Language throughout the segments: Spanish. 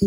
Hola,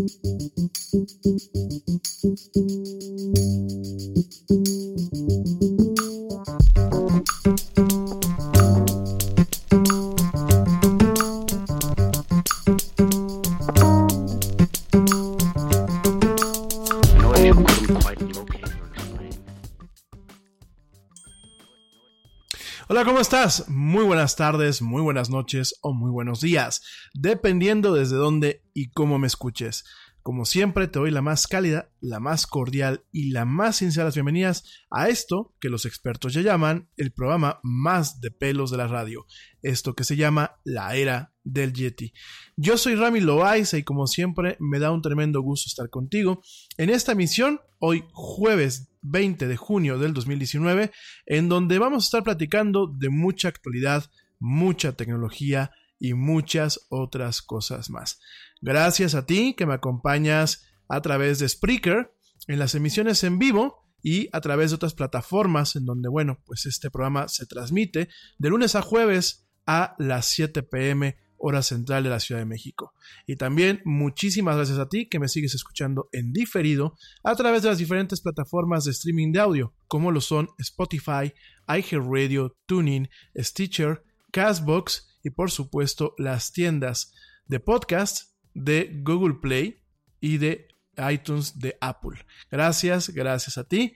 ¿cómo estás? Muy buenas tardes, muy buenas noches o muy buenos días, dependiendo desde dónde y cómo me escuches. Como siempre, te doy la más cálida, la más cordial y la más sincera las bienvenidas a esto que los expertos ya llaman el programa más de pelos de la radio, esto que se llama la era del Yeti. Yo soy Rami Loaiza y como siempre me da un tremendo gusto estar contigo en esta emisión, hoy jueves 20 de junio del 2019, en donde vamos a estar platicando de mucha actualidad, mucha tecnología y muchas otras cosas más. Gracias a ti que me acompañas a través de Spreaker en las emisiones en vivo y a través de otras plataformas en donde, bueno, pues este programa se transmite de lunes a jueves a las 7 pm hora central de la Ciudad de México. Y también muchísimas gracias a ti que me sigues escuchando en diferido a través de las diferentes plataformas de streaming de audio, como lo son Spotify, iHeartRadio, TuneIn, Stitcher, Castbox y por supuesto las tiendas de podcast de Google Play y de iTunes de Apple. Gracias, gracias a ti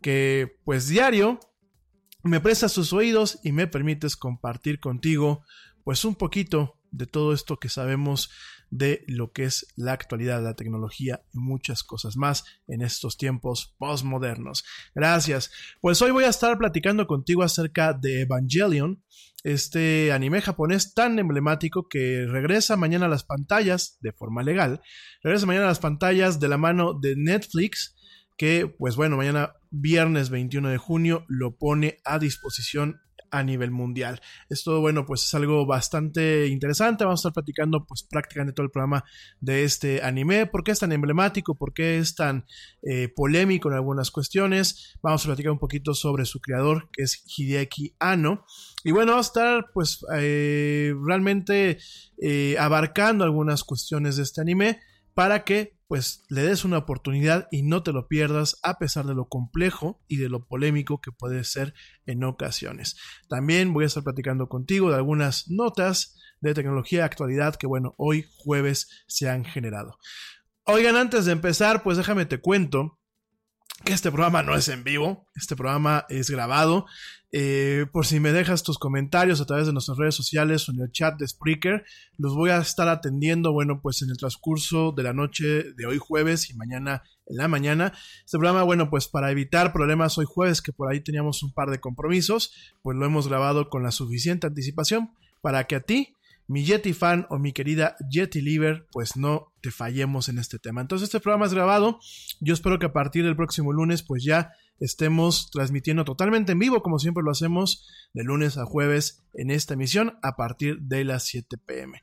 que pues diario me prestas tus oídos y me permites compartir contigo pues un poquito de todo esto que sabemos de lo que es la actualidad, la tecnología y muchas cosas más en estos tiempos postmodernos. Gracias. Pues hoy voy a estar platicando contigo acerca de Evangelion, este anime japonés tan emblemático que regresa mañana a las pantallas de forma legal, regresa mañana a las pantallas de la mano de Netflix, que pues bueno, mañana viernes 21 de junio lo pone a disposición a nivel mundial. Esto, bueno, pues es algo bastante interesante. Vamos a estar platicando, pues prácticamente todo el programa de este anime. ¿Por qué es tan emblemático? ¿Por qué es tan eh, polémico en algunas cuestiones? Vamos a platicar un poquito sobre su creador, que es Hideaki Anno. Y bueno, vamos a estar, pues, eh, realmente eh, abarcando algunas cuestiones de este anime para que pues le des una oportunidad y no te lo pierdas a pesar de lo complejo y de lo polémico que puede ser en ocasiones. También voy a estar platicando contigo de algunas notas de tecnología actualidad que bueno, hoy jueves se han generado. Oigan, antes de empezar, pues déjame te cuento que este programa no es en vivo, este programa es grabado. Eh, por si me dejas tus comentarios a través de nuestras redes sociales o en el chat de Spreaker, los voy a estar atendiendo, bueno, pues en el transcurso de la noche de hoy jueves y mañana en la mañana. Este programa, bueno, pues para evitar problemas hoy jueves, que por ahí teníamos un par de compromisos, pues lo hemos grabado con la suficiente anticipación para que a ti mi Yeti fan o mi querida Yeti Liver, pues no te fallemos en este tema. Entonces este programa es grabado. Yo espero que a partir del próximo lunes pues ya estemos transmitiendo totalmente en vivo, como siempre lo hacemos, de lunes a jueves en esta emisión a partir de las 7 pm.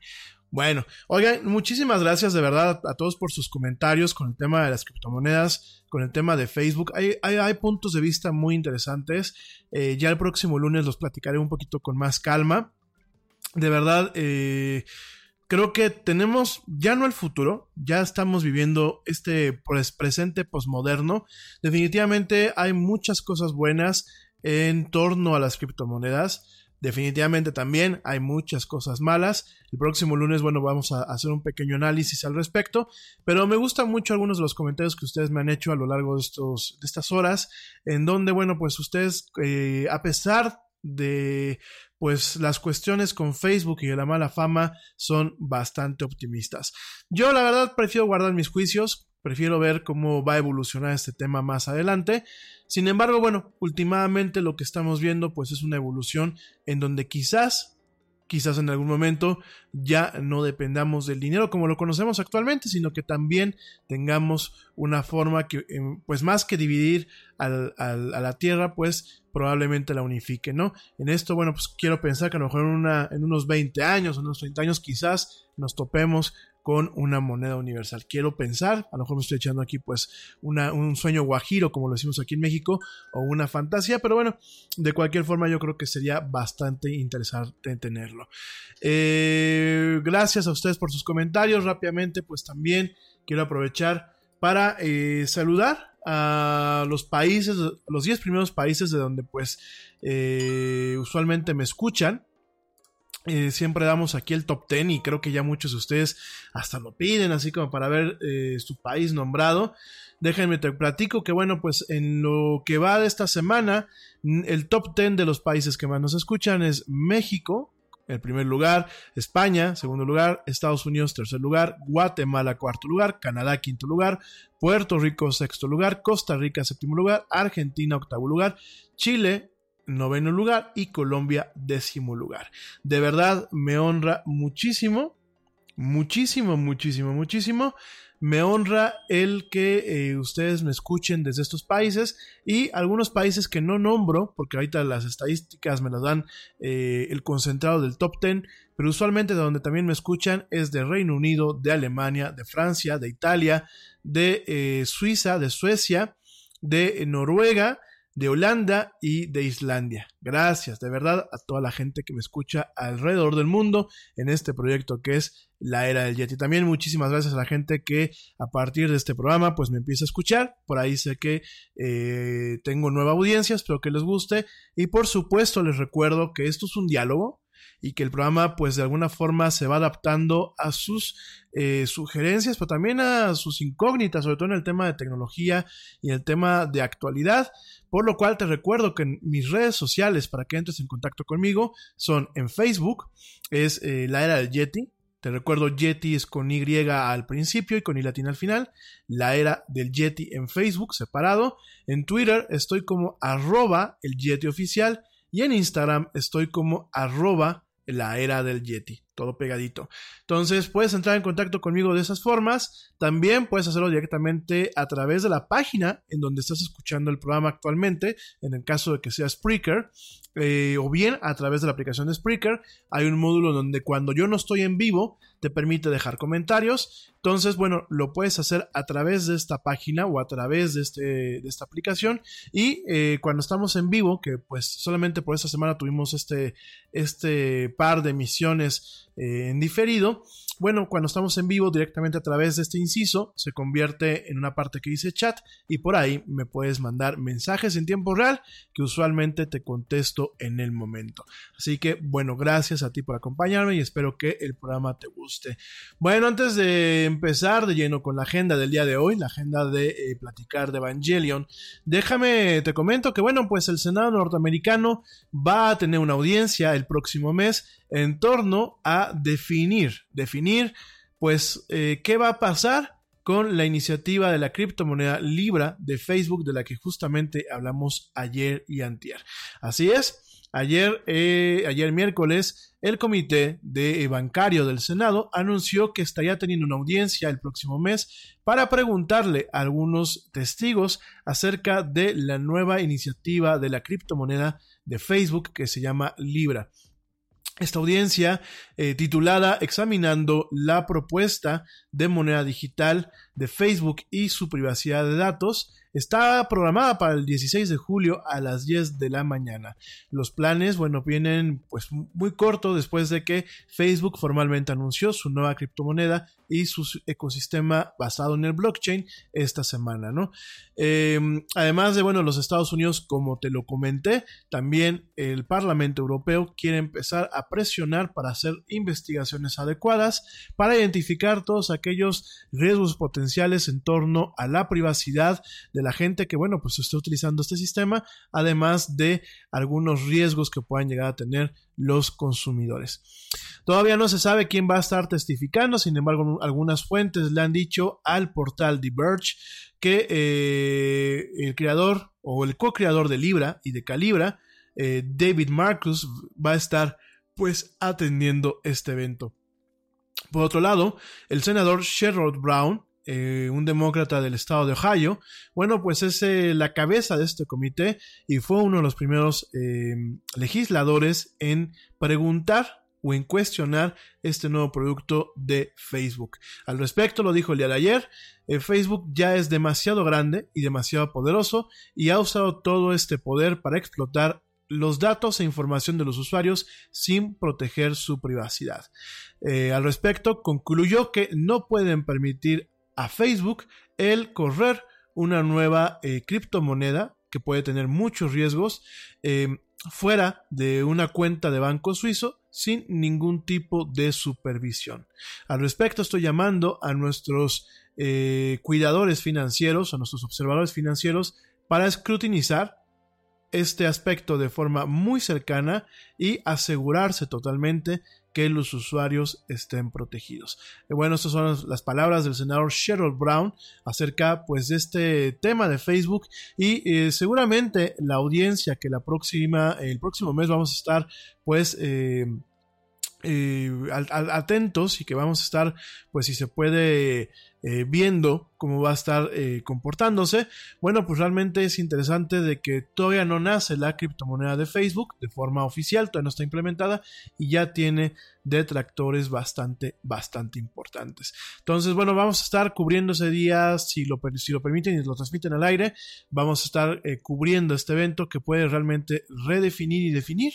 Bueno, oigan, muchísimas gracias de verdad a todos por sus comentarios con el tema de las criptomonedas, con el tema de Facebook. Hay, hay, puntos de vista muy interesantes. Eh, ya el próximo lunes los platicaré un poquito con más calma de verdad, eh, creo que tenemos ya no el futuro, ya estamos viviendo este presente posmoderno. Definitivamente hay muchas cosas buenas en torno a las criptomonedas. Definitivamente también hay muchas cosas malas. El próximo lunes, bueno, vamos a hacer un pequeño análisis al respecto. Pero me gustan mucho algunos de los comentarios que ustedes me han hecho a lo largo de, estos, de estas horas, en donde, bueno, pues ustedes, eh, a pesar de pues las cuestiones con Facebook y de la mala fama son bastante optimistas. Yo la verdad prefiero guardar mis juicios, prefiero ver cómo va a evolucionar este tema más adelante. Sin embargo, bueno, últimamente lo que estamos viendo pues es una evolución en donde quizás quizás en algún momento ya no dependamos del dinero como lo conocemos actualmente, sino que también tengamos una forma que, em, pues más que dividir a la tierra, pues probablemente la unifique, ¿no? En esto, bueno, pues quiero pensar que a lo mejor en, en unos 20 años, unos 30 años quizás nos topemos con una moneda universal. Quiero pensar, a lo mejor me estoy echando aquí pues un sueño guajiro, como lo decimos aquí en México, o una fantasía, pero bueno, de cualquier forma yo creo que sería bastante interesante tenerlo. Eh, gracias a ustedes por sus comentarios. Rápidamente, pues también quiero aprovechar para eh, saludar a los países, los 10 primeros países de donde pues eh, usualmente me escuchan. Eh, siempre damos aquí el top 10 y creo que ya muchos de ustedes hasta lo piden, así como para ver su país nombrado. Déjenme te platico que bueno, pues en lo que va de esta semana, el top 10 de los países que más nos escuchan es México, en primer lugar, España, segundo lugar, Estados Unidos, tercer lugar, Guatemala, cuarto lugar, Canadá, quinto lugar, Puerto Rico, sexto lugar, Costa Rica, séptimo lugar, Argentina, octavo lugar, Chile, noveno lugar y Colombia, décimo lugar. De verdad me honra muchísimo, muchísimo, muchísimo, muchísimo me honra el que eh, ustedes me escuchen desde estos países y algunos países que no nombro, porque ahorita las estadísticas me las dan eh, el concentrado del top 10, pero usualmente de donde también me escuchan es de Reino Unido, de Alemania, de Francia, de Italia, de eh, Suiza, de Suecia, de Noruega, de Holanda y de Islandia. Gracias de verdad a toda la gente que me escucha alrededor del mundo en este proyecto que es la era del Yeti. También muchísimas gracias a la gente que a partir de este programa pues me empieza a escuchar. Por ahí sé que eh, tengo nueva audiencia, espero que les guste. Y por supuesto les recuerdo que esto es un diálogo y que el programa pues de alguna forma se va adaptando a sus eh, sugerencias, pero también a sus incógnitas, sobre todo en el tema de tecnología y el tema de actualidad. Por lo cual te recuerdo que en mis redes sociales para que entres en contacto conmigo son en Facebook, es eh, la era del Yeti. Te recuerdo, Yeti es con Y al principio y con Y latina al final. La era del Yeti en Facebook, separado. En Twitter estoy como arroba el Yeti oficial. Y en Instagram estoy como arroba la era del Yeti. Todo pegadito. Entonces puedes entrar en contacto conmigo de esas formas. También puedes hacerlo directamente a través de la página en donde estás escuchando el programa actualmente, en el caso de que sea Spreaker, eh, o bien a través de la aplicación de Spreaker. Hay un módulo donde cuando yo no estoy en vivo, te permite dejar comentarios. Entonces, bueno, lo puedes hacer a través de esta página o a través de, este, de esta aplicación. Y eh, cuando estamos en vivo, que pues solamente por esta semana tuvimos este, este par de emisiones eh, en diferido, bueno, cuando estamos en vivo directamente a través de este inciso, se convierte en una parte que dice chat y por ahí me puedes mandar mensajes en tiempo real que usualmente te contesto en el momento. Así que, bueno, gracias a ti por acompañarme y espero que el programa te guste. Bueno, antes de empezar de lleno con la agenda del día de hoy, la agenda de eh, platicar de Evangelion, déjame, te comento que, bueno, pues el Senado norteamericano va a tener una audiencia el próximo mes en torno a definir, definir, pues, eh, qué va a pasar con la iniciativa de la criptomoneda Libra de Facebook, de la que justamente hablamos ayer y antier. Así es, Ayer, eh, ayer miércoles, el comité de bancario del Senado anunció que estaría teniendo una audiencia el próximo mes para preguntarle a algunos testigos acerca de la nueva iniciativa de la criptomoneda de Facebook que se llama Libra. Esta audiencia, eh, titulada Examinando la propuesta de moneda digital de Facebook y su privacidad de datos, está programada para el 16 de julio a las 10 de la mañana. Los planes, bueno, vienen pues muy corto después de que Facebook formalmente anunció su nueva criptomoneda y su ecosistema basado en el blockchain esta semana, ¿no? Em, además de, bueno, los Estados Unidos, como te lo comenté, también el Parlamento Europeo quiere empezar a presionar para hacer investigaciones adecuadas para identificar todos aquellos riesgos potenciales en torno a la privacidad de la gente que, bueno, pues está utilizando este sistema, además de algunos riesgos que puedan llegar a tener los consumidores. Todavía no se sabe quién va a estar testificando, sin embargo, algunas fuentes le han dicho al portal Diverge que eh, el creador o el co-creador de Libra y de Calibra, eh, David Marcus, va a estar pues atendiendo este evento. Por otro lado, el senador Sherrod Brown, eh, un demócrata del estado de Ohio, bueno, pues es la cabeza de este comité y fue uno de los primeros legisladores en preguntar o en cuestionar este nuevo producto de Facebook. Al respecto, lo dijo el día de ayer, eh, Facebook ya es demasiado grande y demasiado poderoso y ha usado todo este poder para explotar los datos e información de los usuarios sin proteger su privacidad. Eh, al respecto, concluyó que no pueden permitir a Facebook el correr una nueva eh, criptomoneda que puede tener muchos riesgos fuera de una cuenta de banco suizo sin ningún tipo de supervisión. Al respecto estoy llamando a nuestros eh, cuidadores financieros, a nuestros observadores financieros, para escrutinizar este aspecto de forma muy cercana y asegurarse totalmente que los usuarios estén protegidos. Eh, bueno, estas son las palabras del senador Sherrod Brown acerca pues de este tema de Facebook y eh, seguramente la audiencia que la próxima, el próximo mes vamos a estar pues eh, atentos y que vamos a estar, pues si se puede, eh, viendo cómo va a estar eh, comportándose. Bueno, pues realmente es interesante de que todavía no nace la criptomoneda de Facebook de forma oficial, todavía no está implementada y ya tiene detractores bastante, bastante importantes. Entonces, bueno, vamos a estar cubriendo ese día, si lo, si lo permiten y lo transmiten al aire, vamos a estar cubriendo este evento que puede realmente redefinir y definir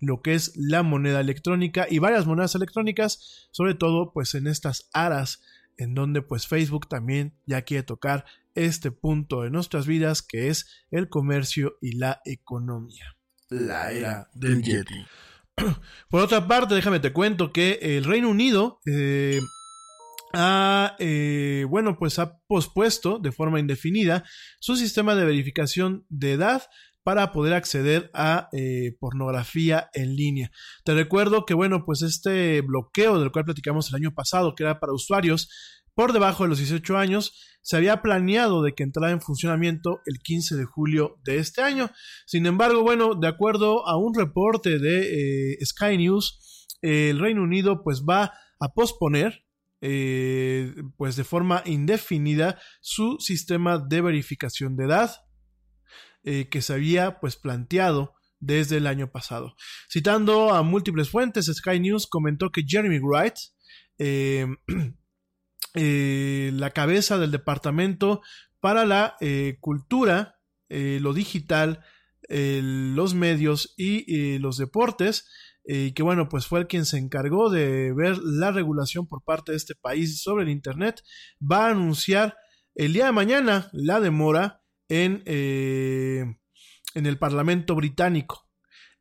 lo que es la moneda electrónica y varias monedas electrónicas, sobre todo pues en estas aras en donde pues Facebook también ya quiere tocar este punto de nuestras vidas que es el comercio y la economía. La era del Yeti. Por otra parte, déjame te cuento que el Reino Unido eh, ha, eh, bueno, pues ha pospuesto de forma indefinida su sistema de verificación de edad para poder acceder a eh, pornografía en línea. Te recuerdo que, bueno, pues este bloqueo del cual platicamos el año pasado, que era para usuarios por debajo de los 18 años, se había planeado de que entrara en funcionamiento el 15 de julio de este año. Sin embargo, bueno, de acuerdo a un reporte de eh, Sky News, el Reino Unido pues va a posponer eh, pues de forma indefinida su sistema de verificación de edad eh, que se había pues planteado desde el año pasado. Citando a múltiples fuentes, Sky News comentó que Jeremy Wright, eh, la cabeza del departamento para la cultura, lo digital, los medios y los deportes, y que bueno, pues fue el quien se encargó de ver la regulación por parte de este país sobre el Internet, va a anunciar el día de mañana la demora en, eh, en el Parlamento británico.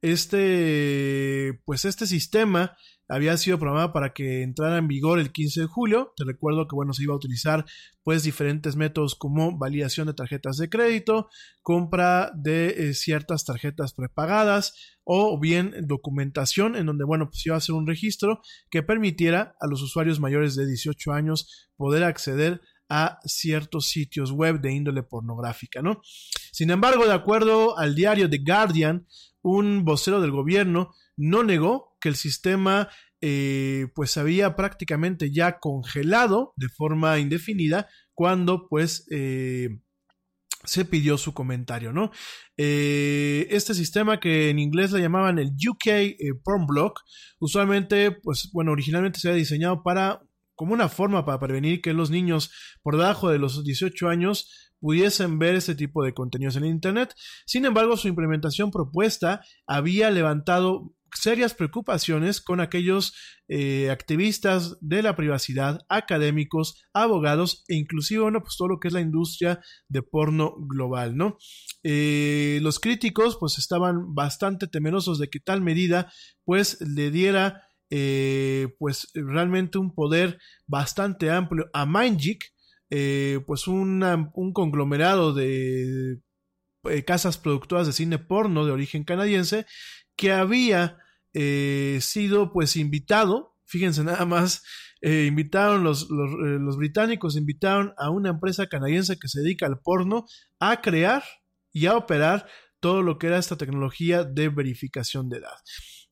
Este, pues este sistema había sido programado para que entrara en vigor el 15 de julio. Te recuerdo que bueno, se iba a utilizar pues diferentes métodos como validación de tarjetas de crédito, compra de eh, ciertas tarjetas prepagadas o bien documentación en donde bueno, pues iba a hacer un registro que permitiera a los usuarios mayores de 18 años poder acceder a ciertos sitios web de índole pornográfica, ¿no? Sin embargo, de acuerdo al diario The Guardian, un vocero del gobierno no negó que el sistema eh, pues había prácticamente ya congelado de forma indefinida cuando pues eh, se pidió su comentario, ¿no? Eh, este sistema que en inglés le llamaban el UK Porn Block, usualmente, pues bueno, originalmente se había diseñado para como una forma para prevenir que los niños por debajo de los 18 años pudiesen ver este tipo de contenidos en Internet. Sin embargo, su implementación propuesta había levantado serias preocupaciones con aquellos eh, activistas de la privacidad, académicos, abogados e inclusive, bueno, pues todo lo que es la industria de porno global, ¿no? Eh, los críticos pues estaban bastante temerosos de que tal medida pues le diera eh, pues realmente un poder bastante amplio a Mindgeek, eh, pues un conglomerado de eh, casas productoras de cine porno de origen canadiense que había sido pues invitado, fíjense nada más, invitaron los, los, los británicos, invitaron a una empresa canadiense que se dedica al porno a crear y a operar todo lo que era esta tecnología de verificación de edad.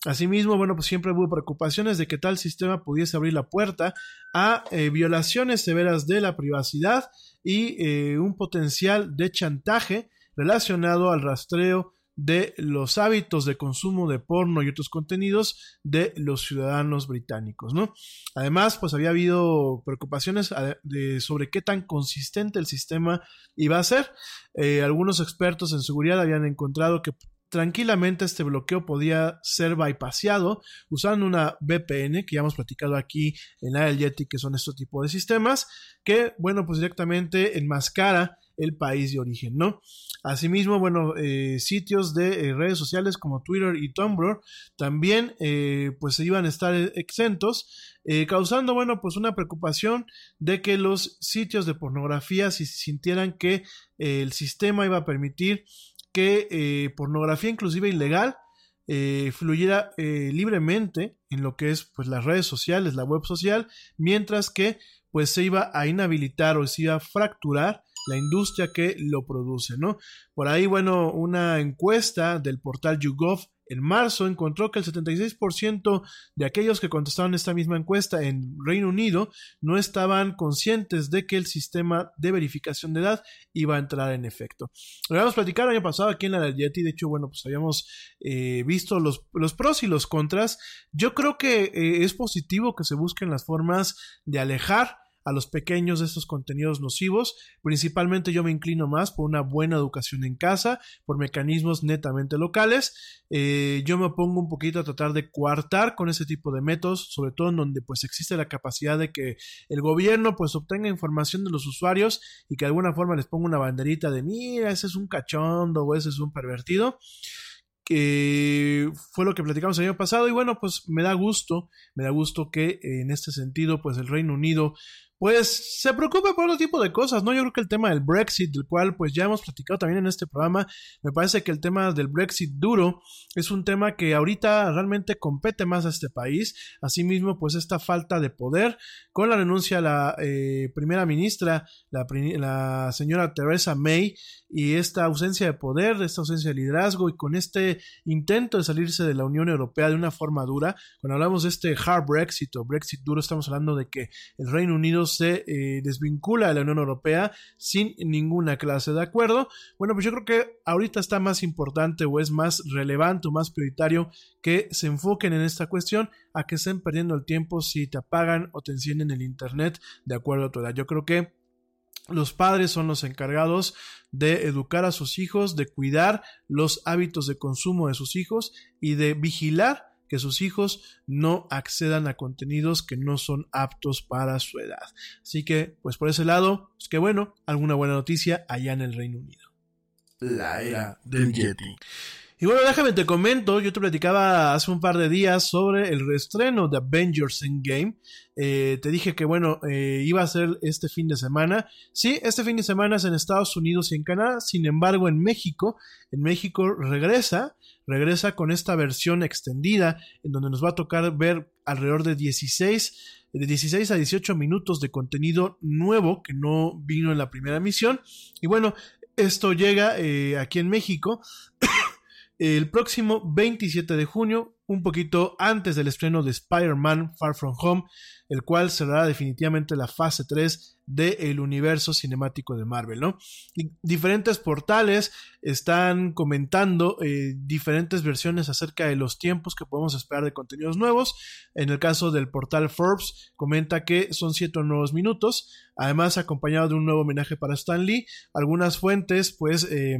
Asimismo, bueno, pues siempre hubo preocupaciones de que tal sistema pudiese abrir la puerta a eh, violaciones severas de la privacidad y eh, un potencial de chantaje relacionado al rastreo de los hábitos de consumo de porno y otros contenidos de los ciudadanos británicos, ¿no? Además, pues había habido preocupaciones de, sobre qué tan consistente el sistema iba a ser. Eh, algunos expertos en seguridad habían encontrado que tranquilamente este bloqueo podía ser bypassado usando una VPN que ya hemos platicado aquí en la Yeti que son este tipo de sistemas que bueno pues directamente enmascara el país de origen no asimismo bueno eh, sitios de eh, redes sociales como Twitter y Tumblr también eh, pues se iban a estar exentos causando bueno pues una preocupación de que los sitios de pornografía si sintieran que el sistema iba a permitir que eh, pornografía inclusive ilegal eh, fluyera eh, libremente en lo que es pues las redes sociales, la web social, mientras que pues se iba a inhabilitar o se iba a fracturar la industria que lo produce, ¿no? Por ahí, bueno, una encuesta del portal YouGov en marzo encontró que el 76% de aquellos que contestaron esta misma encuesta en Reino Unido no estaban conscientes de que el sistema de verificación de edad iba a entrar en efecto. Lo habíamos platicado el año pasado aquí en la Yeti, de hecho, bueno, pues habíamos eh, visto los, los, pros y los contras. Yo creo que eh, es positivo que se busquen las formas de alejar a los pequeños de estos contenidos nocivos. Principalmente yo me inclino más por una buena educación en casa, por mecanismos netamente locales. Eh, yo me pongo un poquito a tratar de coartar con ese tipo de métodos, sobre todo en donde pues existe la capacidad de que el gobierno pues obtenga información de los usuarios y que de alguna forma les ponga una banderita de mira, ese es un cachondo o ese es un pervertido que fue lo que platicamos el año pasado y bueno pues me da gusto me da gusto que en este sentido pues el Reino Unido pues se preocupe por otro tipo de cosas, ¿no? Yo creo que el tema del Brexit, del cual pues ya hemos platicado también en este programa, me parece que el tema del Brexit duro es un tema que ahorita realmente compete más a este país. Asimismo, pues esta falta de poder con la renuncia a la eh, primera ministra, la, la señora Theresa May, y esta ausencia de poder, esta ausencia de liderazgo y con este intento de salirse de la Unión Europea de una forma dura, cuando hablamos de este hard Brexit o Brexit duro, estamos hablando de que el Reino Unido se eh, desvincula de la Unión Europea sin ninguna clase de acuerdo. Bueno, pues yo creo que ahorita está más importante o es más relevante o más prioritario que se enfoquen en esta cuestión a que estén perdiendo el tiempo si te apagan o te encienden el Internet de acuerdo a tu edad. Yo creo que los padres son los encargados de educar a sus hijos, de cuidar los hábitos de consumo de sus hijos y de vigilar que sus hijos no accedan a contenidos que no son aptos para su edad. Así que, pues por ese lado, pues que bueno, alguna buena noticia allá en el Reino Unido. La era del Yeti. Y bueno, déjame te comento, yo te platicaba hace un par de días sobre el reestreno de Avengers Endgame. Eh, te dije que bueno, eh, iba a ser este fin de semana. Sí, este fin de semana es en Estados Unidos y en Canadá. Sin embargo, en México, en México regresa, regresa con esta versión extendida en donde nos va a tocar ver alrededor de 16 de 16 a 18 minutos de contenido nuevo que no vino en la primera emisión. Y bueno, esto llega eh, aquí en México el próximo 27 de junio, un poquito antes del estreno de Spider-Man Far From Home, el cual cerrará definitivamente la fase 3 del universo cinemático de Marvel, ¿no? diferentes portales están comentando eh, diferentes versiones acerca de los tiempos que podemos esperar de contenidos nuevos. En el caso del portal Forbes, comenta que son 7 nuevos minutos, además acompañado de un nuevo homenaje para Stan Lee. Algunas fuentes, pues, eh,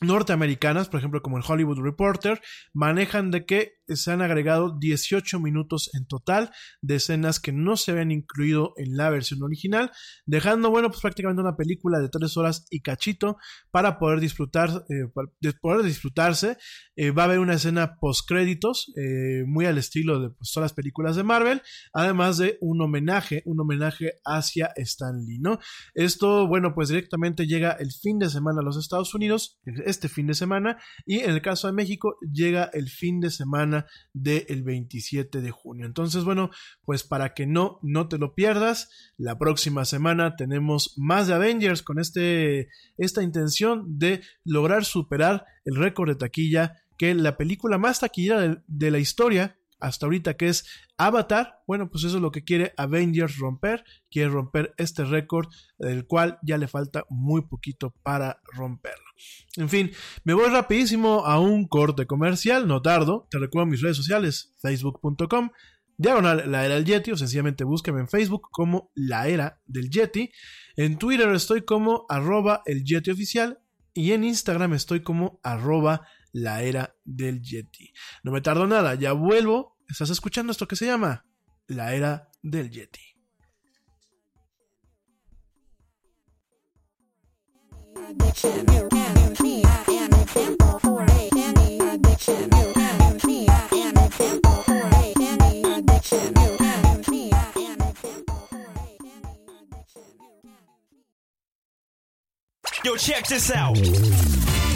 norteamericanas, por ejemplo como el Hollywood Reporter, manejan de que se han agregado 18 minutos en total de escenas que no se habían incluido en la versión original, dejando, bueno, pues prácticamente una película de 3 horas y cachito para poder disfrutar, eh, para poder disfrutarse. Eh, va a haber una escena post créditos, eh, muy al estilo de pues, todas las películas de Marvel, además de un homenaje, un homenaje hacia Stan Lee, ¿no? Esto, bueno, pues directamente llega el fin de semana a los Estados Unidos, este fin de semana, y en el caso de México llega el fin de semana del 27 de junio. Entonces, bueno, pues para que no, no te lo pierdas, la próxima semana tenemos más de Avengers con este, esta intención de lograr superar el récord de taquilla que la película más taquillera de la historia hasta ahorita, que es Avatar. Bueno, pues eso es lo que quiere Avengers romper. Quiere romper este récord, del cual ya le falta muy poquito para romperlo. En fin, me voy rapidísimo a un corte comercial, no tardo. Te recuerdo mis redes sociales, facebook.com, diagonal la era del Yeti, o sencillamente búsqueme en Facebook como la era del Yeti. En Twitter estoy como arroba el Yeti oficial y en Instagram estoy como arroba la era del Yeti. No me tardo nada, ya vuelvo. Estás escuchando esto que se llama la era del Yeti. Yo, check this out.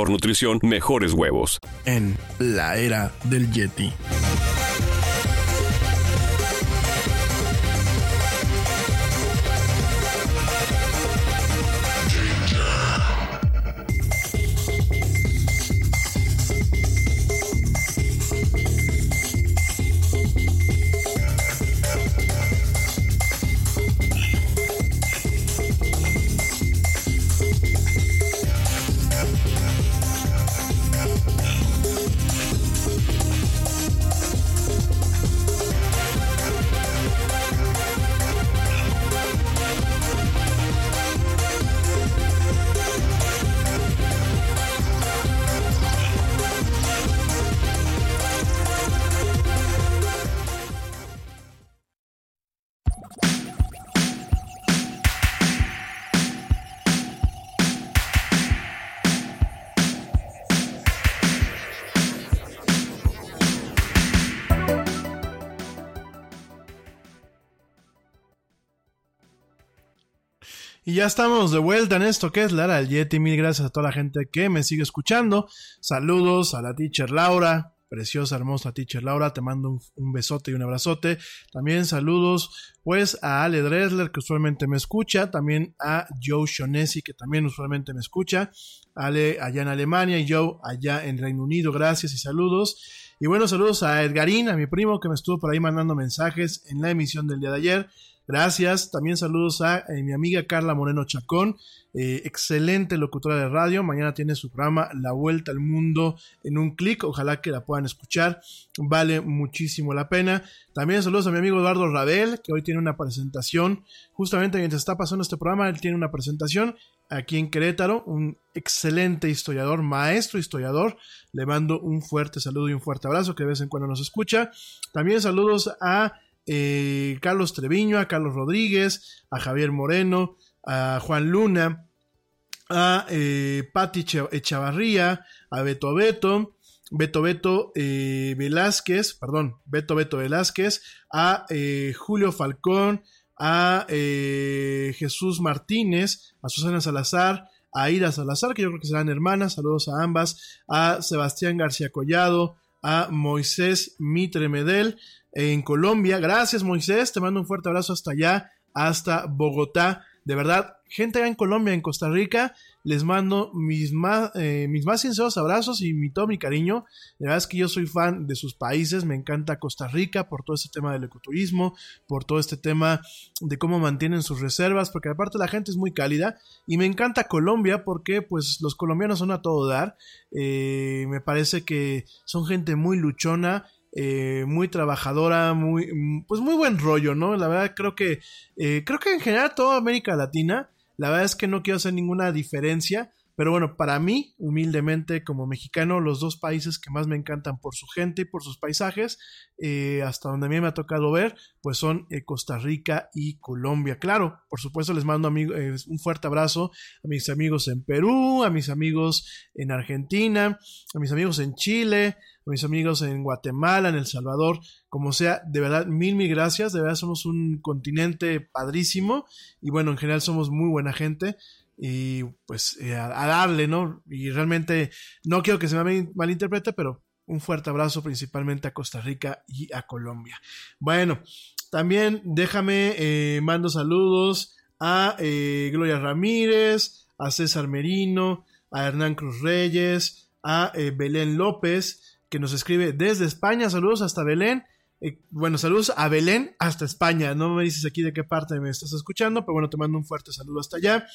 nutrición, mejores huevos. En la era del Yeti. Y ya estamos de vuelta en esto que es Lara del Yeti. Mil gracias a toda la gente que me sigue escuchando. Saludos a la teacher Laura, preciosa, hermosa teacher Laura. Te mando un, besote y un abrazote. También saludos pues a Ale Dresler que usualmente me escucha. También a Joe Shonesi que también usualmente me escucha. Ale allá en Alemania y Joe allá en Reino Unido. Gracias y saludos. Y bueno, saludos a Edgarín, a mi primo que me estuvo por ahí mandando mensajes en la emisión del día de ayer. Gracias. También saludos a eh, mi amiga Carla Moreno Chacón, eh, excelente locutora de radio. Mañana tiene su programa La Vuelta al Mundo en un clic. Ojalá que la puedan escuchar. Vale muchísimo la pena. También saludos a mi amigo Eduardo Rabel, que hoy tiene una presentación. Justamente mientras está pasando este programa, él tiene una presentación aquí en Querétaro. Un excelente historiador, maestro historiador. Le mando un fuerte saludo y un fuerte abrazo que de vez en cuando nos escucha. También saludos a eh, Carlos Treviño, a Carlos Rodríguez, a Javier Moreno, a Juan Luna, a eh, Pati Echavarría, a Beto Beto, Beto Beto eh, Velázquez, perdón, Beto Beto Velázquez, a Julio Falcón, a Jesús Martínez, a Susana Salazar, a Ira Salazar, que yo creo que serán hermanas, saludos a ambas, a Sebastián García Collado, a Moisés Mitre Medel, en Colombia. Gracias, Moisés. Te mando un fuerte abrazo hasta allá, hasta Bogotá. De verdad, gente allá en Colombia, en Costa Rica, les mando mis más, eh, mis más sinceros abrazos y mi, todo mi cariño. La verdad es que yo soy fan de sus países, me encanta Costa Rica por todo este tema del ecoturismo, por todo este tema de cómo mantienen sus reservas, porque aparte la gente es muy cálida. Y me encanta Colombia porque pues los colombianos son a todo dar. Eh, me parece que son gente muy luchona eh, muy trabajadora, muy, pues muy buen rollo, ¿no? La verdad creo que, eh, creo que en general toda América Latina, la verdad es que no quiero hacer ninguna diferencia, pero bueno, para mí, humildemente como mexicano, los dos países que más me encantan por su gente y por sus paisajes, eh, hasta donde a mí me ha tocado ver, pues son eh, Costa Rica y Colombia. Claro, por supuesto les mando eh, un fuerte abrazo a mis amigos en Perú, a mis amigos en Argentina, a mis amigos en Chile, a mis amigos en Guatemala, en El Salvador, como sea, de verdad, mil, mil gracias, de verdad somos un continente padrísimo. Y bueno, en general somos muy buena gente y pues eh, a, darle, ¿no? Y realmente no quiero que se me malinterprete, pero un fuerte abrazo principalmente a Costa Rica y a Colombia. Bueno, también déjame, eh, mando saludos a eh, Gloria Ramírez, a César Merino, a Hernán Cruz Reyes, a eh, Belén López, que nos escribe desde España. Saludos hasta Belén. Eh, bueno, saludos a Belén hasta España. No me dices aquí de qué parte me estás escuchando, pero bueno, te mando un fuerte saludo hasta allá.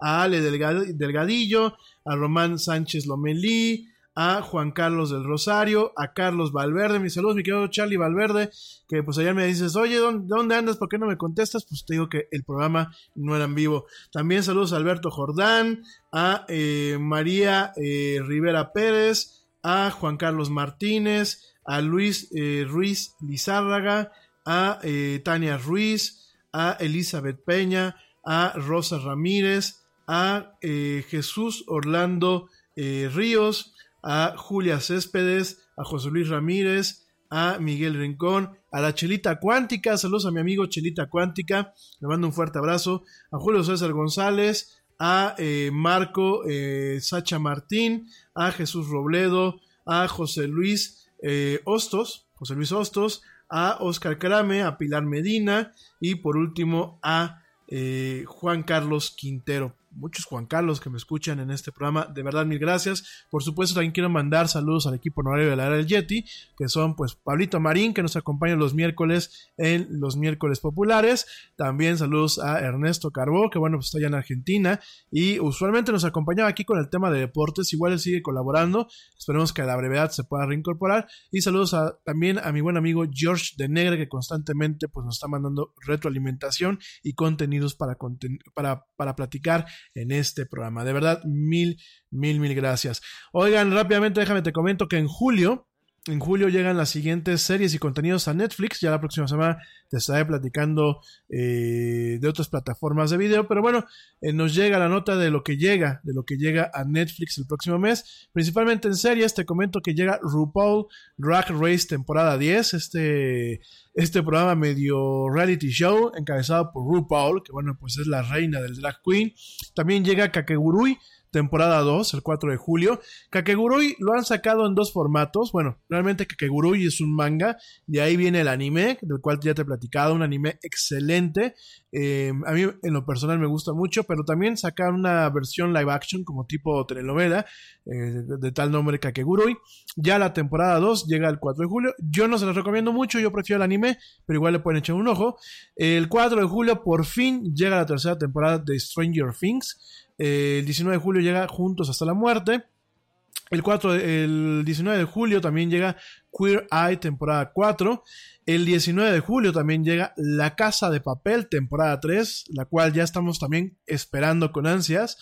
A Ale Delgadillo, a Román Sánchez Lomelí, a Juan Carlos del Rosario, a Carlos Valverde, mis saludos, mi querido Charlie Valverde, que pues ayer me dices, oye, ¿dónde, andas? ¿Por qué no me contestas? Pues te digo que el programa no era en vivo. También saludos a Alberto Jordán, a eh, María eh, Rivera Pérez, a Juan Carlos Martínez, a Luis eh, Ruiz Lizárraga, a Tania Ruiz, a Elizabeth Peña, a Rosa Ramírez, a eh, Jesús Orlando eh, Ríos, a Julia Céspedes, a José Luis Ramírez, a Miguel Rincón, a la Chelita Cuántica, saludos a mi amigo Chelita Cuántica, le mando un fuerte abrazo, a Julio César González, a eh, Marco Sacha Martín, a Jesús Robledo, a José Luis Hostos, José Luis Hostos, a Oscar Crame, a Pilar Medina y por último a Juan Carlos Quintero. Muchos Juan Carlos que me escuchan en este programa, de verdad mil gracias. Por supuesto también quiero mandar saludos al equipo honorario de la era del Yeti, que son pues Pablito Marín, que nos acompaña los miércoles en los miércoles populares. También saludos a Ernesto Carbó, que bueno, pues está allá en Argentina y usualmente nos acompañaba aquí con el tema de deportes. Igual él sigue colaborando. Esperemos que a la brevedad se pueda reincorporar. Y saludos a, también a mi buen amigo George de Negre, que constantemente pues nos está mandando retroalimentación y contenidos para, para, para platicar en este programa. De verdad, mil, mil, mil gracias. Oigan, rápidamente déjame te comento que en julio, en julio llegan las siguientes series y contenidos a Netflix. Ya la próxima semana te estaré platicando eh, de otras plataformas de video. Pero bueno, eh, nos llega la nota de lo que llega, de lo que llega a Netflix el próximo mes. Principalmente en series, te comento que llega RuPaul Drag Race temporada 10. Este, este programa medio reality show encabezado por RuPaul, que bueno, pues es la reina del drag queen. También llega Kakegurui temporada 2, el 4 de julio. Kakegurui lo han sacado en dos formatos. Bueno, realmente Kakegurui es un manga, de ahí viene el anime, del cual ya te he platicado, un anime excelente. Eh, a mí en lo personal me gusta mucho, pero también sacaron una versión live action como tipo telenovela, eh, de, tal nombre Kakegurui. Ya la temporada 2 llega el 4 de julio. Yo no se los recomiendo mucho, yo prefiero el anime, pero igual le pueden echar un ojo. El 4 de julio por fin llega la tercera temporada de Stranger Things. Eh, el 19 de julio llega Juntos hasta la muerte. El, 4, el 19 de julio también llega Queer Eye temporada 4. El 19 de julio también llega La Casa de Papel temporada 3, la cual ya estamos también esperando con ansias.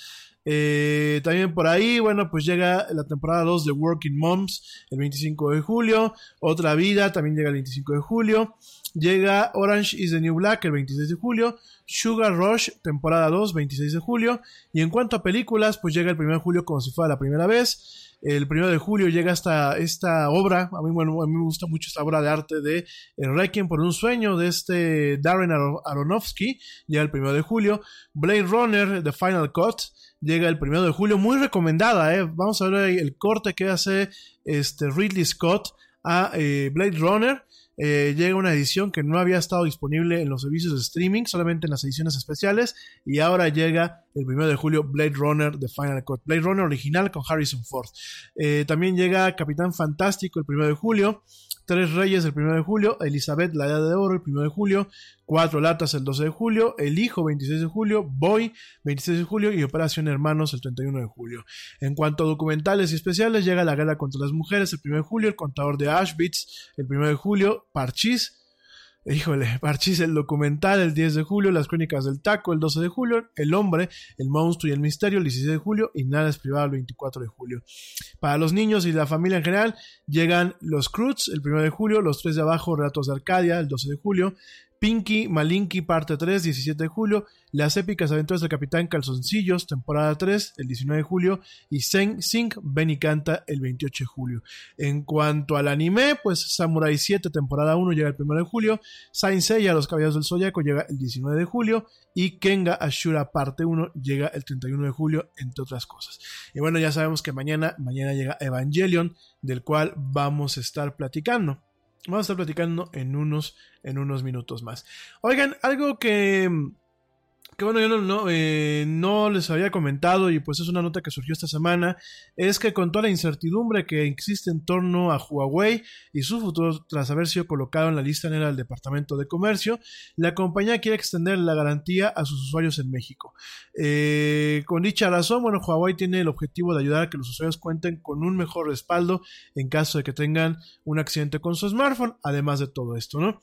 Eh, también por ahí, bueno, pues llega la temporada 2 de Working Moms el 25 de julio. Otra Vida también llega el 25 de julio. Llega Orange is the New Black el 26 de julio. Sugar Rush, temporada 2, 26 de julio. Y en cuanto a películas, pues llega el 1 de julio como si fuera la primera vez. El 1 de julio llega esta, esta obra, a mí, bueno, a mí me gusta mucho esta obra de arte de Requiem por un sueño de este Darren Aronofsky. Llega el 1 de julio. Blade Runner, The Final Cut llega el primero de julio, muy recomendada, ¿eh? vamos a ver el corte que hace este Ridley Scott a eh, Blade Runner. Eh, llega una edición que no había estado disponible en los servicios de streaming, solamente en las ediciones especiales, y ahora llega el 1 de julio Blade Runner The Final Cut, Blade Runner original con Harrison Ford. Eh, también llega Capitán Fantástico el 1 de julio, Tres Reyes el 1 de julio, Elizabeth la Edad de Oro el 1 de julio, Cuatro Latas el 12 de julio, El Hijo 26 de julio, Boy 26 de julio y Operación Hermanos el 31 de julio. En cuanto a documentales y especiales, llega La Guerra contra las Mujeres el 1 de julio, El Contador de Auschwitz el 1 de julio, Parchís Híjole, Parchís, el documental el 10 de julio, Las Crónicas del Taco el 12 de julio, El Hombre, El Monstruo y el Misterio el 16 de julio y Nada es Privado el 24 de julio. Para los niños y la familia en general llegan Los Cruz el 1 de julio, Los Tres de Abajo, Relatos de Arcadia el 12 de julio, Pinky Malinky parte 3, 17 de julio, Las épicas aventuras del Capitán Calzoncillos, temporada 3, el 19 de julio, y Sen Sing Benny Canta el 28 de julio. En cuanto al anime, pues Samurai 7, temporada 1 llega el 1 de julio, Saint Seiya, Los Caballeros del Zodiaco llega el 19 de julio, y Kenga Ashura parte 1 llega el 31 de julio, entre otras cosas. Y bueno, ya sabemos que mañana, mañana llega Evangelion, del cual vamos a estar platicando. Vamos a estar platicando en unos, en unos minutos más. Oigan, algo que que bueno, yo no, no, eh, no les había comentado y pues es una nota que surgió esta semana, es que con toda la incertidumbre que existe en torno a Huawei y su futuro tras haber sido colocado en la lista negra del Departamento de Comercio, la compañía quiere extender la garantía a sus usuarios en México. Eh, con dicha razón, bueno, Huawei tiene el objetivo de ayudar a que los usuarios cuenten con un mejor respaldo en caso de que tengan un accidente con su smartphone, además de todo esto, ¿no?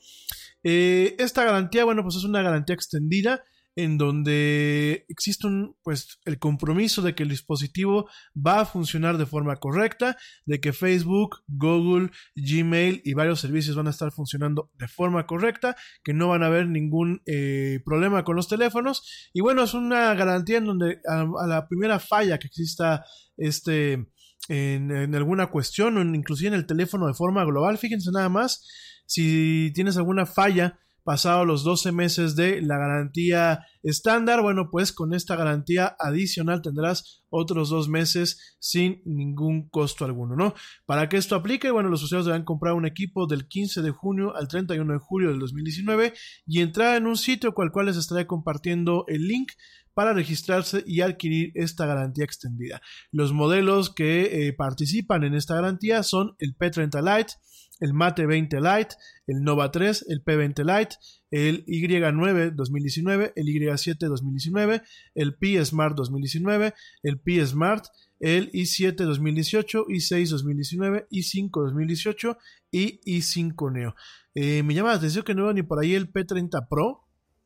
Eh, esta garantía, bueno, pues es una garantía extendida en donde existe un, pues, el compromiso de que el dispositivo va a funcionar de forma correcta, de que Facebook, Google, Gmail y varios servicios van a estar funcionando de forma correcta, que no van a haber ningún eh, problema con los teléfonos. Y bueno, es una garantía en donde a, la primera falla que exista este en, en, alguna cuestión o inclusive en el teléfono de forma global, fíjense nada más, si tienes alguna falla pasado los 12 meses de la garantía estándar, bueno, pues con esta garantía adicional tendrás otros dos meses sin ningún costo alguno, ¿no? Para que esto aplique, bueno, los usuarios deberán comprar un equipo del 15 de junio al 31 de julio del 2019 y entrar en un sitio el cual les estaré compartiendo el link para registrarse y adquirir esta garantía extendida. Los modelos que eh, participan en esta garantía son el P30 Lite, el Mate 20 Lite, el Nova 3, el P20 Lite, el Y9 2019, el Y7 2019, el P Smart 2019, el P Smart, el i7 2018, i6 2019, i5 2018 y i5 Neo. Eh, me llama la atención que no veo ni por ahí el P30 Pro.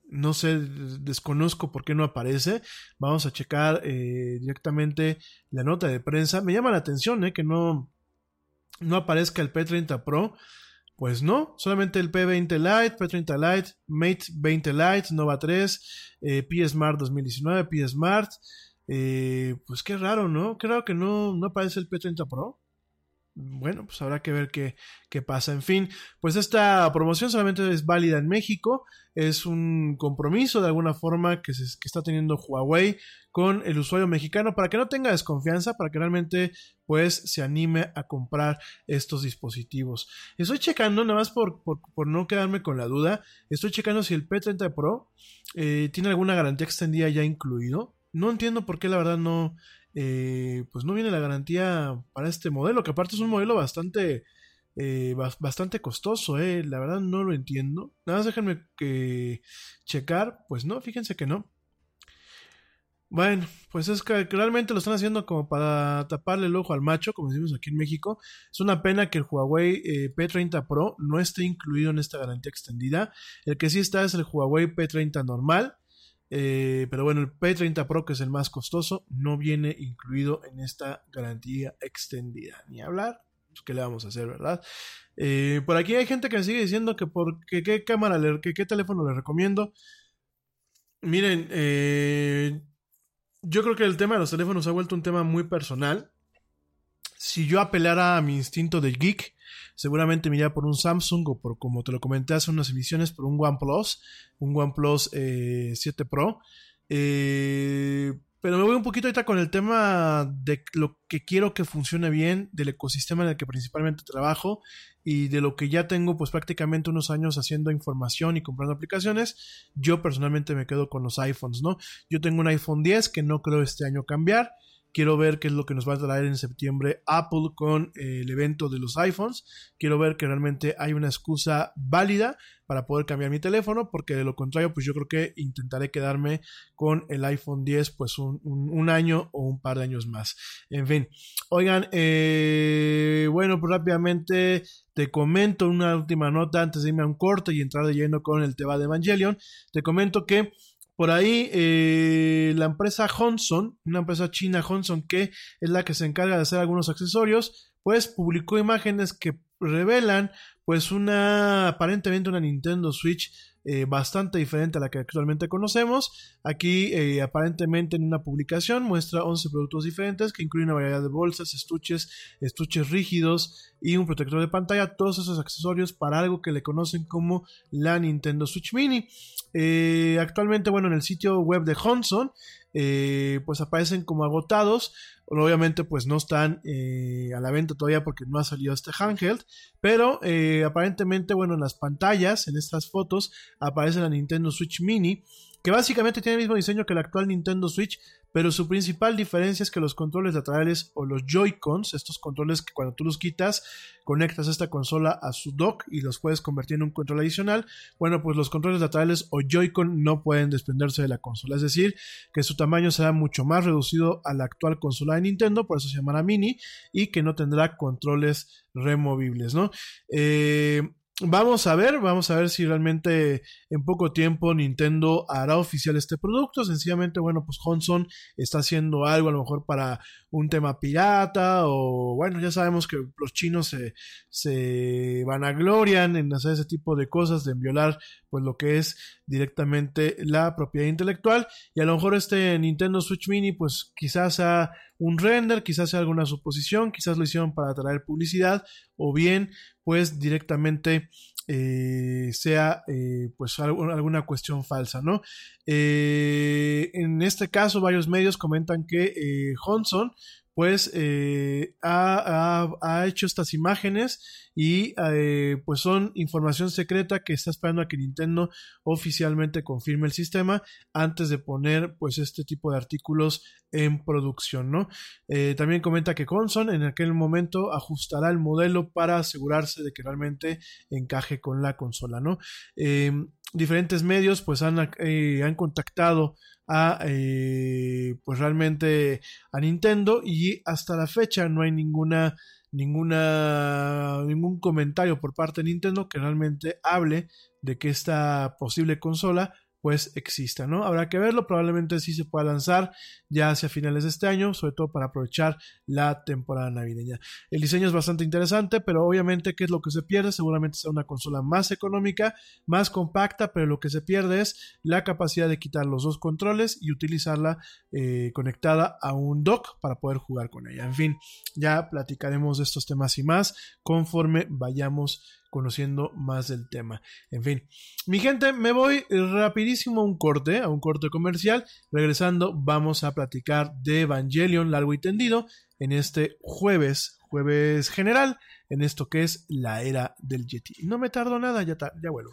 No sé, desconozco por qué no aparece. Vamos a checar eh, directamente la nota de prensa. Me llama la atención eh, que no, no aparezca el P30 Pro. Pues no, solamente el P20 Lite, P30 Lite, Mate 20 Lite, Nova 3, eh, Smart 2019, P Smart. Eh, pues qué raro, ¿no? Qué raro que no, no aparece el P30 Pro. Bueno, pues habrá que ver qué, qué, pasa. En fin, pues esta promoción solamente es válida en México. Es un compromiso de alguna forma que, se, que está teniendo Huawei con el usuario mexicano para que no tenga desconfianza, para que realmente pues se anime a comprar estos dispositivos. Estoy checando, nada más por, por, por no quedarme con la duda, estoy checando si el P30 Pro eh, tiene alguna garantía extendida ya incluido. No entiendo por qué la verdad no, eh, pues no viene la garantía para este modelo, que aparte es un modelo bastante, eh, bastante costoso, eh. la verdad no lo entiendo. Nada más déjenme que checar, pues no, fíjense que no. Bueno, pues es que realmente lo están haciendo como para taparle el ojo al macho, como decimos aquí en México. Es una pena que el Huawei eh, P30 Pro no esté incluido en esta garantía extendida. El que sí está es el Huawei P30 normal. Eh, pero bueno, el P30 Pro, que es el más costoso, no viene incluido en esta garantía extendida. Ni hablar, pues, ¿qué le vamos a hacer, verdad? Eh, por aquí hay gente que me sigue diciendo que por que, qué cámara, le, qué teléfono le recomiendo. Miren, eh, yo creo que el tema de los teléfonos ha vuelto un tema muy personal. Si yo apelara a mi instinto de geek, seguramente me por un Samsung o por, como te lo comenté hace unas emisiones, por un OnePlus, un OnePlus eh, 7 Pro. Eh, pero me voy un poquito ahorita con el tema de lo que quiero que funcione bien, del ecosistema en el que principalmente trabajo y de lo que ya tengo pues prácticamente unos años haciendo información y comprando aplicaciones. Yo personalmente me quedo con los iPhones, ¿no? Yo tengo un iPhone 10 que no creo este año cambiar. Quiero ver qué es lo que nos va a traer en septiembre Apple con eh, el evento de los iPhones. Quiero ver que realmente hay una excusa válida para poder cambiar mi teléfono, porque de lo contrario, pues yo creo que intentaré quedarme con el iPhone 10 pues un, un, año o un par de años más. En fin, oigan, eh, bueno, pues rápidamente te comento una última nota antes de irme a un corte y entrar de lleno con el tema de Evangelion. Te comento que por ahí, eh, la empresa Honson, una empresa china Honson, que es la que se encarga de hacer algunos accesorios, pues publicó imágenes que revelan, pues una, aparentemente una Nintendo Switch eh, bastante diferente a la que actualmente conocemos. Aquí, eh, aparentemente en una publicación, muestra 11 productos diferentes que incluyen una variedad de bolsas, estuches, estuches rígidos y un protector de pantalla. Todos esos accesorios para algo que le conocen como la Nintendo Switch Mini. Eh, actualmente, bueno, en el sitio web de Honson, eh, pues aparecen como agotados. Obviamente, pues no están eh, a la venta todavía porque no ha salido este handheld. Pero aparentemente, bueno, en las pantallas, en estas fotos, aparece la Nintendo Switch Mini, que básicamente tiene el mismo diseño que el actual Nintendo Switch, pero su principal diferencia es que los controles laterales o los Joy-Cons, estos controles que cuando tú los quitas, conectas esta consola a su dock y los puedes convertir en un control adicional, bueno, pues los controles laterales o Joy-Con no pueden desprenderse de la consola, es decir, que su tamaño será mucho más reducido a la actual consola de Nintendo, por eso se llamará mini, y que no tendrá controles removibles, ¿no? Eh, Vamos a ver, vamos a ver si realmente en poco tiempo Nintendo hará oficial este producto. Sencillamente, bueno, pues Honson está haciendo algo a lo mejor para un tema pirata o bueno, ya sabemos que los chinos se, se vanaglorian en hacer ese tipo de cosas, de violar pues lo que es directamente la propiedad intelectual y a lo mejor este Nintendo Switch Mini pues quizás sea un render, quizás sea alguna suposición, quizás lo hicieron para traer publicidad o bien pues directamente eh, sea eh, pues alguna cuestión falsa, ¿no? Eh, en este caso varios medios comentan que Honson pues eh, ha, hecho estas imágenes y eh, pues son información secreta que está esperando a que Nintendo oficialmente confirme el sistema antes de poner pues este tipo de artículos en producción, ¿no? Eh, también comenta que Conson en aquel momento ajustará el modelo para asegurarse de que realmente encaje con la consola, ¿no? diferentes medios pues han, han contactado a eh, pues realmente a Nintendo y hasta la fecha no hay ninguna ninguna ningún comentario por parte de Nintendo que realmente hable de que esta posible consola pues exista, ¿no? Habrá que verlo, probablemente sí se pueda lanzar ya hacia finales de este año, sobre todo para aprovechar la temporada navideña. El diseño es bastante interesante, pero obviamente, ¿qué es lo que se pierde? Seguramente será una consola más económica, más compacta, pero lo que se pierde es la capacidad de quitar los dos controles y utilizarla eh, conectada a un dock para poder jugar con ella. En fin, ya platicaremos de estos temas y más conforme vayamos conociendo más del tema. En fin, mi gente, me voy rapidísimo a un corte, a un corte comercial. Regresando, vamos a platicar de Evangelion largo y tendido en este jueves, jueves general, en esto que es la era del Yeti. No me tardo nada, ya, ya vuelvo.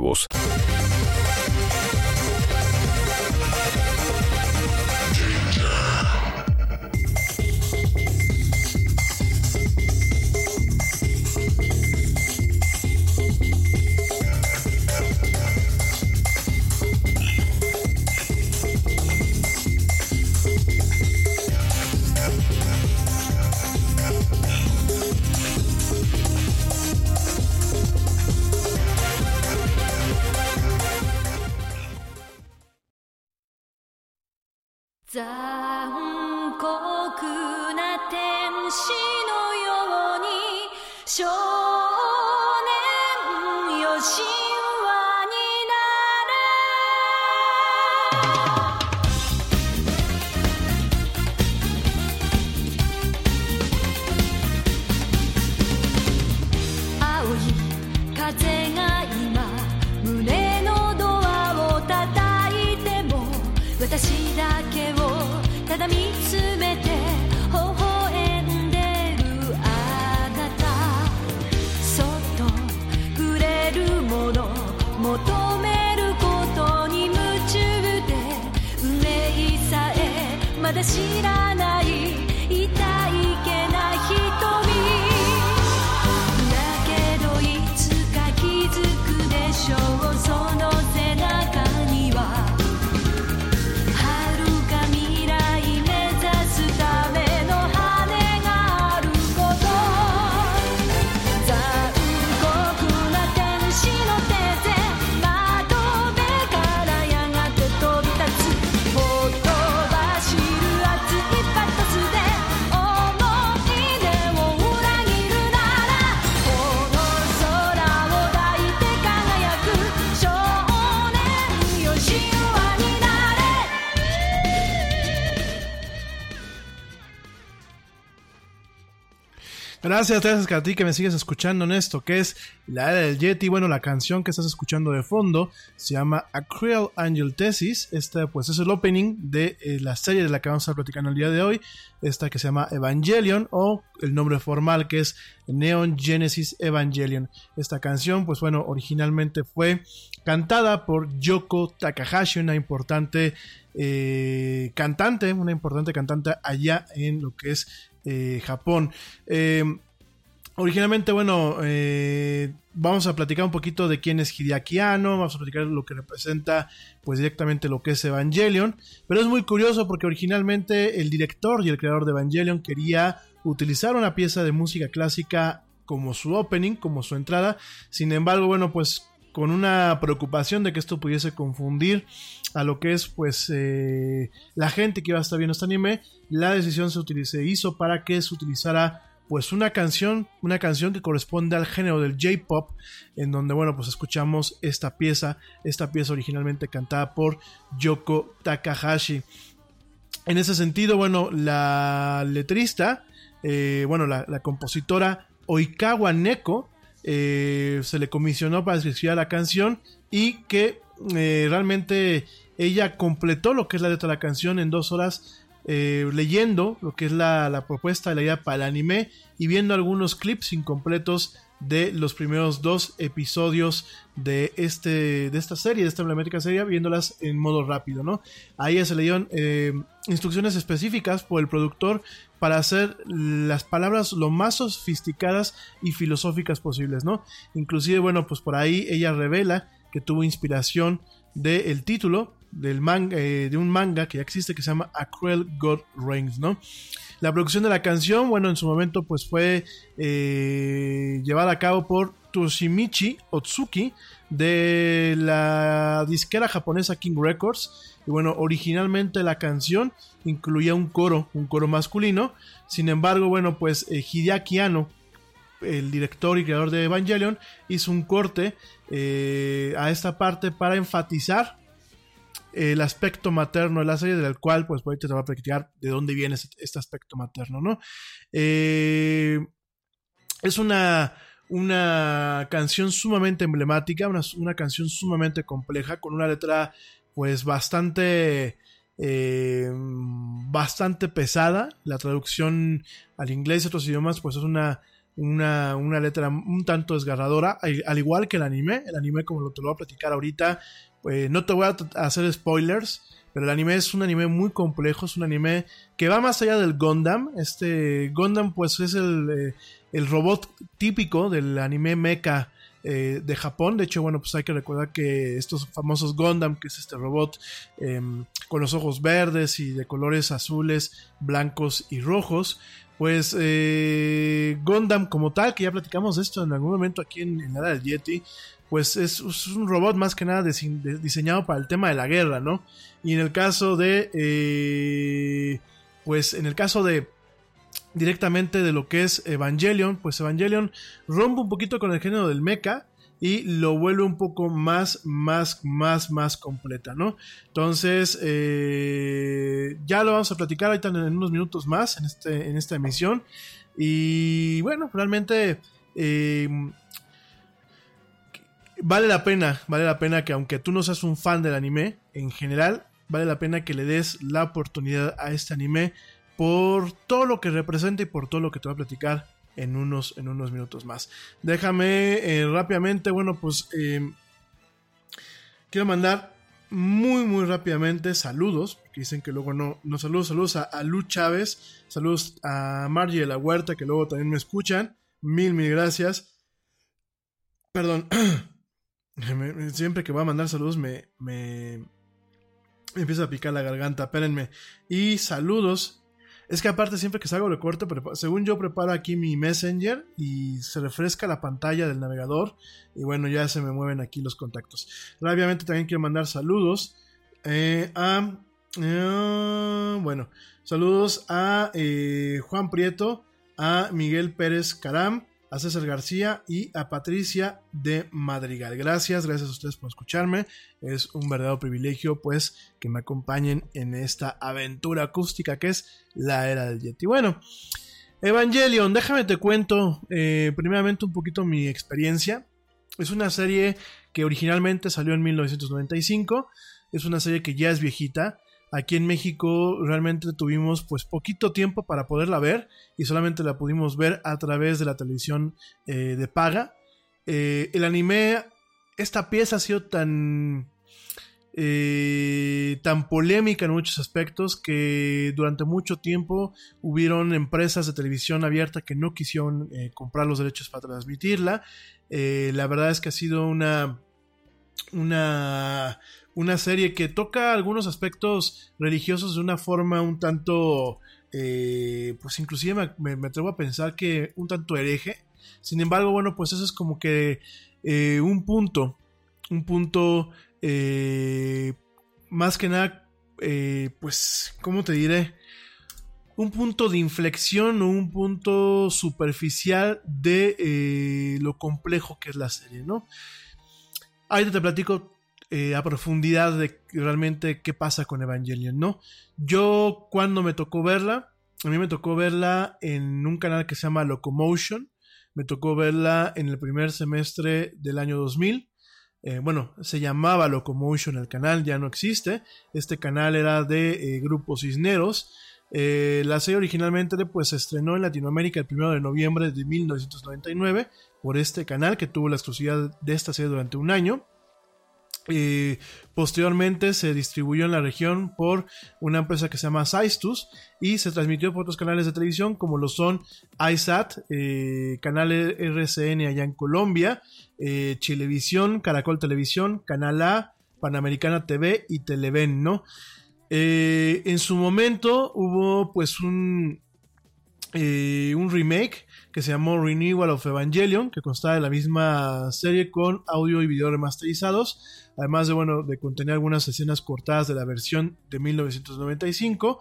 Reus. Gracias, gracias a ti que me sigues escuchando en esto, que es la era del Yeti. Bueno, la canción que estás escuchando de fondo se llama A Cruel Angel Thesis. Esta, pues, es el opening de eh, la serie de la que vamos a platicando el día de hoy. Esta que se llama Evangelion, o el nombre formal que es Neon Genesis Evangelion. Esta canción, pues, bueno, originalmente fue cantada por Yoko Takahashi, una importante eh, cantante, una importante cantante allá en lo que es eh, Japón. Eh, originalmente, bueno, eh, vamos a platicar un poquito de quién es Hideaki vamos a platicar lo que representa, pues directamente lo que es Evangelion, pero es muy curioso porque originalmente el director y el creador de Evangelion quería utilizar una pieza de música clásica como su opening, como su entrada, sin embargo, bueno, pues con una preocupación de que esto pudiese confundir a lo que es pues eh, la gente que iba a estar viendo este anime, la decisión se hizo para que se utilizara pues una canción, una canción que corresponde al género del J-pop, en donde bueno pues escuchamos esta pieza, esta pieza originalmente cantada por Yoko Takahashi. En ese sentido, bueno, la letrista, eh, bueno, la, compositora Oikawa Neko, eh, se le comisionó para escribir la canción y que eh, realmente ella completó lo que es la letra de la canción en dos horas eh, leyendo lo que es la, propuesta de la idea para el anime y viendo algunos clips incompletos de los primeros dos episodios de este de esta serie, de esta emblemática serie, viéndolas en modo rápido, ¿no? A ella se le eh, instrucciones específicas por el productor para hacer las palabras lo más sofisticadas y filosóficas posibles, ¿no? Inclusive, bueno, pues por ahí ella revela que tuvo inspiración del título del manga, eh, de un manga que ya existe que se llama A Cruel God Reigns, ¿no? La producción de la canción, bueno, en su momento pues fue eh, llevada a cabo por Toshimichi Otsuki de la disquera japonesa King Records. Y bueno, originalmente la canción incluía un coro, un coro masculino. Sin embargo, bueno, pues eh, Hideaki Anno, el director y creador de Evangelion, hizo un corte a esta parte para enfatizar el aspecto materno de la serie, del cual, pues, ahorita te voy a platicar de dónde viene este, este aspecto materno, ¿no? Eh, es una, una canción sumamente emblemática, una, una, canción sumamente compleja, con una letra, pues, bastante. Eh, bastante pesada. La traducción al inglés y otros idiomas, pues, es una. Una, una letra un tanto desgarradora, al, al igual que el anime. El anime, como lo te lo voy a platicar ahorita, eh, no te voy a hacer spoilers, pero el anime es un anime muy complejo, es un anime que va más allá del Gundam. Este Gundam pues es el, eh, robot típico del anime mecha eh, de Japón. De hecho, bueno, pues hay que recordar que estos famosos Gundam, que es este robot eh, con los ojos verdes y de colores azules, blancos y rojos, pues eh, Gundam como tal, que ya platicamos de esto en algún momento aquí en, en la era del Yeti, pues es, un robot más que nada diseñado para el tema de la guerra, ¿no? Y en el caso de, eh, pues en el caso de directamente de lo que es Evangelion, pues Evangelion rompe un poquito con el género del mecha y lo vuelve un poco más, más, más, más completa, ¿no? Entonces, eh, ya lo vamos a platicar ahorita en unos minutos más en, este, en esta emisión. Y bueno, realmente eh, vale la pena, vale la pena que aunque tú no seas un fan del anime, en general, vale la pena que le des la oportunidad a este anime por todo lo que representa y por todo lo que te voy a platicar en unos, en unos minutos más. Déjame eh, rápidamente, bueno, pues eh, quiero mandar muy, muy rápidamente, saludos, que dicen que luego no, no saludos, saludos a, a Lu Chávez, saludos a Margie de la Huerta, que luego también me escuchan, mil, mil gracias. Perdón, Siempre que voy a mandar saludos me, me, empieza a picar la garganta, espérenme. Y saludos. Es que aparte siempre que salgo corte, prepa- según yo preparo aquí mi Messenger y se refresca la pantalla del navegador y bueno, ya se me mueven aquí los contactos. Rápidamente también quiero mandar saludos eh, a... eh, bueno, saludos a eh, Juan Prieto, a Miguel Pérez Caram, a César García y a Patricia de Madrigal. Gracias, gracias a ustedes por escucharme. Es un verdadero privilegio pues que me acompañen en esta aventura acústica que es la era del Yeti. Bueno, Evangelion, déjame te cuento eh, primeramente un poquito mi experiencia. Es una serie que originalmente salió en 1995. Es una serie que ya es viejita. Aquí en México realmente tuvimos pues poquito tiempo para poderla ver y solamente la pudimos ver a través de la televisión eh, de paga. Eh, el anime, esta pieza ha sido tan eh, tan polémica en muchos aspectos que durante mucho tiempo hubieron empresas de televisión abierta que no quisieron comprar los derechos para transmitirla. La verdad es que ha sido una una una serie que toca algunos aspectos religiosos de una forma un tanto eh, pues inclusive me, me- atrevo a pensar que un tanto hereje sin embargo bueno pues eso es como que eh, un punto un punto eh, más que nada eh, pues cómo te diré un punto de inflexión o un punto superficial de lo complejo que es la serie, ¿no? Ahorita te platico eh, a profundidad de realmente qué pasa con Evangelion, ¿no? Yo cuando me tocó verla, a mí me tocó verla en un canal que se llama Locomotion, me tocó verla en el primer semestre del año 2000. Eh, bueno, se llamaba Locomotion el canal, ya no existe. Este canal era de eh, Grupo Cisneros. Eh, la serie originalmente pues, se estrenó en Latinoamérica el 1 de noviembre de 1999 por este canal que tuvo la exclusividad de esta serie durante un año. Posteriormente se distribuyó en la región por una empresa que se llama Saistus y se transmitió por otros canales de televisión como lo son iSat, eh, canal RCN allá en Colombia, eh, Chilevisión, Caracol Televisión, Canal A, Panamericana TV y Televen, ¿no? Eh, en su momento hubo pues un, eh, un remake que se llamó Renewal of Evangelion, que constaba de la misma serie con audio y video remasterizados, además de, bueno, de contener algunas escenas cortadas de la versión de 1995.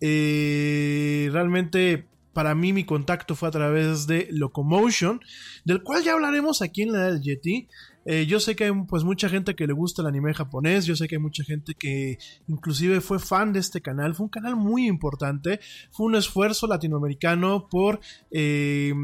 Eh, realmente para mí mi contacto fue a través de Locomotion, del cual ya hablaremos aquí en la Era del Yeti. Eh, yo sé que hay pues mucha gente que le gusta el anime japonés, yo sé que hay mucha gente que inclusive fue fan de este canal, fue un canal muy importante, fue un esfuerzo latinoamericano por eh,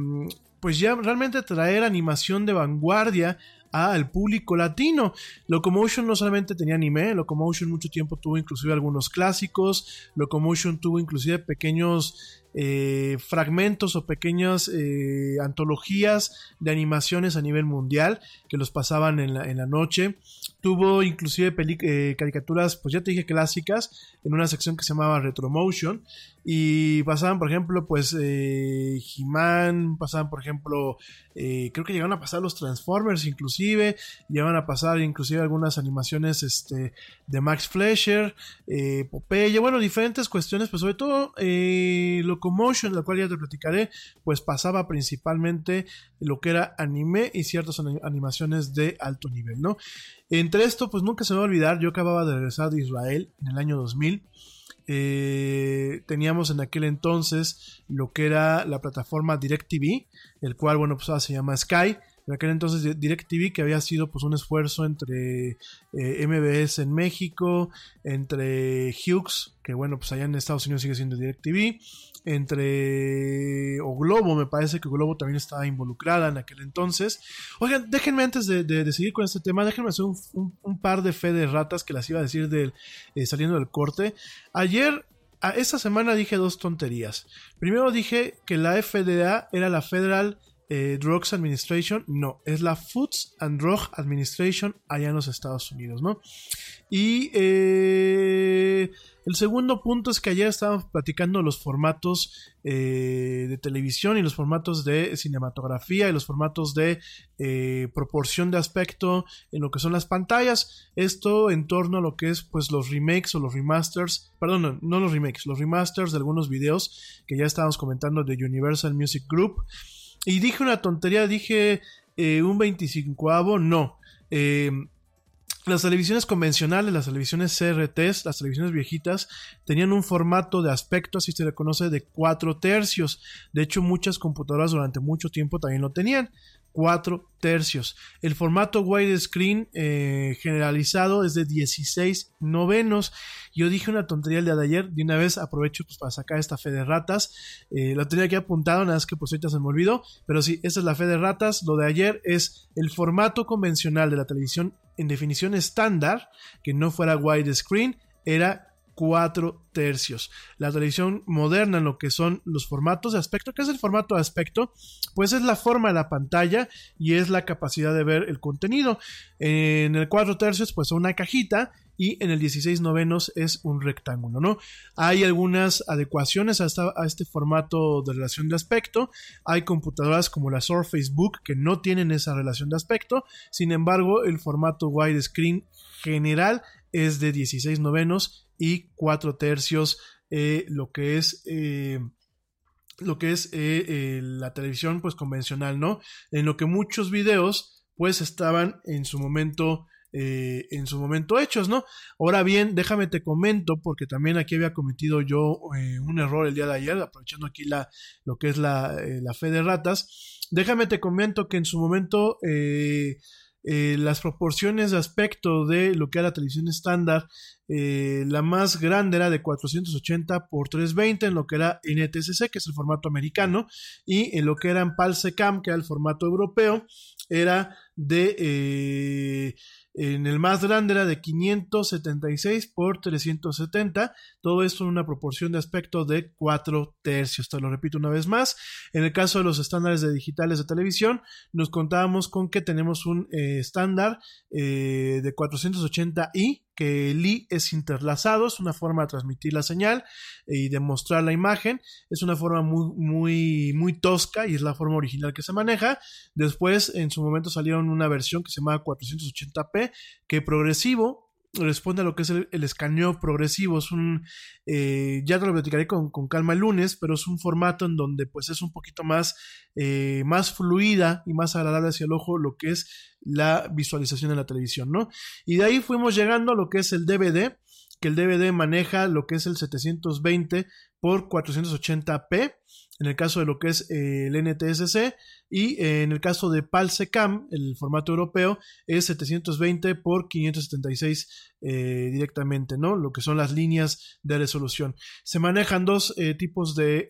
pues ya realmente traer animación de vanguardia al público latino. Locomotion no solamente tenía anime, Locomotion mucho tiempo tuvo inclusive algunos clásicos, Locomotion tuvo inclusive pequeños eh, fragmentos o pequeñas eh, antologías de animaciones a nivel mundial que los pasaban en la, en la noche. Tuvo inclusive eh, caricaturas, pues ya te dije clásicas, en una sección que se llamaba Retromotion. Y pasaban, por ejemplo, pues eh, He-Man, pasaban, por ejemplo, eh, creo que llegaron a pasar los Transformers inclusive, llegaban a pasar inclusive algunas animaciones este, de Max Fleischer, eh, Popeye, bueno, diferentes cuestiones, pues sobre todo eh, Locomotion, la cual ya te platicaré, pues pasaba principalmente lo que era anime y ciertas ani- animaciones de alto nivel, ¿no? Entre esto, pues nunca se me va a olvidar, yo acababa de regresar de Israel en el año 2000. Eh, teníamos en aquel entonces lo que era la plataforma DirecTV, el cual, bueno, pues ahora se llama Sky. En aquel entonces Di- DirecTV, que había sido pues un esfuerzo entre eh, MBS en México, entre Hughes, que bueno, pues allá en Estados Unidos sigue siendo DirecTV, entre o Globo, me parece que Globo también estaba involucrada en aquel entonces. Oigan, déjenme antes de, de- seguir con este tema, déjenme hacer un, un- par de fe de ratas que las iba a decir del, eh, saliendo del corte. Ayer, esta semana dije dos tonterías. Primero dije que la FDA era la Federal eh, Drugs Administration, no, es la Foods and Drug Administration allá en los Estados Unidos, ¿no? Y eh, el segundo punto es que ayer estábamos platicando los formatos eh, de televisión y los formatos de cinematografía y los formatos de proporción de aspecto en lo que son las pantallas. Esto en torno a lo que es pues los remakes o los remasters, perdón, no, no los remakes, los remasters de algunos videos que ya estábamos comentando de Universal Music Group. Y dije una tontería, dije eh, un 25avo, no. Eh, las televisiones convencionales, las televisiones CRTs, las televisiones viejitas, tenían un formato de aspecto, así se le conoce, de 4 tercios. De hecho, muchas computadoras durante mucho tiempo también lo tenían. 4 tercios. El formato widescreen eh, generalizado es de 16 novenos. Yo dije una tontería el día de ayer, de una vez aprovecho pues, para sacar esta fe de ratas. Eh, la tenía aquí apuntado, nada más que pues ahorita se me olvidó. Pero sí, esta es la fe de ratas. Lo de ayer es el formato convencional de la televisión en definición estándar, que no fuera widescreen, era 4 tercios. La televisión moderna en lo que son los formatos de aspecto, ¿qué es el formato de aspecto? Pues es la forma de la pantalla y es la capacidad de ver el contenido. En el 4 tercios pues una cajita y en el 16 novenos es un rectángulo, ¿no? Hay algunas adecuaciones a, a este formato de relación de aspecto. Hay computadoras como la Surface Book que no tienen esa relación de aspecto. Sin embargo, el formato widescreen general es de 16 novenos y 4 tercios, eh, lo que es... eh, lo que es eh, la televisión pues convencional, ¿no? En lo que muchos videos pues estaban en su momento en su momento hechos, ¿no? Ahora bien, déjame te comento, porque también aquí había cometido yo un error el día de ayer, aprovechando aquí la, lo que es la, la fe de ratas. Déjame te comento que en su momento eh, las proporciones de aspecto de lo que era la televisión estándar, eh, la más grande era de 480 por 320 en lo que era NTSC, que es el formato americano, y en lo que era en Palsecam, que era el formato europeo, era de eh, en el más grande era de 576 por 370, todo esto en una proporción de aspecto de 4 tercios. Te lo repito una vez más. En el caso de los estándares de digitales de televisión, nos contábamos con que tenemos un eh, estándar eh, de 480i, que es interlazado, es una forma de transmitir la señal y de mostrar la imagen. Es una forma muy, muy, muy tosca y es la forma original que se maneja. Después, en su momento salieron una versión que se llama 480p, que progresivo responde a lo que es el, escaneo progresivo. Es un, eh, ya te lo platicaré con, con, calma el lunes, pero es un formato en donde pues es un poquito más, eh, más fluida y más agradable hacia el ojo lo que es la visualización en la televisión, ¿no? Y de ahí fuimos llegando a lo que es el DVD, que el DVD maneja lo que es el 720 por 480p en el caso de lo que es eh, el NTSC y eh, en el caso de PALSECAM, el formato europeo es 720 por 576 eh, directamente, ¿no? Lo que son las líneas de resolución. Se manejan dos eh, tipos de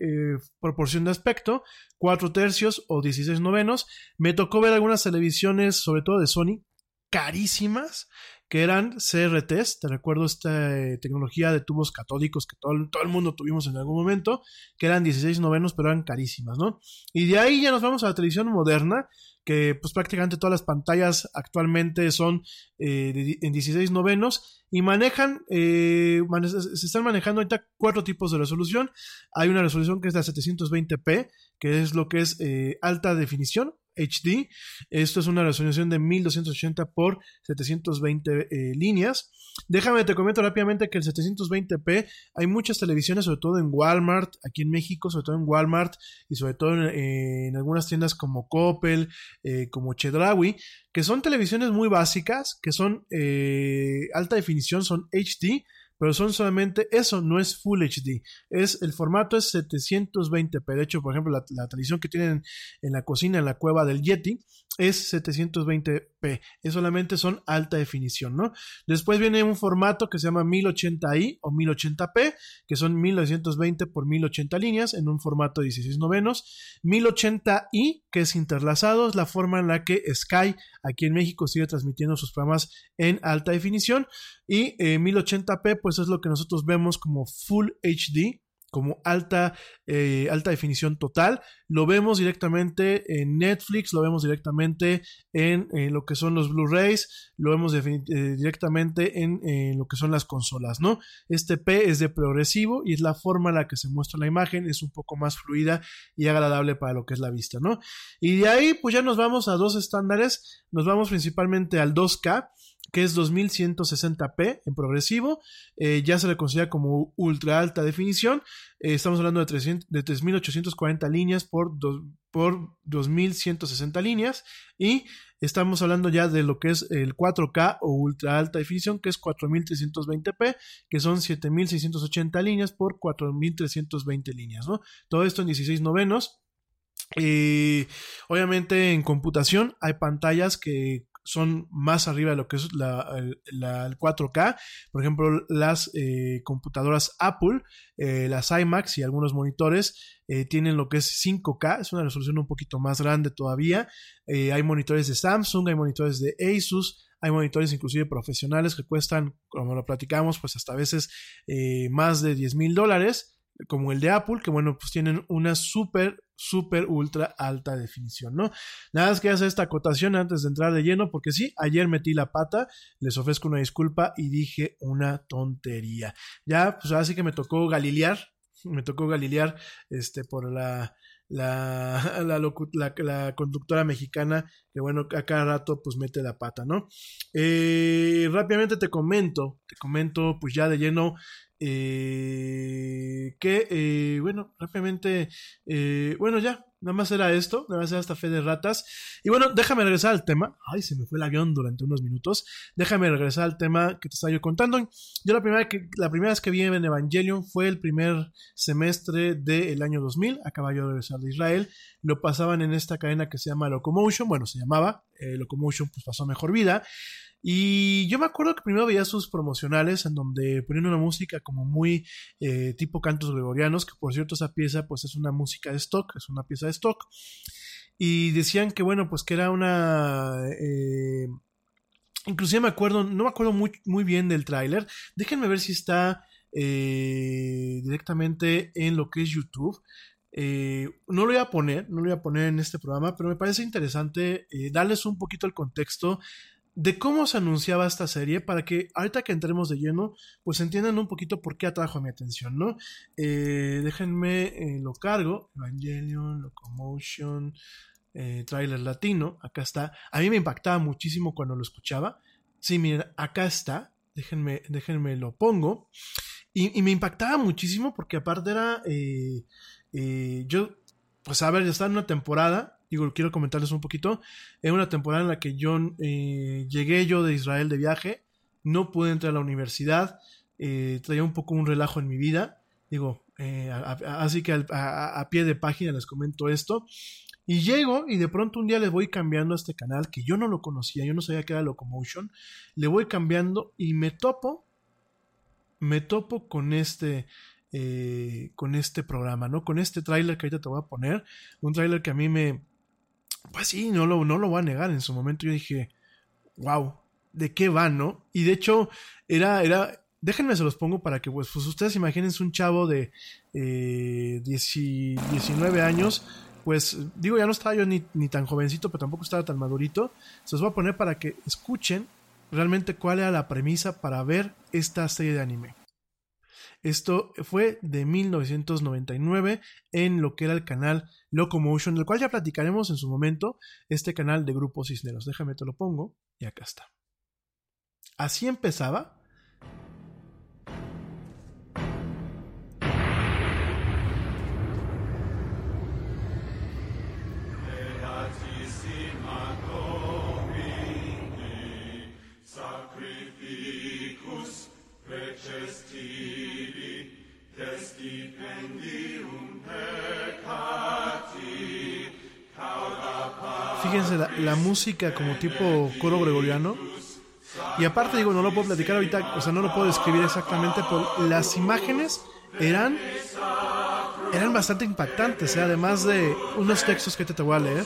proporción de aspecto, 4 tercios o 16 novenos. Me tocó ver algunas televisiones, sobre todo de Sony, carísimas, que eran CRTs, te recuerdo esta eh, tecnología de tubos catódicos que todo, todo, el mundo tuvimos en algún momento, que eran 16 novenos, pero eran carísimas, ¿no? Y de ahí ya nos vamos a la televisión moderna, que pues prácticamente todas las pantallas actualmente son eh, en 16 novenos y manejan, eh, se están manejando ahorita cuatro tipos de resolución. Hay una resolución que es la 720p, que es lo que es alta definición, HD. Esto es una resolución de 1280 por 720 eh, líneas. Déjame te comento rápidamente que el 720p hay muchas televisiones, sobre todo en Walmart, aquí en México, sobre todo en Walmart y sobre todo en, algunas tiendas como Coppel, eh, como Chedraui, que son televisiones muy básicas, que son eh, alta definición, son HD, pero son solamente eso, no es Full HD. Es, el formato es 720p. De hecho, por ejemplo, la, la televisión que tienen en la cocina, en la cueva del Yeti, es 720p. Es solamente son alta definición, ¿no? Después viene un formato que se llama 1080i o 1080p, que son 1920 por 1080 líneas en un formato de 16 novenos. 1080i, que es interlazado, es la forma en la que Sky aquí en México sigue transmitiendo sus programas en alta definición. Y eh, 1080p, pues es lo que nosotros vemos como Full HD como alta, eh, alta definición total. Lo vemos directamente en Netflix, lo vemos directamente en, eh, lo que son los Blu-rays, lo vemos eh, directamente en lo que son las consolas, ¿no? Este P es de progresivo y es la forma en la que se muestra la imagen, es un poco más fluida y agradable para lo que es la vista, ¿no? Y de ahí, pues ya nos vamos a dos estándares, nos vamos principalmente al 2K, que es 2160p en progresivo, eh, ya se le considera como ultra alta definición, eh, estamos hablando de, 300 de 3840 líneas por, dos- por 2160 líneas y estamos hablando ya de lo que es el 4K o ultra alta definición, que es 4320p, que son 7680 líneas por 4320 líneas, ¿no? Todo esto en 16 novenos. Y obviamente en computación hay pantallas que son más arriba de lo que es la, la- el 4K. Por ejemplo, las eh, computadoras Apple, eh, las iMacs y algunos monitores eh, tienen lo que es 5K, es una resolución un poquito más grande todavía. Eh, hay monitores de Samsung, hay monitores de Asus, hay monitores inclusive profesionales que cuestan, como lo platicamos, pues hasta veces más de 10 mil dólares, como el de Apple, que bueno, pues tienen una súper, súper, ultra alta definición, ¿no? Nada más que hacer esta acotación antes de entrar de lleno, porque sí, ayer metí la pata, les ofrezco una disculpa y dije una tontería. Ya, pues ahora sí que me tocó galilear, me tocó galilear este, por la, la, la, locu- la- la conductora mexicana que bueno, a cada rato pues mete la pata, ¿no? Eh, rápidamente te comento, te comento pues ya de lleno eh, que, eh, bueno, rápidamente, eh, bueno, ya, nada más era esto, nada más era esta fe de ratas. Y bueno, déjame regresar al tema. Ay, se me fue el avión durante unos minutos. Déjame regresar al tema que te estaba yo contando. Yo la primera, que, la primera vez que vi en Evangelion fue el primer semestre del año 2000. Acaba yo de regresar de Israel. Lo pasaban en esta cadena que se llama Locomotion. Bueno, se llamaba eh, Locomotion, pues pasó mejor vida. Y yo me acuerdo que primero veía sus promocionales en donde ponían una música como muy eh, tipo cantos gregorianos, que por cierto esa pieza pues es una música de stock, es una pieza de stock. Y decían que bueno, pues que era una... Eh, inclusive me acuerdo, no me acuerdo muy, muy bien del tráiler. Déjenme ver si está eh, directamente en lo que es YouTube. Eh, no lo voy a poner, no lo voy a poner en este programa, pero me parece interesante darles un poquito el contexto de cómo se anunciaba esta serie para que ahorita que entremos de lleno, pues entiendan un poquito por qué atrajo mi atención, ¿no? Eh, déjenme, eh, lo cargo, Evangelion, Locomotion, eh, trailer latino, acá está. A mí me impactaba muchísimo cuando lo escuchaba. Sí, miren, acá está, déjenme, déjenme lo pongo. Y, y me impactaba muchísimo porque aparte era, eh, yo, pues a ver, ya está en una temporada, digo, quiero comentarles un poquito, en una temporada en la que yo eh, llegué yo de Israel de viaje, no pude entrar a la universidad, eh, traía un poco un relajo en mi vida, digo, eh, así que a, pie de página les comento esto, y llego y de pronto un día le voy cambiando a este canal que yo no lo conocía, yo no sabía que era Locomotion, le voy cambiando y me topo, me topo con este, con este programa, ¿no? Con este tráiler que ahorita te voy a poner, un tráiler que a mí me, pues sí, no lo, no lo voy a negar, en su momento yo dije, wow, ¿de qué va, no? Y de hecho, era, era, déjenme se los pongo para que pues, pues ustedes imagínense un chavo de eh, 10 y 19 años, pues digo, ya no estaba yo ni, ni tan jovencito, pero tampoco estaba tan madurito, se los voy a poner para que escuchen realmente cuál era la premisa para ver esta serie de anime. Esto fue de 1999 en lo que era el canal Locomotion, del cual ya platicaremos en su momento, este canal de Grupo Cisneros. Déjame te lo pongo y acá está. Así empezaba. Fíjense la, música como tipo coro gregoriano. Y aparte, digo, no lo puedo platicar ahorita, o sea, no lo puedo describir exactamente, pero las imágenes eran, eran bastante impactantes, ¿eh? además de unos textos que te, te voy a leer.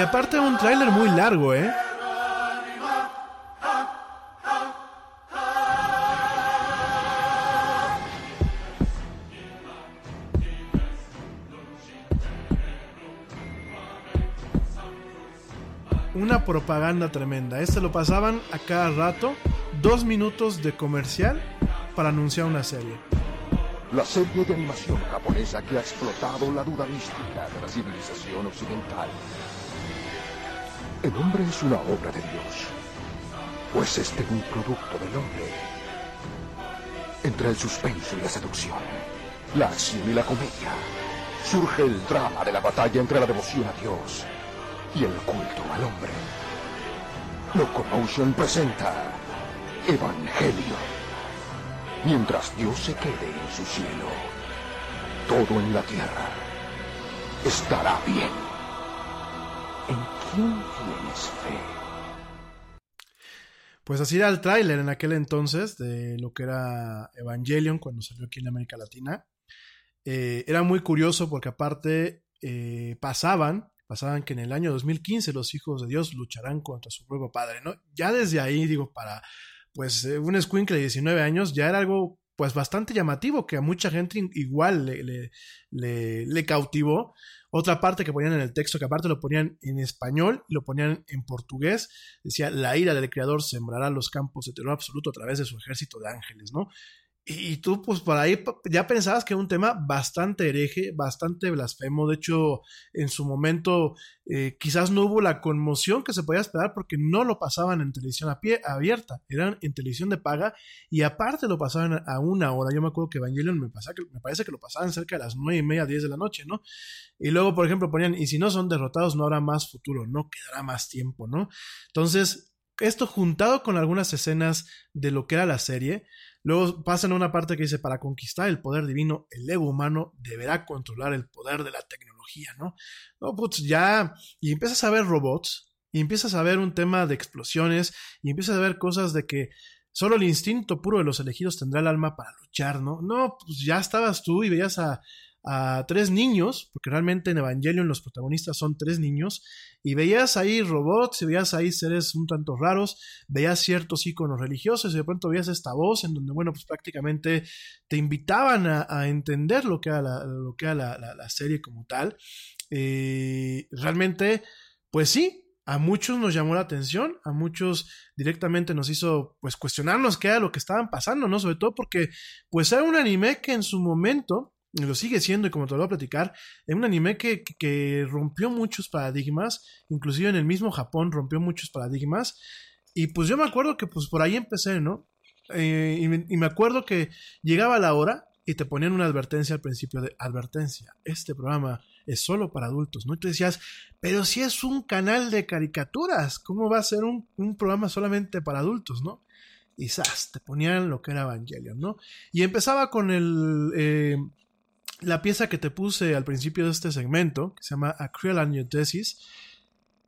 Y aparte un tráiler muy largo, ¿eh? Una propaganda tremenda. Este lo pasaban a cada rato, dos minutos de comercial para anunciar una serie. La serie de animación japonesa que ha explotado la duda mística de la civilización occidental. El hombre es una obra de Dios. ¿O es este un producto del hombre? Entre el suspenso y la seducción, la acción y la comedia, surge el drama de la batalla entre la devoción a Dios y el culto al hombre. Locomotion presenta Evangelio. Mientras Dios se quede en su cielo, todo en la tierra estará bien. Pues así era el tráiler en aquel entonces de lo que era Evangelion cuando salió aquí en América Latina. Eh, era muy curioso porque aparte eh, pasaban, pasaban que en el año 2015 los hijos de Dios lucharán contra su propio padre, ¿no? Ya desde ahí, digo, para pues eh, un escuincle de 19 años ya era algo pues bastante llamativo que a mucha gente igual le- le cautivó. Otra parte que ponían en el texto, que aparte lo ponían en español y lo ponían en portugués, decía, la ira del Creador sembrará los campos de terror absoluto a través de su ejército de ángeles, ¿no? Y, tú, pues por ahí ya pensabas que era un tema bastante hereje, bastante blasfemo. De hecho, en su momento eh, quizás no hubo la conmoción que se podía esperar porque no lo pasaban en televisión a pie, abierta, eran en televisión de paga y aparte lo pasaban a una hora. Yo me acuerdo que Evangelion me, pasa que, me parece que lo pasaban cerca de las nueve y media, 10 de la noche, ¿no? Y luego, por ejemplo, ponían, y si no son derrotados, no habrá más futuro, no quedará más tiempo, ¿no? Entonces, esto juntado con algunas escenas de lo que era la serie, luego pasan a una parte que dice, para conquistar el poder divino, el ego humano deberá controlar el poder de la tecnología, ¿no? No, pues ya, y empiezas a ver robots, y empiezas a ver un tema de explosiones, y empiezas a ver cosas de que solo el instinto puro de los elegidos tendrá el alma para luchar, ¿no? No, pues ya estabas tú y veías a, a tres niños, porque realmente en Evangelion los protagonistas son tres niños, y veías ahí robots, y veías ahí seres un tanto raros, veías ciertos iconos religiosos, y de pronto veías esta voz en donde, bueno, pues prácticamente te invitaban a, entender lo que era la, lo que era la, la- serie como tal. Eh, realmente, pues sí, a muchos nos llamó la atención, a muchos directamente nos hizo pues cuestionarnos qué era lo que estaban pasando, ¿no? Sobre todo porque pues era un anime que en su momento, lo sigue siendo y como te lo voy a platicar, es un anime que, que- rompió muchos paradigmas, inclusive en el mismo Japón rompió muchos paradigmas, y pues yo me acuerdo que pues por ahí empecé, ¿no? Eh, y, me, y me acuerdo que llegaba la hora y te ponían una advertencia al principio de advertencia, este programa es solo para adultos, ¿no? Y tú decías, pero si es un canal de caricaturas, ¿cómo va a ser un, un programa solamente para adultos, ¿no? Y ¡zas! te ponían lo que era Evangelion, ¿no? Y empezaba con el, eh, la pieza que te puse al principio de este segmento, que se llama Acryl Amniotesis,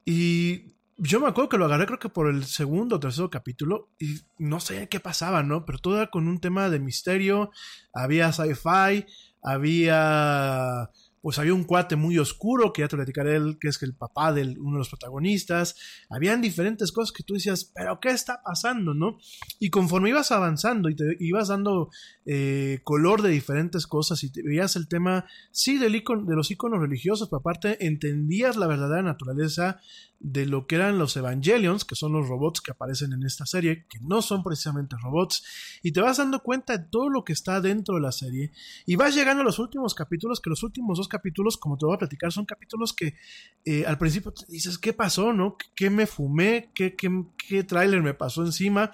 y yo me acuerdo que lo agarré creo que por el segundo o tercer capítulo y no sé qué pasaba, ¿no? Pero todo era con un tema de misterio, había sci-fi, había pues había un cuate muy oscuro, que ya te platicaré él, que es el papá de uno de los protagonistas. Habían diferentes cosas que tú decías, pero ¿qué está pasando, no? Y conforme ibas avanzando y te ibas dando eh, color de diferentes cosas y te veías el tema, sí, del icono, de los iconos religiosos, pero aparte entendías la verdadera naturaleza de lo que eran los Evangelions, que son los robots que aparecen en esta serie, que no son precisamente robots, y te vas dando cuenta de todo lo que está dentro de la serie, y vas llegando a los últimos capítulos, que los últimos dos capítulos, como te voy a platicar, son capítulos que eh, al principio te dices, ¿qué pasó, no? ¿Qué me fumé? ¿Qué, qué, qué tráiler me pasó encima?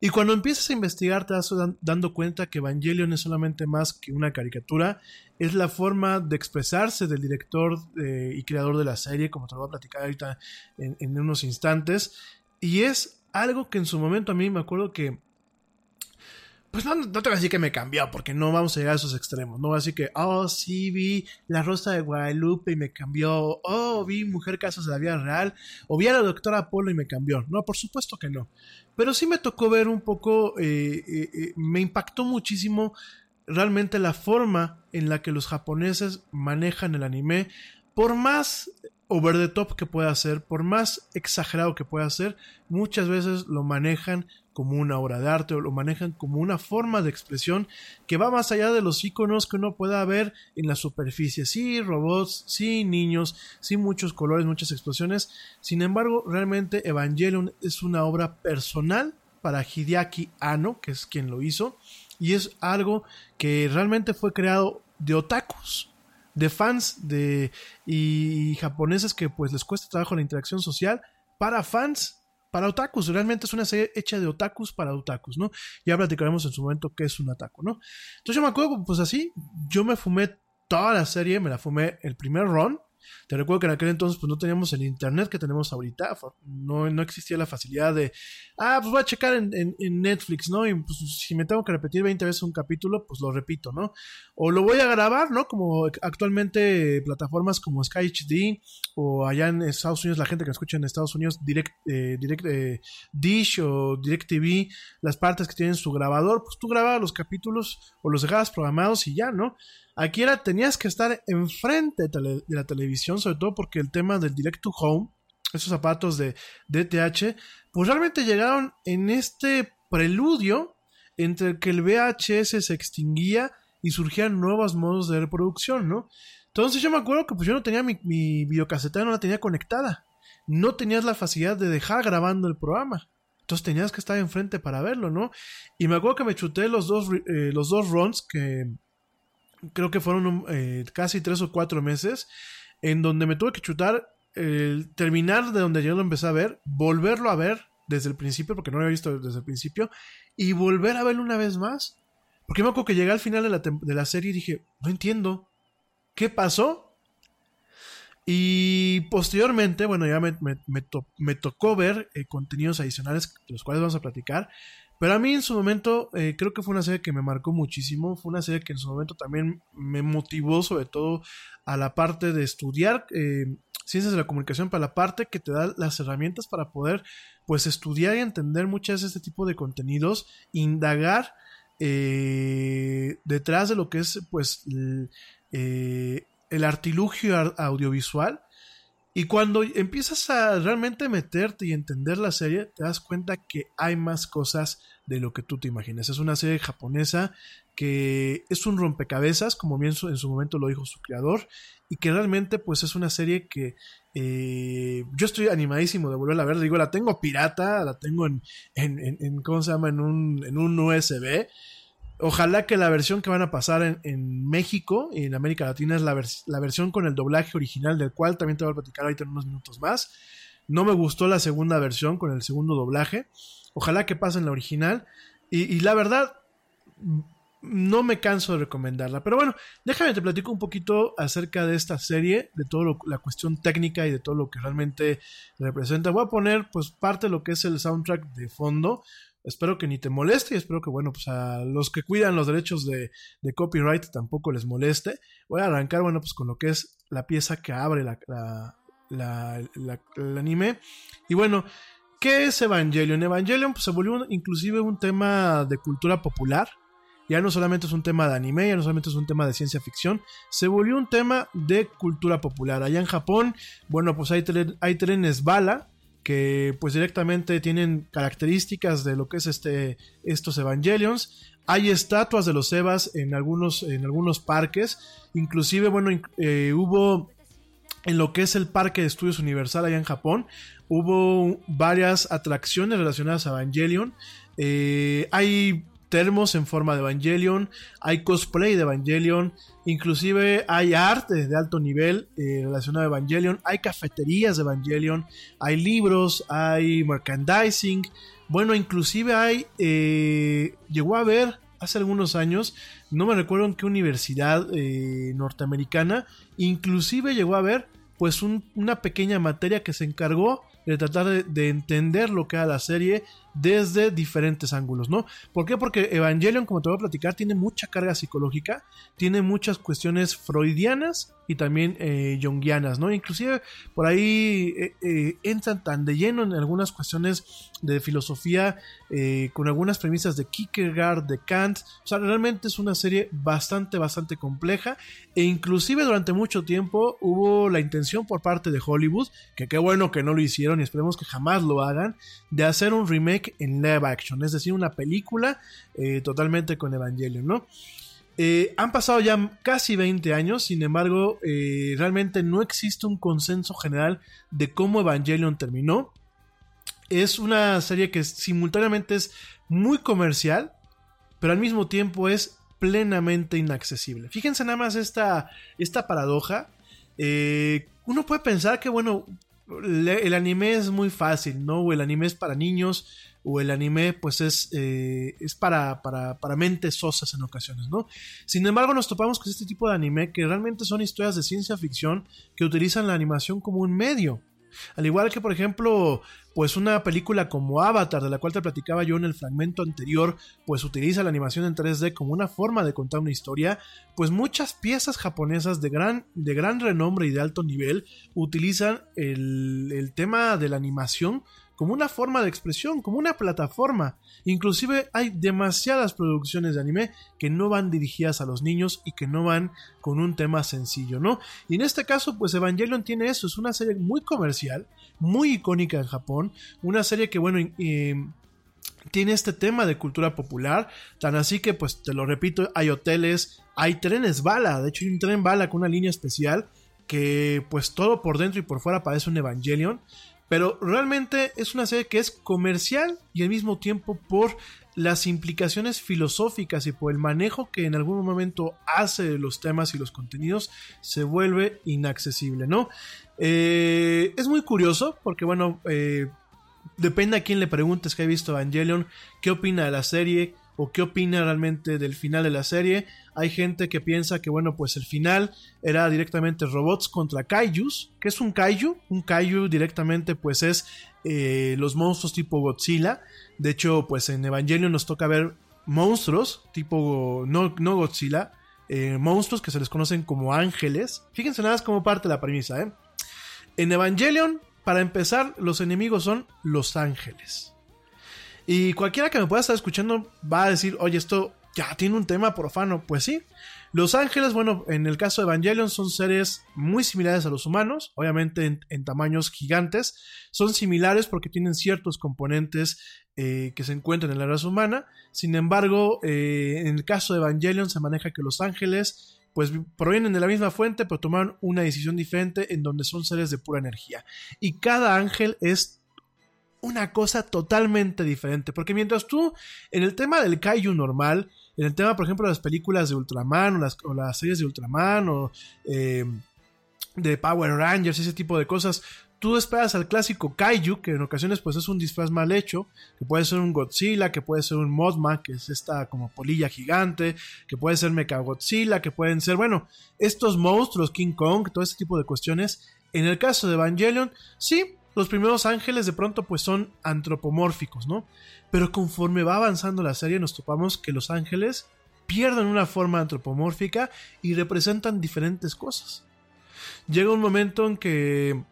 Y cuando empiezas a investigar te vas dan- dando cuenta que Evangelion es solamente más que una caricatura, es la forma de expresarse del director eh, y creador de la serie, como te lo voy a platicar ahorita en, en unos instantes, y es algo que en su momento a mí me acuerdo que pues no, no te voy a decir que me cambió, porque no vamos a llegar a esos extremos. No voy a decir que, oh, sí, vi La Rosa de Guadalupe y me cambió. Oh, vi Mujer Casos de la Vida Real. O vi a la Doctora Apolo y me cambió. No, por supuesto que no. Pero sí me tocó ver un poco, eh, eh, eh, me impactó muchísimo realmente la forma en la que los japoneses manejan el anime. Por más over the top que pueda ser, por más exagerado que pueda ser, muchas veces lo manejan como una obra de arte o lo manejan como una forma de expresión que va más allá de los iconos que uno pueda ver en la superficie. Sí, robots, sí, niños, sí, muchos colores, muchas explosiones. Sin embargo, realmente Evangelion es una obra personal para Hideaki Anno, que es quien lo hizo, y es algo que realmente fue creado de otakus de fans de y japoneses que pues les cuesta trabajo la interacción social para fans para otakus, realmente es una serie hecha de otakus para otakus, ¿no? Ya platicaremos en su momento qué es un otaku, ¿no? Entonces yo me acuerdo, pues así, yo me fumé toda la serie, me la fumé el primer run, te recuerdo que en aquel entonces pues no teníamos el internet que tenemos ahorita, no, no existía la facilidad de, ah, pues voy a checar en, en, Netflix, ¿no? Y pues si me tengo que repetir 20 veces un capítulo, pues lo repito, ¿no? O lo voy a grabar, ¿no? Como actualmente plataformas como Sky HD o allá en Estados Unidos, la gente que escucha en Estados Unidos, Direct, eh, direct eh, Dish o Direct TV, las partes que tienen su grabador, pues tú grababas los capítulos o los dejabas programados y ya, ¿no? Aquí era, tenías que estar enfrente de, la televisión, sobre todo porque el tema del direct to home, esos zapatos de DTH, pues realmente llegaron en este preludio entre que el VHS se extinguía y surgían nuevos modos de reproducción, ¿no? Entonces yo me acuerdo que pues yo no tenía mi, mi no la tenía conectada. No tenías la facilidad de dejar grabando el programa. Entonces tenías que estar enfrente para verlo, ¿no? Y me acuerdo que me chuté los dos, eh, los dos runs que, creo que fueron eh, casi tres o cuatro meses, en donde me tuve que chutar el terminar de donde yo lo empecé a ver, volverlo a ver desde el principio, porque no lo había visto desde el principio, y volver a verlo una vez más. Porque me acuerdo que llegué al final de la, de la serie y dije, no entiendo, ¿qué pasó? Y posteriormente, bueno, ya me, me, tocó ver eh, contenidos adicionales de los cuales vamos a platicar. Pero a mí en su momento eh, creo que fue una serie que me marcó muchísimo, fue una serie que en su momento también me motivó sobre todo a la parte de estudiar eh, ciencias de la comunicación, para la parte que te da las herramientas para poder pues estudiar y entender muchas de este tipo de contenidos, indagar eh, detrás de lo que es pues el, el artilugio audiovisual y cuando empiezas a realmente meterte y entender la serie, te das cuenta que hay más cosas de lo que tú te imaginas. Es una serie japonesa que es un rompecabezas, como bien en su momento lo dijo su creador, y que realmente pues es una serie que eh, yo estoy animadísimo de volverla a ver. Digo, la tengo pirata, la tengo en, en, ¿cómo se llama? En un, en un USB Ojalá que la versión que van a pasar en, México y en América Latina es la, versión con el doblaje original, del cual también te voy a platicar ahorita en unos minutos más. No me gustó la segunda versión con el segundo doblaje. Ojalá que pasen la original. Y, la verdad, no me canso de recomendarla. Pero bueno, déjame te platico un poquito acerca de esta serie, de toda la cuestión técnica y de todo lo que realmente representa. Voy a poner pues parte de lo que es el soundtrack de fondo. Espero que ni te moleste y espero que, bueno, pues a los que cuidan los derechos de, copyright tampoco les moleste. Voy a arrancar, bueno, pues con lo que es la pieza que abre la, el anime. Y bueno, ¿qué es Evangelion? Evangelion pues, se volvió inclusive un tema de cultura popular. Ya no solamente es un tema de anime, ya no solamente es un tema de ciencia ficción, se volvió un tema de cultura popular. Allá en Japón, bueno, pues hay, hay trenes bala, que pues directamente tienen características de lo que es este, estos Evangelions. Hay estatuas de los Evas en algunos, en algunos parques. Inclusive, bueno, eh, hubo en lo que es el Parque de Estudios Universal allá en Japón, hubo varias atracciones relacionadas a Evangelion. Eh, hay termos en forma de Evangelion, hay cosplay de Evangelion, inclusive hay arte de alto nivel eh, relacionado a Evangelion, hay cafeterías de Evangelion, hay libros, hay merchandising, bueno, inclusive hay, eh, llegó a haber hace algunos años, no me recuerdo en qué universidad eh, norteamericana, inclusive llegó a haber pues una pequeña materia que se encargó de tratar de, entender lo que era la serie desde diferentes ángulos, ¿no? ¿Por qué? Porque Evangelion, como te voy a platicar, tiene mucha carga psicológica, tiene muchas cuestiones freudianas y también eh, jungianas, ¿no? Inclusive por ahí eh, eh, entran tan de lleno en algunas cuestiones de filosofía eh, con algunas premisas de Kierkegaard, de Kant, o sea, realmente es una serie bastante, bastante compleja e inclusive durante mucho tiempo hubo la intención por parte de Hollywood, que qué bueno que no lo hicieron y esperemos que jamás lo hagan, de hacer un remake en live action, es decir, una película eh, totalmente con Evangelion, ¿no? Eh, han pasado ya casi 20 años, sin embargo, eh, realmente no existe un consenso general de cómo Evangelion terminó. Es una serie que simultáneamente es muy comercial, pero al mismo tiempo es plenamente inaccesible. Fíjense nada más esta, esta paradoja. Uno puede pensar que, bueno, el anime es muy fácil, ¿no? El anime es para niños, o el anime, pues es, eh, es para, para, para mentes sosas en ocasiones, ¿no? Sin embargo, nos topamos con este tipo de anime que realmente son historias de ciencia ficción que utilizan la animación como un medio. Al igual que, por ejemplo, pues una película como Avatar, de la cual te platicaba yo en el fragmento anterior, pues utiliza la animación en 3D como una forma de contar una historia, pues muchas piezas japonesas de gran, de gran renombre y de alto nivel utilizan el, el tema de la animación como una forma de expresión, como una plataforma. Inclusive hay demasiadas producciones de anime que no van dirigidas a los niños y que no van con un tema sencillo, ¿no? Y en este caso, pues Evangelion tiene eso, es una serie muy comercial, muy icónica en Japón, una serie que, bueno, eh, tiene este tema de cultura popular, tan así que, pues te lo repito, hay hoteles, hay trenes bala, de hecho hay un tren bala con una línea especial que pues todo por dentro y por fuera parece un Evangelion, pero realmente es una serie que es comercial y al mismo tiempo por las implicaciones filosóficas y por el manejo que en algún momento hace de los temas y los contenidos se vuelve inaccesible, ¿no? Eh, es muy curioso porque, bueno, eh, depende a quién le preguntes que ha visto Evangelion, qué opina de la serie o qué opina realmente del final de la serie. Hay gente que piensa que, bueno, pues el final era directamente robots contra kaijus. ¿Qué es un kaiju? Un kaiju directamente, pues es eh, los monstruos tipo Godzilla. De hecho, pues en Evangelion nos toca ver monstruos tipo, no, no Godzilla, eh, monstruos que se les conocen como ángeles. Fíjense nada más como parte de la premisa, ¿eh? En Evangelion, para empezar, los enemigos son los ángeles. Y cualquiera que me pueda estar escuchando va a decir, oye, esto ya tiene un tema profano. Pues sí. Los ángeles, bueno, en el caso de Evangelion son seres muy similares a los humanos, obviamente en, tamaños gigantes. Son similares porque tienen ciertos componentes eh, que se encuentran en la raza humana. Sin embargo, eh, en el caso de Evangelion se maneja que los ángeles pues provienen de la misma fuente, pero tomaron una decisión diferente en donde son seres de pura energía. Y cada ángel es una cosa totalmente diferente. Porque mientras tú, en el tema del Kaiju normal, en el tema, por ejemplo, de las películas de Ultraman o las, series de Ultraman o eh, de Power Rangers, ese tipo de cosas, tú esperas al clásico Kaiju, que en ocasiones pues es un disfraz mal hecho, que puede ser un Godzilla, que puede ser un Mothma, que es esta como polilla gigante, que puede ser Mechagodzilla, que pueden ser, bueno, estos monstruos, King Kong, todo este tipo de cuestiones. En el caso de Evangelion, sí, los primeros ángeles de pronto pues son antropomórficos, ¿no? Pero conforme va avanzando la serie nos topamos que los ángeles pierden una forma antropomórfica y representan diferentes cosas. Llega un momento en que,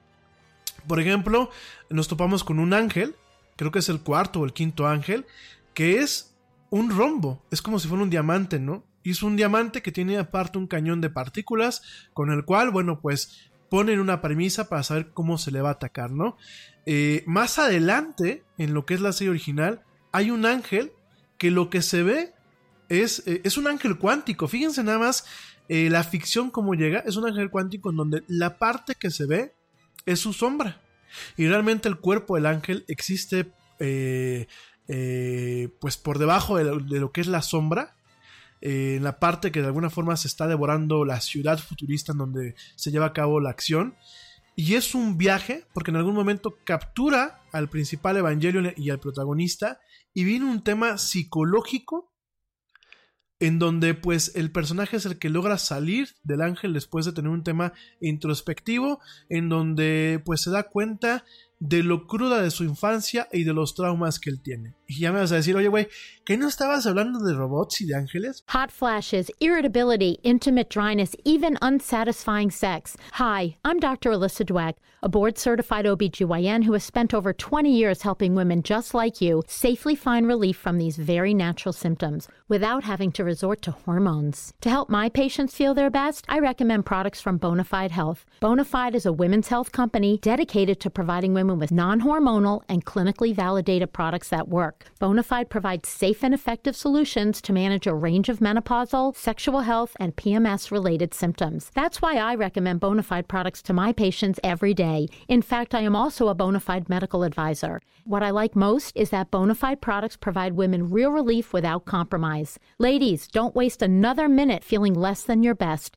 por ejemplo, nos topamos con un ángel, creo que es el cuarto o el quinto ángel, que es un rombo, es como si fuera un diamante, ¿no? Y es un diamante que tiene aparte un cañón de partículas, con el cual, bueno, pues ponen una premisa para saber cómo se le va a atacar, ¿no? Eh, más adelante, en lo que es la serie original, hay un ángel que lo que se ve es, eh, es un ángel cuántico. Fíjense nada más eh, la ficción como llega. Es un ángel cuántico en donde la parte que se ve es su sombra. Y realmente el cuerpo del ángel existe pues por debajo de lo, de lo, que es la sombra. En la parte que de alguna forma se está devorando la ciudad futurista en donde se lleva a cabo la acción. Y es un viaje, porque en algún momento captura al principal Evangelion y al protagonista, y viene un tema psicológico en donde pues el personaje es el que logra salir del ángel después de tener un tema introspectivo, en donde pues se da cuenta de lo cruda de su infancia y de los traumas que él tiene. Y ya me vas a decir, oye, güey, ¿que no estabas hablando de robots y de ángeles? Hot flashes, irritability, intimate dryness, even unsatisfying sex. Hi, I'm Dr. Alyssa Dweck, a board certified OBGYN who has spent over 20 years helping women just like you safely find relief from these very natural symptoms without having to resort to hormones. To help my patients feel their best, I recommend products from Bonafide Health. Bonafide is a women's health company dedicated to providing women with non hormonal and clinically validated products that work. Bonafide provides safe and effective solutions to manage a range of menopausal, sexual health, and PMS related symptoms. That's why I recommend Bonafide products to my patients every day. In fact, I am also a Bonafide medical advisor. What I like most is that Bonafide products provide women real relief without compromise. Ladies, don't waste another minute feeling less than your best.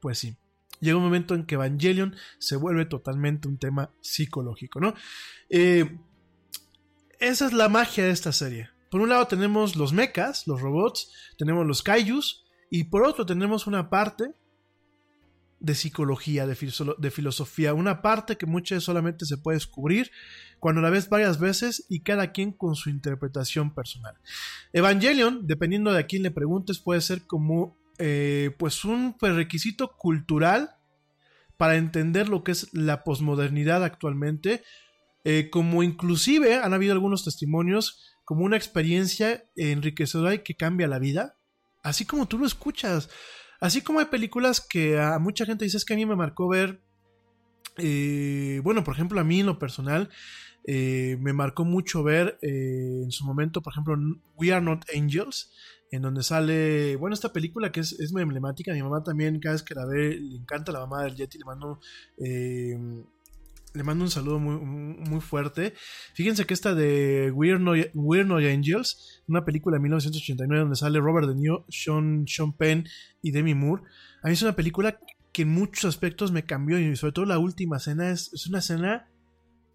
Pues sí. Llega un momento en que Evangelion se vuelve totalmente un tema psicológico, ¿no? Eh, esa es la magia de esta serie. Por un lado tenemos los mechas, los robots, tenemos los kaijus, y por otro tenemos una parte de psicología, de, filo- de filosofía, una parte que muchas solamente se puede descubrir cuando la ves varias veces y cada quien con su interpretación personal. Evangelion, dependiendo de a quién le preguntes, puede ser como eh, pues un requisito cultural para entender lo que es la posmodernidad actualmente, eh, como inclusive han habido algunos testimonios como una experiencia enriquecedora y que cambia la vida, así como tú lo escuchas. Así como hay películas que a mucha gente dice es que a mí me marcó ver, eh, bueno, por ejemplo, a mí en lo personal, me marcó mucho ver en su momento, por ejemplo, We Are Not Angels, en donde sale, bueno, esta película que es, es muy emblemática, mi mamá también cada vez que la ve le encanta la mamá del Yeti, le mando... eh, le mando un saludo muy, muy fuerte. Fíjense que esta de We're No, Angels, una película de 1989 donde sale Robert De Niro, Sean, Sean Penn y Demi Moore. A mí es una película que en muchos aspectos me cambió y sobre todo la última escena es, es una escena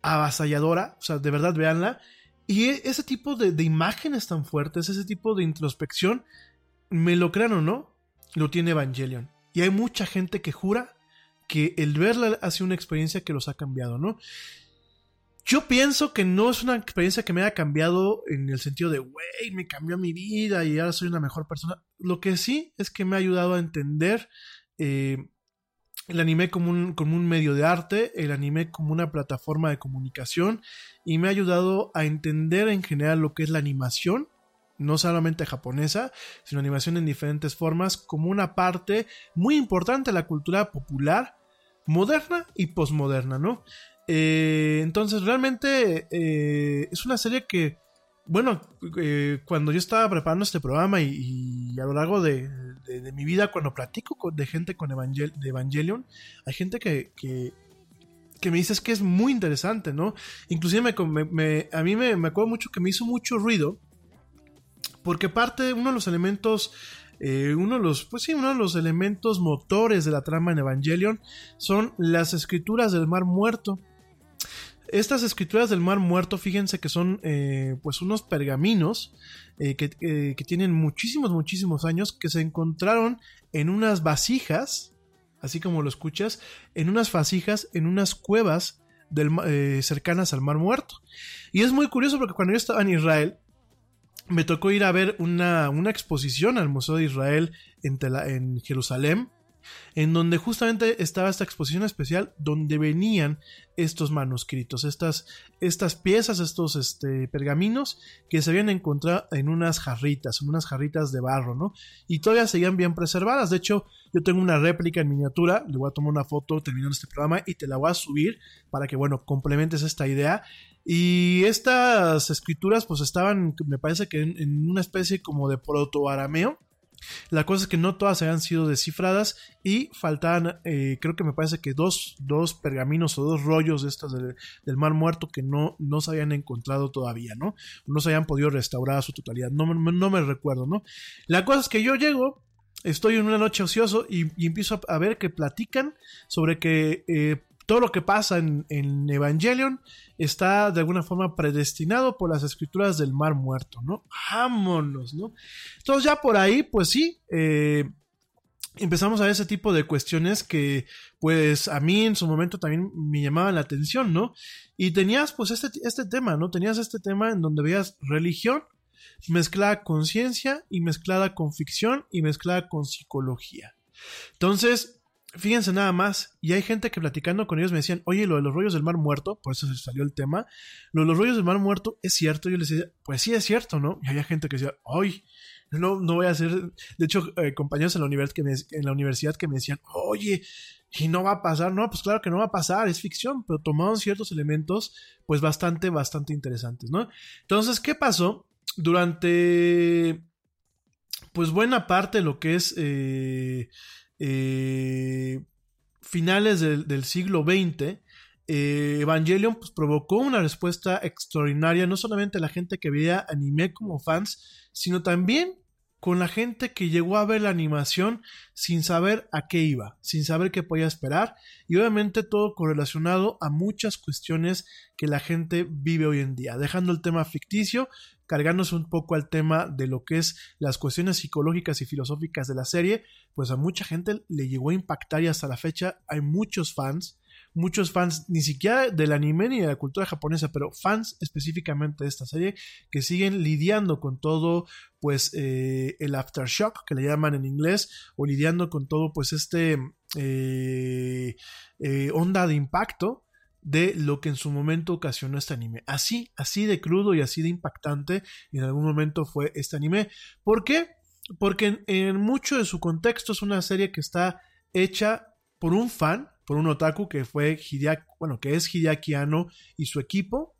avasalladora. O sea, de verdad, véanla. Y e- ese tipo de, de imágenes tan fuertes, ese tipo de introspección, me lo crean o no, lo tiene Evangelion. Y hay mucha gente que jura que el verla ha sido una experiencia que los ha cambiado, ¿no? Yo pienso que no es una experiencia que me haya cambiado en el sentido de, güey, me cambió mi vida y ahora soy una mejor persona. Lo que sí es que me ha ayudado a entender eh, el anime como un, como un medio de arte, el anime como una plataforma de comunicación y me ha ayudado a entender en general lo que es la animación, no solamente japonesa, sino animación en diferentes formas, como una parte muy importante de la cultura popular, moderna y posmoderna, ¿no? Eh, entonces, realmente eh, es una serie que, bueno, eh, cuando yo estaba preparando este programa y, y a lo largo de, de- de mi vida, cuando platico de gente con Evangel- de Evangelion, hay gente que, que, me dice es que es muy interesante, ¿no? Inclusive me- a mí me, acuerdo mucho que me hizo mucho ruido porque parte uno de los elementos eh, uno de los pues sí uno de los elementos motores de la trama en Evangelion son las escrituras del Mar Muerto estas escrituras del Mar Muerto fíjense que son eh, pues unos pergaminos eh, que, eh, que tienen muchísimos muchísimos años que se encontraron en unas vasijas así como lo escuchas en unas vasijas en unas cuevas cercanas al Mar Muerto. Y es muy curioso porque cuando yo estaba en Israel me tocó ir a ver una, una exposición al Museo de Israel en, en Jerusalén, en donde justamente estaba esta exposición especial donde venían estos manuscritos, estas, estas piezas, estos este, pergaminos que se habían encontrado en unas jarritas, en unas jarritas de barro, ¿no? Y todavía seguían bien preservadas. De hecho, yo tengo una réplica en miniatura, le voy a tomar una foto terminando este programa y te la voy a subir para que, bueno, complementes esta idea. Y estas escrituras pues estaban, me parece que en, en una especie como de proto-arameo. La cosa es que no todas habían sido descifradas y faltaban, eh, creo que me parece que dos, dos pergaminos o dos rollos de estos del, del Mar Muerto que no, no se habían encontrado todavía, ¿no? No se habían podido restaurar a su totalidad, no, no me recuerdo, ¿no? La cosa es que yo llego, estoy en una noche ocioso y, empiezo a, a ver que platican sobre que eh, todo lo que pasa en, en Evangelion está de alguna forma predestinado por las escrituras del Mar Muerto, ¿no? Vámonos, ¿no? Entonces ya por ahí, pues sí, eh, empezamos a ver ese tipo de cuestiones que pues a mí en su momento también me llamaban la atención, ¿no? Y tenías pues este, este tema, ¿no? Tenías este tema en donde veías religión mezclada con ciencia y mezclada con ficción y mezclada con psicología. Entonces, fíjense nada más, y hay gente que platicando con ellos me decían, oye, lo de los rollos del mar muerto, por eso se salió el tema, lo de los rollos del mar muerto es cierto, yo les decía, pues sí es cierto, ¿no? Y había gente que decía, ay, no, no voy a hacer, de hecho, eh, compañeros en la, universidad que me, en la universidad que me decían, oye, y no va a pasar, no, pues claro que no va a pasar, es ficción, pero tomaron ciertos elementos, pues bastante, bastante interesantes, ¿no? Entonces, ¿qué pasó? Durante, pues buena parte de lo que es eh, eh, finales del, siglo XX, eh, Evangelion pues, provocó una respuesta extraordinaria, no solamente la gente que veía anime como fans, sino también con la gente que llegó a ver la animación sin saber a qué iba, sin saber qué podía esperar, y obviamente todo correlacionado a muchas cuestiones que la gente vive hoy en día, dejando el tema ficticio, cargándose un poco al tema de lo que es las cuestiones psicológicas y filosóficas de la serie, pues a mucha gente le llegó a impactar y hasta la fecha hay muchos fans, muchos fans ni siquiera del anime ni de la cultura japonesa, pero fans específicamente de esta serie que siguen lidiando con todo pues eh, el aftershock que le llaman en inglés o lidiando con todo pues este eh, eh, onda de impacto de lo que en su momento ocasionó este anime. Así, así de crudo y así de impactante en algún momento fue este anime. ¿Por qué? Porque en, mucho de su contexto es una serie que está hecha por un fan, por un otaku que fue Hideaki, bueno, que es Hideaki Anno y su equipo,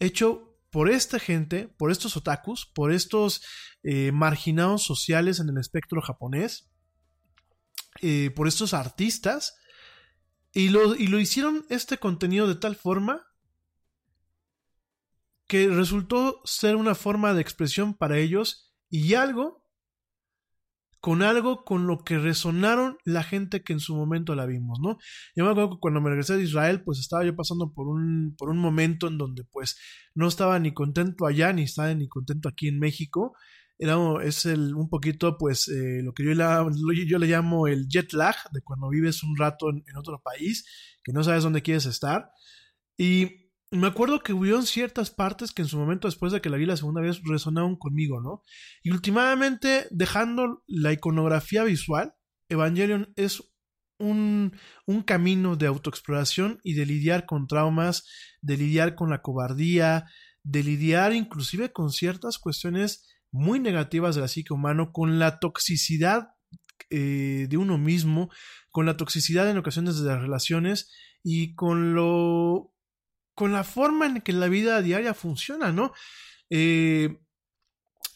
hecho por esta gente, por estos otakus, por estos eh, marginados sociales en el espectro japonés, eh, por estos artistas, y lo, y lo hicieron este contenido de tal forma que resultó ser una forma de expresión para ellos y algo con algo con lo que resonaron la gente que en su momento la vimos, ¿no? Yo me acuerdo que cuando me regresé de Israel, pues estaba yo pasando por un, por un momento en donde pues no estaba ni contento allá, ni estaba ni contento aquí en México. Era, es el, un poquito pues eh, lo que yo, yo le llamo el jet lag, de cuando vives un rato en, en otro país, que no sabes dónde quieres estar. Y me acuerdo que hubieron ciertas partes que en su momento después de que la vi la segunda vez resonaron conmigo, ¿no? Y últimamente, dejando la iconografía visual, Evangelion es un, un, camino de autoexploración y de lidiar con traumas, de lidiar con la cobardía, de lidiar inclusive con ciertas cuestiones muy negativas de la psique humano, con la toxicidad eh, de uno mismo, con la toxicidad en ocasiones de las relaciones y con lo con la forma en que la vida diaria funciona, ¿no? Eh,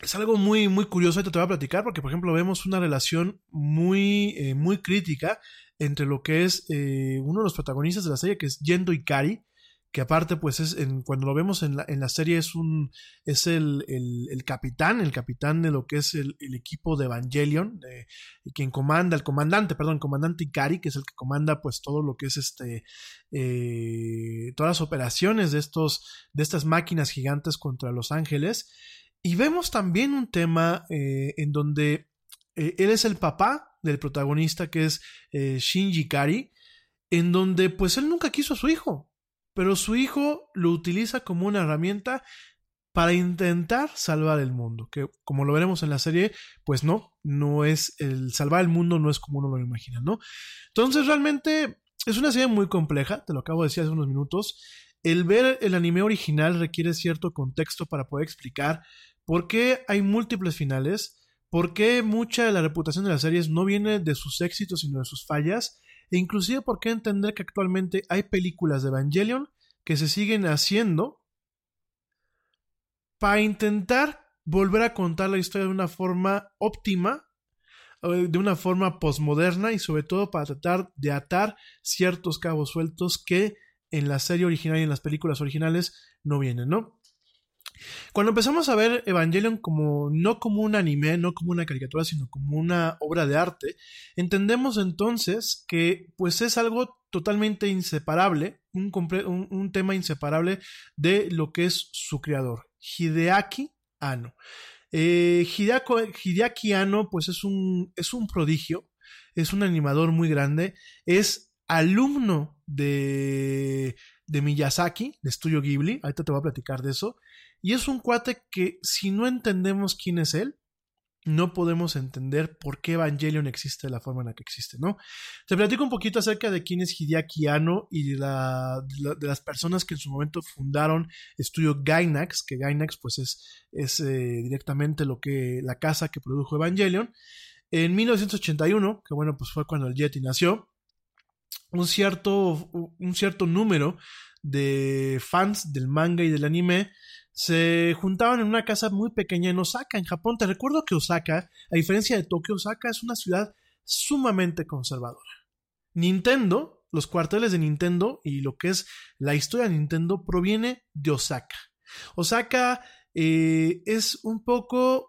es algo muy, muy curioso, ahorita te voy a platicar, porque por ejemplo vemos una relación muy, eh, muy crítica entre lo que es uno de los protagonistas de la serie, que es Yendo Ikari, que aparte pues es, en, cuando lo vemos en la, en la, serie es un, es el, el, capitán, el capitán de lo que es el, equipo de Evangelion, de, quien comanda, el comandante, perdón, el comandante Ikari, que es el que comanda pues todo lo que es este, eh, todas las operaciones de estos, de estas máquinas gigantes contra Los Ángeles, y vemos también un tema eh, en donde eh, él es el papá del protagonista que es eh, Shinji Ikari, en donde pues él nunca quiso a su hijo, pero su hijo lo utiliza como una herramienta para intentar salvar el mundo, que como lo veremos en la serie, pues no, no es el salvar el mundo no es como uno lo imagina, ¿no? Entonces realmente es una serie muy compleja, te lo acabo de decir hace unos minutos. El ver el anime original requiere cierto contexto para poder explicar por qué hay múltiples finales, por qué mucha de la reputación de las series no viene de sus éxitos sino de sus fallas, e inclusive por qué entender que actualmente hay películas de Evangelion que se siguen haciendo para intentar volver a contar la historia de una forma óptima, eh, de una forma posmoderna y sobre todo para tratar de atar ciertos cabos sueltos que en la serie original y en las películas originales no vienen, ¿no? Cuando empezamos a ver Evangelion como no como un anime, no como una caricatura, sino como una obra de arte, entendemos entonces que pues es algo totalmente inseparable, un, un- tema inseparable de lo que es su creador, Hideaki Anno. Eh, Hideaki Anno pues es un, es un prodigio, es un animador muy grande, es alumno de, de Miyazaki, de Studio Ghibli, ahorita te voy a platicar de eso, y es un cuate que si no entendemos quién es él, no podemos entender por qué Evangelion existe de la forma en la que existe, ¿no? Te platico un poquito acerca de quién es Hideaki Anno y de, la- de la- de las personas que en su momento fundaron Estudio Gainax, que Gainax pues es, es eh, directamente lo que, la casa que produjo Evangelion. En 1981, que bueno, pues fue cuando el Yeti nació, un cierto, un cierto número de fans del manga y del anime se juntaban en una casa muy pequeña en Osaka, en Japón. Te recuerdo que Osaka, a diferencia de Tokio, Osaka es una ciudad sumamente conservadora. Nintendo, los cuarteles de Nintendo y lo que es la historia de Nintendo proviene de Osaka. Osaka eh, es un poco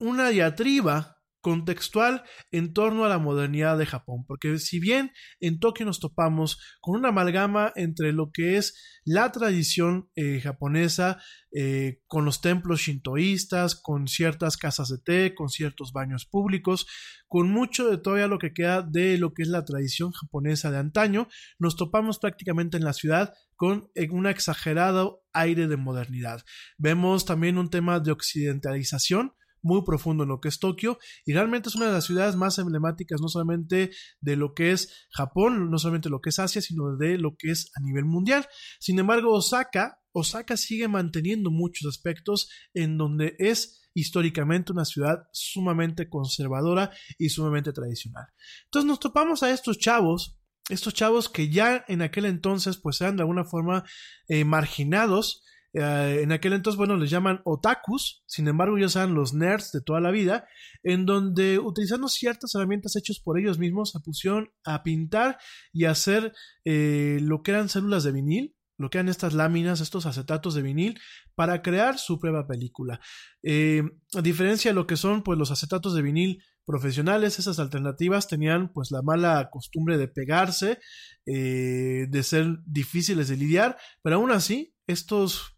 una diatriba contextual en torno a la modernidad de Japón, porque si bien en Tokio nos topamos con una amalgama entre lo que es la tradición eh, japonesa, eh, con los templos shintoístas, con ciertas casas de té, con ciertos baños públicos, con mucho de todavía lo que queda de lo que es la tradición japonesa de antaño, nos topamos prácticamente en la ciudad con eh, un exagerado aire de modernidad. Vemos también un tema de occidentalización, muy profundo en lo que es Tokio y realmente es una de las ciudades más emblemáticas no solamente de lo que es Japón, no solamente lo que es Asia, sino de lo que es a nivel mundial. Sin embargo, Osaka, Osaka sigue manteniendo muchos aspectos en donde es históricamente una ciudad sumamente conservadora y sumamente tradicional. Entonces nos topamos a estos chavos, estos chavos que ya en aquel entonces pues eran de alguna forma eh, marginados, Uh, en aquel entonces, bueno, les llaman otakus, sin embargo, ellos eran los nerds de toda la vida, en donde utilizando ciertas herramientas hechas por ellos mismos, se pusieron a pintar y a hacer eh, lo que eran células de vinil, lo que eran estas láminas, estos acetatos de vinil, para crear su prueba película. Eh, a diferencia de lo que son pues, los acetatos de vinil profesionales, esas alternativas tenían pues la mala costumbre de pegarse, eh, de ser difíciles de lidiar, pero aún así, estos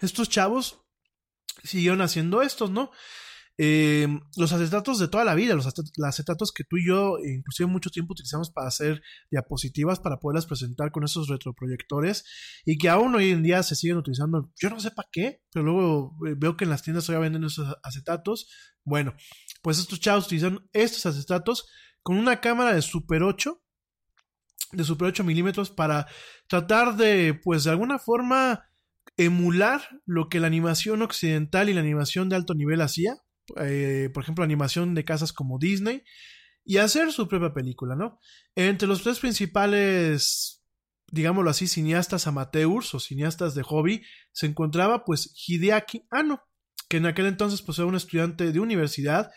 estos chavos siguieron haciendo estos, ¿no? Eh, los acetatos de toda la vida, los acetatos que tú y yo, inclusive mucho tiempo utilizamos para hacer diapositivas, para poderlas presentar con esos retroproyectores, y que aún hoy en día se siguen utilizando, yo no sé para qué, pero luego veo que en las tiendas todavía venden esos acetatos. Bueno, pues estos chavos utilizan estos acetatos con una cámara de Super 8, de Super 8 milímetros, para tratar de, pues de alguna forma, emular lo que la animación occidental y la animación de alto nivel hacía, eh, por ejemplo, animación de casas como Disney, y hacer su propia película, ¿no? Entre los tres principales, digámoslo así, cineastas amateurs o cineastas de hobby, se encontraba pues Hideaki Anno, que en aquel entonces pues era un estudiante de universidad,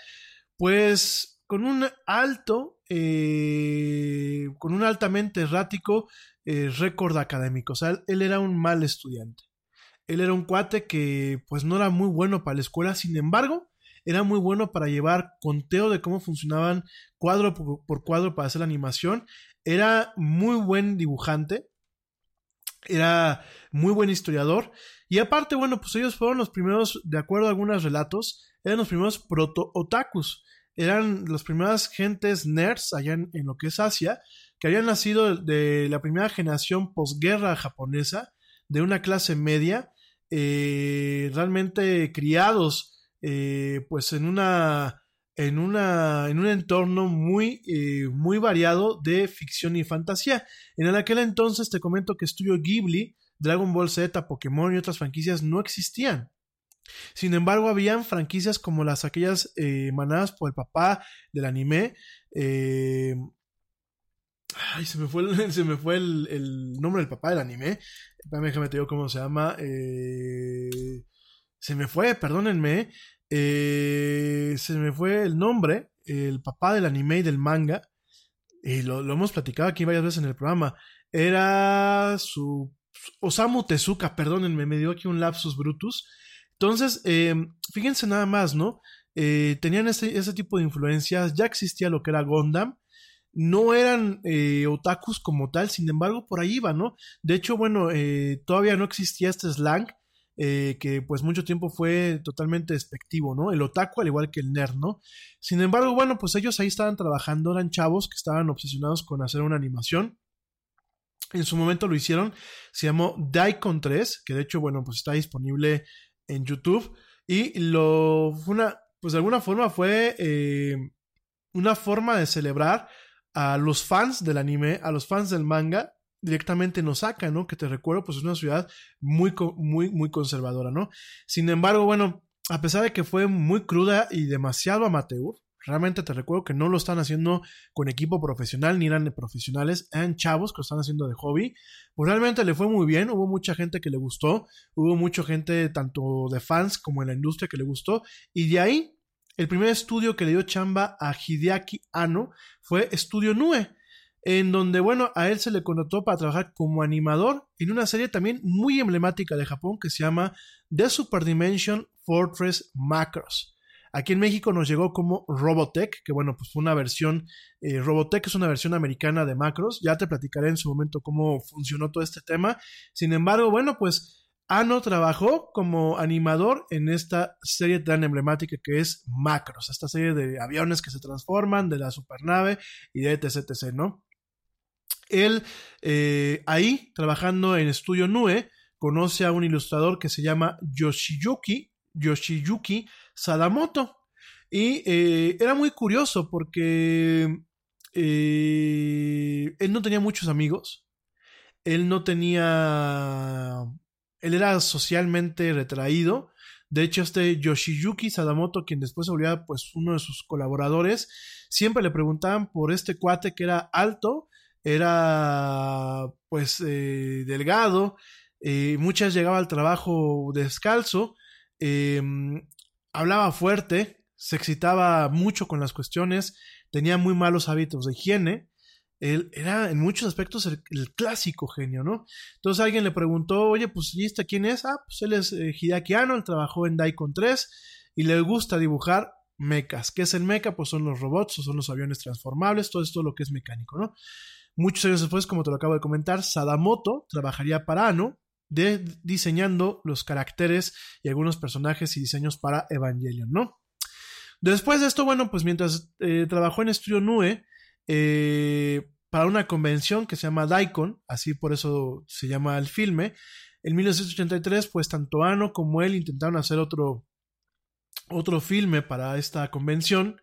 pues con un alto, eh, con un altamente errático eh, récord académico, o sea, él era un mal estudiante. Él era un cuate que pues no era muy bueno para la escuela, sin embargo, era muy bueno para llevar conteo de cómo funcionaban cuadro por, cuadro para hacer la animación. Era muy buen dibujante, era muy buen historiador. Y aparte, bueno, pues ellos fueron los primeros, de acuerdo a algunos relatos, eran los primeros proto-otakus. Eran las primeras gentes nerds allá en, lo que es Asia, que habían nacido de la primera generación posguerra japonesa, de una clase media, eh, realmente criados eh, pues en una en una en un entorno muy eh, muy variado de ficción y fantasía en aquel entonces te comento que Studio Ghibli Dragon Ball Z Pokémon y otras franquicias no existían sin embargo habían franquicias como las aquellas eh, manadas por el papá del anime Ay, se me fue, se me fue el, nombre del papá del anime. Espérame, déjame te digo cómo se llama. eh, se me fue, perdónenme. eh, se me fue el nombre. El papá del anime y del manga. Y lo, lo hemos platicado aquí varias veces en el programa. Era su. Osamu Tezuka, perdónenme, me dio aquí un lapsus brutus. Entonces, eh, fíjense nada más, ¿no? Tenían ese, ese tipo de influencias. Ya existía lo que era Gundam no eran eh, otakus como tal, sin embargo, por ahí iba, ¿no? De hecho, bueno, eh, todavía no existía este slang, eh, que pues mucho tiempo fue totalmente despectivo, ¿no? El otaku al igual que el nerd, ¿no? Sin embargo, bueno, pues ellos ahí estaban trabajando, eran chavos que estaban obsesionados con hacer una animación. En su momento lo hicieron, se llamó Daikon 3, que de hecho, bueno, pues está disponible en YouTube. Y lo una, pues de alguna forma fue una forma de celebrar a los fans del anime, a los fans del manga, directamente en Osaka, ¿no? Que te recuerdo, pues es una ciudad muy, muy, muy conservadora, ¿no? Sin embargo, bueno, a pesar de que fue muy cruda y demasiado amateur, realmente te recuerdo que no lo están haciendo con equipo profesional, ni eran profesionales, eran chavos que lo están haciendo de hobby, pues realmente le fue muy bien, hubo mucha gente que le gustó, hubo mucha gente tanto de fans como en la industria que le gustó, y de ahí el primer estudio que le dio chamba a Hideaki Anno fue Estudio Nue, en donde, bueno, a él se le contrató para trabajar como animador en una serie también muy emblemática de Japón que se llama The Super Dimension Fortress Macros. Aquí en México nos llegó como Robotech, que bueno, pues fue una versión, eh, Robotech es una versión americana de Macros, ya te platicaré en su momento cómo funcionó todo este tema. Sin embargo, bueno, pues Ano trabajó como animador en esta serie tan emblemática que es Macros, esta serie de aviones que se transforman, de la supernave y de etc, etc, ¿no? Él eh, ahí, trabajando en Estudio Nue, conoce a un ilustrador que se llama Yoshiyuki, Yoshiyuki Sadamoto. Y eh, era muy curioso porque eh, él no tenía muchos amigos, él no tenía él era socialmente retraído. De hecho, este Yoshiyuki Sadamoto, quien después se volvía pues uno de sus colaboradores, siempre le preguntaban por este cuate que era alto, era pues eh, delgado, eh, muchas llegaba al trabajo descalzo, eh, hablaba fuerte, se excitaba mucho con las cuestiones, tenía muy malos hábitos de higiene, él era en muchos aspectos el, clásico genio, ¿no? Entonces alguien le preguntó, oye, pues ¿y este quién es? Ah, pues él es eh, Hideaki Anno, él trabajó en Daikon 3 y le gusta dibujar mechas. ¿Qué es el mecha? Pues son los robots o son los aviones transformables, todo esto lo que es mecánico, ¿no? Muchos años después, como te lo acabo de comentar, Sadamoto trabajaría para Anno, de, diseñando los caracteres y algunos personajes y diseños para Evangelion, ¿no? Después de esto, bueno, pues mientras eh, trabajó en Studio Nue, eh, para una convención que se llama Daikon, así por eso se llama el filme. En 1983, pues tanto Ano como él intentaron hacer otro, otro filme para esta convención.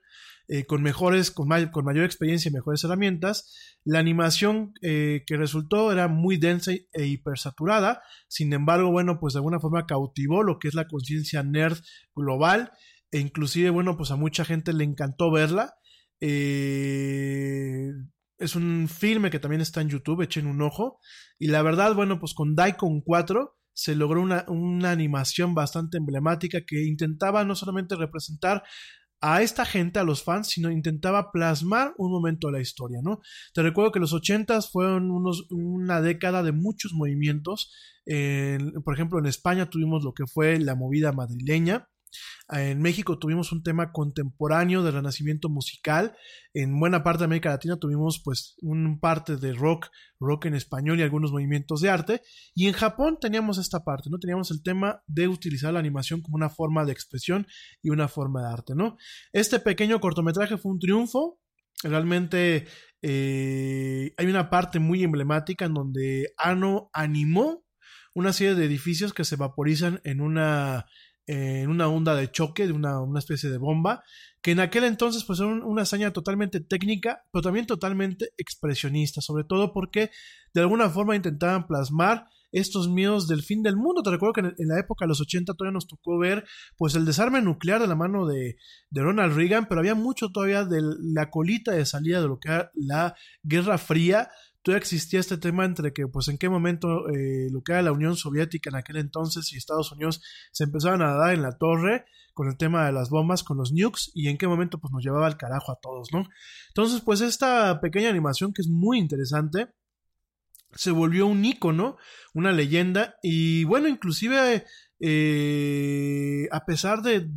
Eh, con mejores, con, may con, mayor experiencia y mejores herramientas. La animación eh, que resultó era muy densa e hipersaturada. Sin embargo, bueno, pues de alguna forma cautivó lo que es la conciencia nerd global. E inclusive, bueno, pues a mucha gente le encantó verla. Eh, es un filme que también está en YouTube, echen un ojo. Y la verdad, bueno, pues con Daikon 4 se logró una, una, animación bastante emblemática que intentaba no solamente representar a esta gente, a los fans, sino intentaba plasmar un momento de la historia, ¿no? Te recuerdo que los 80s fueron unos, una década de muchos movimientos. Por ejemplo, en España tuvimos lo que fue la movida madrileña. En México tuvimos un tema contemporáneo del renacimiento musical. En buena parte de América Latina tuvimos pues un parte de rock, rock en español y algunos movimientos de arte. Y en Japón teníamos esta parte, ¿no? Teníamos el tema de utilizar la animación como una forma de expresión y una forma de arte, ¿no? Este pequeño cortometraje fue un triunfo. Realmente eh, hay una parte muy emblemática en donde Ano animó una serie de edificios que se vaporizan en una en una onda de choque, de una, una, especie de bomba, que en aquel entonces pues era una hazaña totalmente técnica, pero también totalmente expresionista, sobre todo porque de alguna forma intentaban plasmar estos miedos del fin del mundo. Te recuerdo que en, en la época de los 80 todavía nos tocó ver pues el desarme nuclear de la mano de, de Ronald Reagan, pero había mucho todavía de la colita de salida de lo que era la Guerra Fría, todavía existía este tema entre que, pues, en qué momento eh, lo que era la Unión Soviética en aquel entonces y Estados Unidos se empezaban a dar en la torre con el tema de las bombas, con los nukes, y en qué momento, pues, nos llevaba al carajo a todos, ¿no? Entonces, pues, esta pequeña animación que es muy interesante, se volvió un ícono, una leyenda, y bueno, inclusive eh, a pesar de,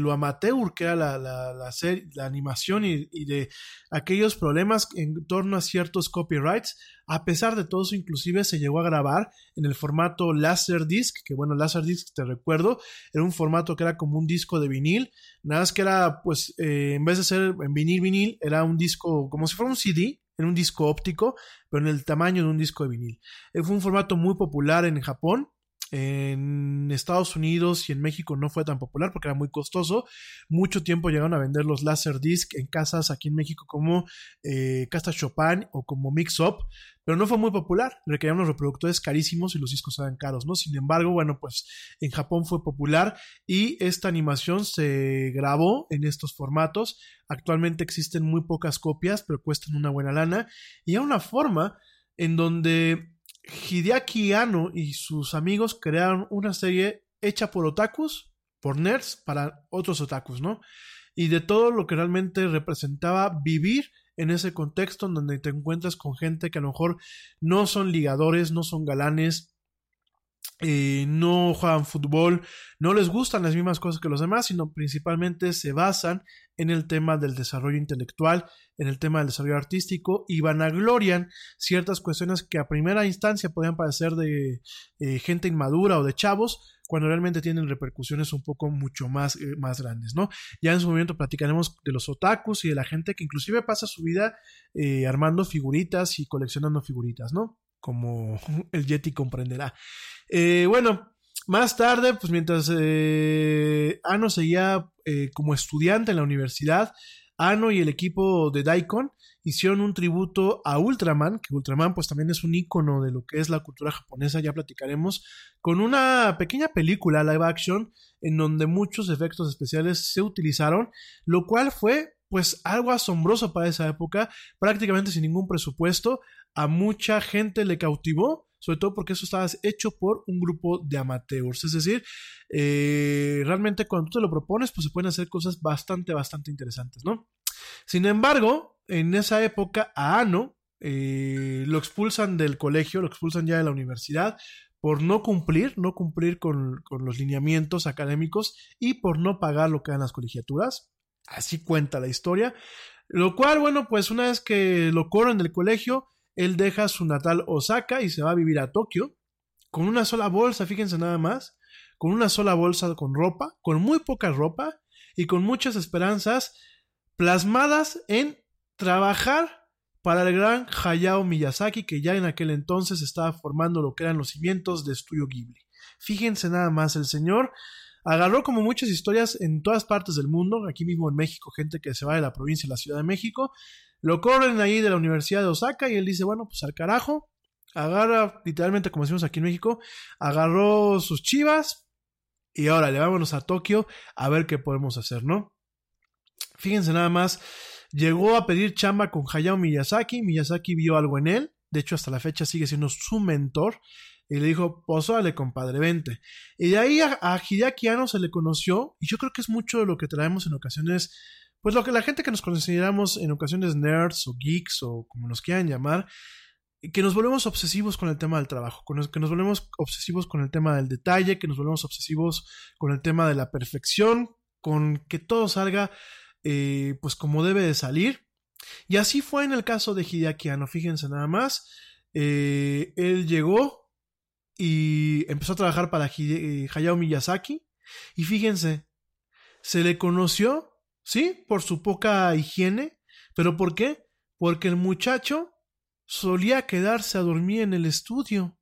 lo amateur que era la, la, animación y, de aquellos problemas en torno a ciertos copyrights, a pesar de todo eso, inclusive se llegó a grabar en el formato Laserdisc, que bueno, Laserdisc, te recuerdo, era un formato que era como un disco de vinil, nada más que era, pues, eh, en vez de ser en vinil, vinil, era un disco como si fuera un CD, era un disco óptico, pero en el tamaño de un disco de vinil. Eh, fue un formato muy popular en Japón. En Estados Unidos y en México no fue tan popular porque era muy costoso. Mucho tiempo llegaron a vender los Laserdisc en casas aquí en México como eh, Chopin o como Mix Up, pero no fue muy popular. Requerían los reproductores carísimos y los discos eran caros, ¿no? Sin embargo, bueno, pues en Japón fue popular y esta animación se grabó en estos formatos. Actualmente existen muy pocas copias, pero cuestan una buena lana. Y hay una forma en donde Hideaki Anno y sus amigos crearon una serie hecha por otakus, por nerds, para otros otakus, ¿no? Y de todo lo que realmente representaba vivir en ese contexto donde te encuentras con gente que a lo mejor no son ligadores, no son galanes, eh, no juegan fútbol, no les gustan las mismas cosas que los demás, sino principalmente se basan en el tema del desarrollo intelectual, en el tema del desarrollo artístico y vanaglorian ciertas cuestiones que a primera instancia podían parecer de eh, gente inmadura o de chavos, cuando realmente tienen repercusiones un poco mucho más, eh, más grandes, ¿no? Ya en su momento platicaremos de los otakus y de la gente que inclusive pasa su vida armando figuritas y coleccionando figuritas, ¿no? Como el Yeti comprenderá. Eh, bueno, más tarde, pues mientras eh, Ano seguía eh, como estudiante en la universidad, Ano y el equipo de Daikon hicieron un tributo a Ultraman, que Ultraman pues también es un icono de lo que es la cultura japonesa, ya platicaremos, con una pequeña película live action en donde muchos efectos especiales se utilizaron, lo cual fue pues algo asombroso para esa época, prácticamente sin ningún presupuesto, a mucha gente le cautivó, sobre todo porque eso estaba hecho por un grupo de amateurs, es decir, eh, realmente cuando tú te lo propones, pues se pueden hacer cosas bastante, bastante interesantes, ¿no? Sin embargo, en esa época a Ano eh, lo expulsan del colegio, lo expulsan ya de la universidad por no cumplir, no cumplir con, con los lineamientos académicos y por no pagar lo que dan las colegiaturas. Así cuenta la historia. Lo cual, bueno, pues una vez que lo corren del colegio, él deja su natal Osaka y se va a vivir a Tokio con una sola bolsa, fíjense nada más, con una sola bolsa con ropa, con muy poca ropa y con muchas esperanzas plasmadas en trabajar para el gran Hayao Miyazaki, que ya en aquel entonces estaba formando lo que eran los cimientos de Estudio Ghibli. Fíjense nada más, el señor agarró como muchas historias en todas partes del mundo, aquí mismo en México, gente que se va de la provincia a la Ciudad de México, lo corren ahí de la Universidad de Osaka y él dice, bueno, pues al carajo, agarra, literalmente como decimos aquí en México, agarró sus chivas y ahora le vámonos a Tokio a ver qué podemos hacer, ¿no? Fíjense nada más, llegó a pedir chamba con Hayao Miyazaki, Miyazaki vio algo en él, de hecho hasta la fecha sigue siendo su mentor, y le dijo, pues órale, compadre, vente. Y de ahí a, a Hideaki se le conoció, y yo creo que es mucho de lo que traemos en ocasiones, pues lo que la gente que nos consideramos en ocasiones nerds o geeks o como nos quieran llamar, que nos volvemos obsesivos con el tema del trabajo, que nos volvemos obsesivos con el tema del detalle, que nos volvemos obsesivos con el tema de la perfección, con que todo salga eh, pues como debe de salir. Y así fue en el caso de Hideaki Anno, fíjense nada más, eh, él llegó y empezó a trabajar para eh, Hayao Miyazaki y fíjense, se le conoció, sí, por su poca higiene, pero ¿por qué? Porque el muchacho solía quedarse a dormir en el estudio.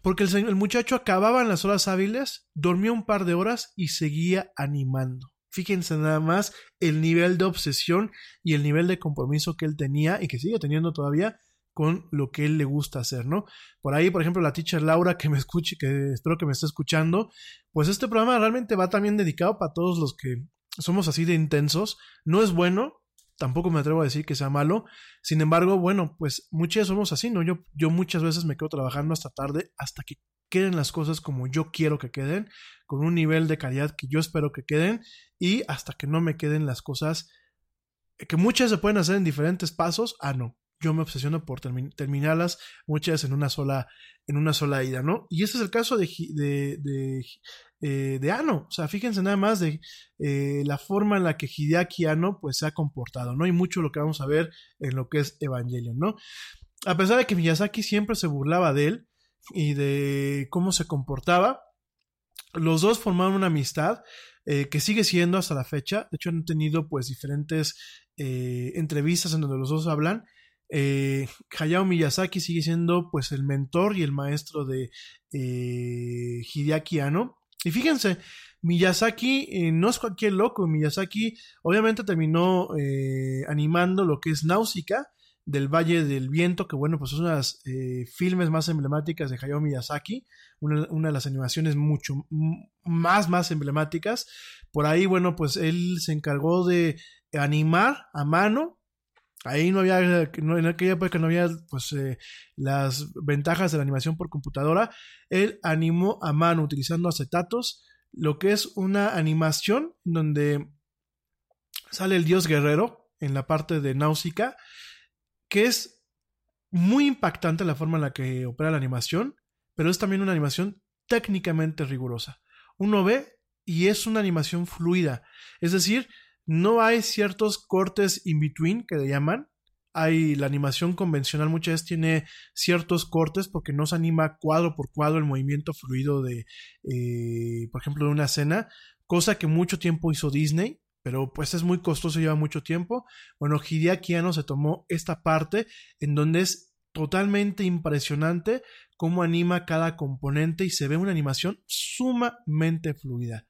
Porque el, muchacho acababa en las horas hábiles, dormía un par de horas y seguía animando. Fíjense nada más el nivel de obsesión y el nivel de compromiso que él tenía y que sigue teniendo todavía con lo que él le gusta hacer, ¿no? Por ahí, por ejemplo, la teacher Laura que me escuche, que espero que me esté escuchando, pues este programa realmente va también dedicado para todos los que somos así de intensos. No es bueno, tampoco me atrevo a decir que sea malo. Sin embargo, bueno, pues muchas somos así, ¿no? Yo, yo muchas veces me quedo trabajando hasta tarde, hasta que queden las cosas como yo quiero que queden, con un nivel de calidad que yo espero que queden, y hasta que no me queden las cosas que muchas se pueden hacer en diferentes pasos, ah, no. Yo me obsesiono por termi- terminarlas, muchas en una sola, en una sola ida, ¿no? Y ese es el caso de, de, de, eh, de Ano. O sea, fíjense nada más de eh, la forma en la que Hideaki Ano pues, se ha comportado, ¿no? Y mucho lo que vamos a ver en lo que es Evangelion, ¿no? A pesar de que Miyazaki siempre se burlaba de él y de cómo se comportaba, los dos formaron una amistad eh, que sigue siendo hasta la fecha. De hecho, han tenido pues diferentes entrevistas en donde los dos hablan. Eh, Hayao Miyazaki sigue siendo pues el mentor y el maestro de eh, Hideaki. Y fíjense, Miyazaki eh, no es cualquier loco. Miyazaki obviamente terminó eh, animando lo que es Náusica del Valle del Viento, que bueno, pues es una de las filmes más emblemáticas de Hayao Miyazaki, una, una de las animaciones mucho más, más emblemáticas. Por ahí, bueno, pues él se encargó de animar a mano. Ahí no había, en aquella época no había pues eh, las ventajas de la animación por computadora. Él animó a mano utilizando acetatos, lo que es una animación donde sale el dios guerrero en la parte de Náusica, que es muy impactante la forma en la que opera la animación, pero es también una animación técnicamente rigurosa. Uno ve y es una animación fluida, es decir, no hay ciertos cortes in between que le llaman. Hay la animación convencional muchas veces tiene ciertos cortes porque no se anima cuadro por cuadro el movimiento fluido de, eh, por ejemplo, de una escena, cosa que mucho tiempo hizo Disney, pero pues es muy costoso, lleva mucho tiempo. Bueno, Hideaki Anno se tomó esta parte en donde es totalmente impresionante cómo anima cada componente y se ve una animación sumamente fluida.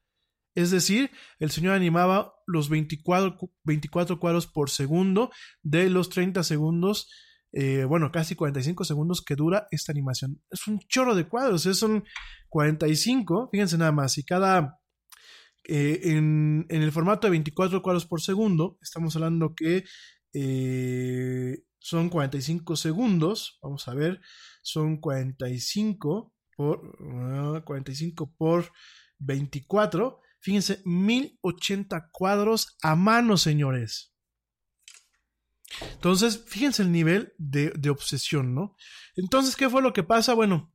Es decir, el señor animaba los 24, 24 cuadros por segundo de los 30 segundos, eh, bueno, casi 45 segundos que dura esta animación. Es un chorro de cuadros, es son 45, fíjense nada más, y cada... eh, en, el formato de 24 cuadros por segundo, estamos hablando que eh, son 45 segundos, vamos a ver, son 45 por, uh, 45 por 24, Fíjense, 1080 cuadros a mano, señores. Entonces, fíjense el nivel de, obsesión, ¿no? Entonces, ¿qué fue lo que pasa? Bueno,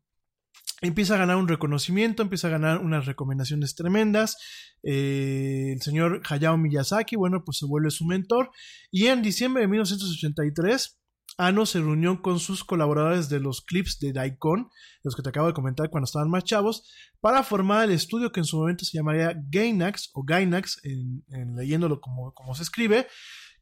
empieza a ganar un reconocimiento, empieza a ganar unas recomendaciones tremendas. Eh, el señor Hayao Miyazaki, bueno, pues se vuelve su mentor. Y en diciembre de 1983, Ano se reunió con sus colaboradores de los clips de Daikon, los que te acabo de comentar cuando estaban más chavos, para formar el estudio que en su momento se llamaría Gainax o Gainax, en, leyéndolo como, como se escribe,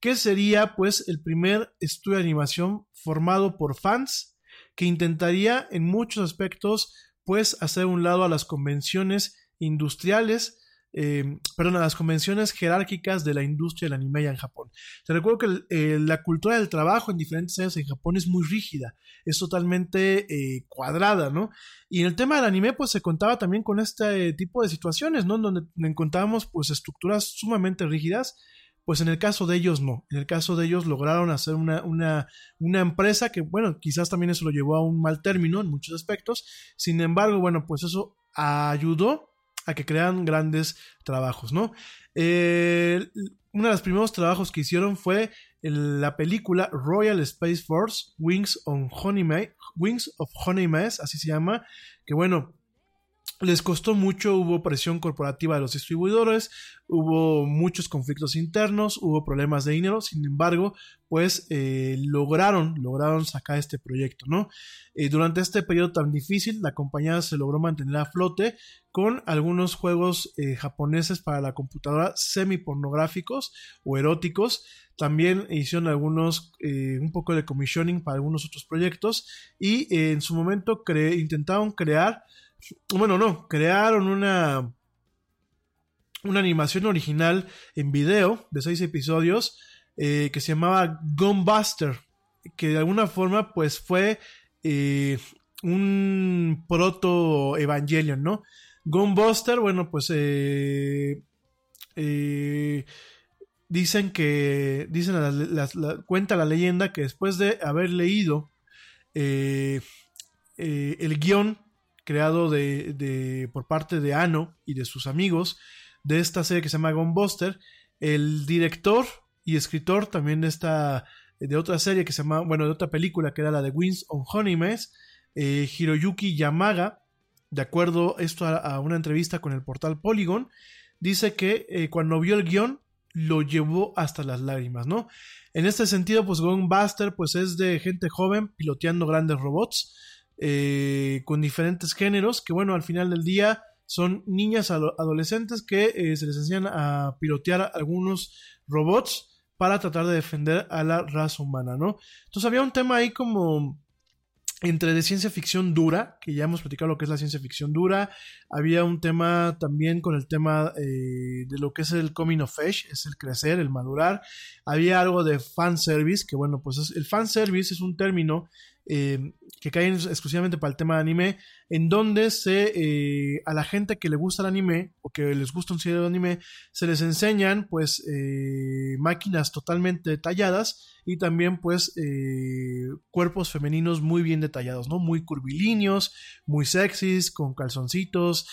que sería pues el primer estudio de animación formado por fans que intentaría en muchos aspectos pues hacer un lado a las convenciones industriales eh, perdón, a las convenciones jerárquicas de la industria del anime ya en Japón. Te recuerdo que eh, la cultura del trabajo en diferentes años en Japón es muy rígida, es totalmente eh, cuadrada, ¿no? Y en el tema del anime, pues se contaba también con este tipo de situaciones, ¿no? Donde encontrábamos pues estructuras sumamente rígidas. Pues en el caso de ellos no, en el caso de ellos lograron hacer una, una, una empresa que, bueno, quizás también eso lo llevó a un mal término en muchos aspectos, sin embargo, bueno, pues eso ayudó a que crean grandes trabajos, ¿no? Eh, uno de los primeros trabajos que hicieron fue la película Royal Space Force Wings, on Honey Wings of Honey Mess, así se llama, que bueno, les costó mucho, hubo presión corporativa de los distribuidores, hubo muchos conflictos internos, hubo problemas de dinero, sin embargo, pues eh, lograron, lograron sacar este proyecto, ¿no? Eh, durante este periodo tan difícil, la compañía se logró mantener a flote con algunos juegos eh, japoneses para la computadora semi-pornográficos o eróticos, también hicieron algunos, un poco de commissioning para algunos otros proyectos y en su momento cre intentaron crear bueno, no, crearon una, una animación original en video de seis episodios eh, que se llamaba Gunbuster, que de alguna forma pues fue eh, un proto Evangelion, ¿no? Gunbuster, bueno, pues eh, dicen que, dicen cuenta la leyenda que después de haber leído el guion creado de, por parte de Ano y de sus amigos de esta serie que se llama Gunbuster, el director y escritor también de esta de otra serie que se llama, bueno, de otra película que era la de Wings on Honeymes, eh, Hiroyuki Yamaga, de acuerdo esto a, a una entrevista con el portal Polygon, dice que eh, cuando vio el guion lo llevó hasta las lágrimas, ¿no? En este sentido, pues Gunbuster pues es de gente joven piloteando grandes robots eh, con diferentes géneros que bueno, al final del día son niñas ado- adolescentes que eh, se les enseñan a pilotear algunos robots para tratar de defender a la raza humana, ¿no? Entonces había un tema ahí como entre de ciencia ficción dura, que ya hemos platicado lo que es la ciencia ficción dura, había un tema también con el tema eh, de lo que es el coming of age, es el crecer, el madurar, había algo de fanservice, que bueno, pues es- el fanservice es un término eh, que cae exclusivamente para el tema de anime, en donde se eh, a la gente que le gusta el anime o que les gusta un cierto anime, se les enseñan pues eh, máquinas totalmente detalladas y también pues eh, cuerpos femeninos muy bien detallados, ¿no? Muy curvilíneos, muy sexys, con calzoncitos,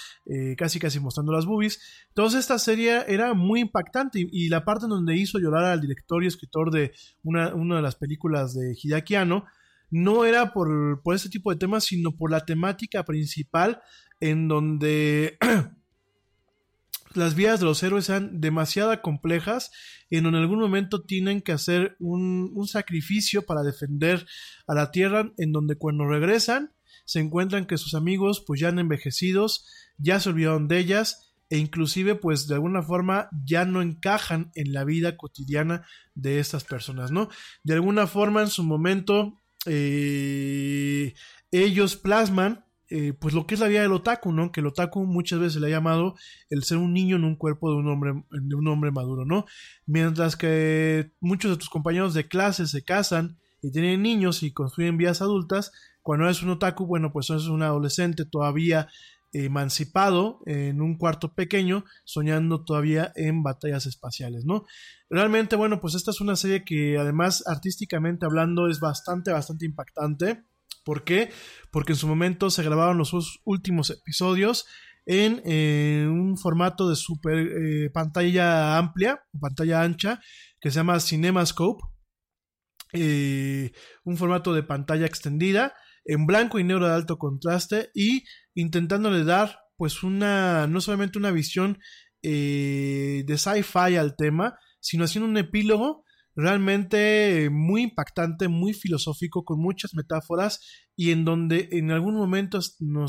casi casi mostrando las boobies. Entonces esta serie era muy impactante y, la parte en donde hizo llorar al director y escritor de una, una de las películas de Hideaki Anno, no era por, por este tipo de temas, sino por la temática principal en donde las vidas de los héroes sean demasiado complejas, en en algún momento tienen que hacer un, un sacrificio para defender a la Tierra, en donde cuando regresan se encuentran que sus amigos pues ya han envejecidos, ya se olvidaron de ellas e inclusive pues de alguna forma ya no encajan en la vida cotidiana de estas personas, ¿no? De alguna forma en su momento eh, ellos plasman eh, pues lo que es la vida del otaku, ¿no? Que el otaku muchas veces le ha llamado el ser un niño en un cuerpo de un hombre, de un hombre maduro, ¿no? Mientras que muchos de tus compañeros de clase se casan y tienen niños y construyen vidas adultas, cuando eres un otaku, bueno, pues eres un adolescente todavía emancipado en un cuarto pequeño, soñando todavía en batallas espaciales, ¿no? Realmente, bueno, pues esta es una serie que además artísticamente hablando es bastante, bastante impactante. ¿Por qué? Porque en su momento se grabaron los últimos episodios en eh, un formato de super eh, pantalla amplia, pantalla ancha, que se llama CinemaScope. Eh, un formato de pantalla extendida en blanco y negro de alto contraste y intentándole dar pues una no solamente una visión eh, de sci-fi al tema sino haciendo un epílogo realmente muy impactante muy filosófico con muchas metáforas y en donde en algún momento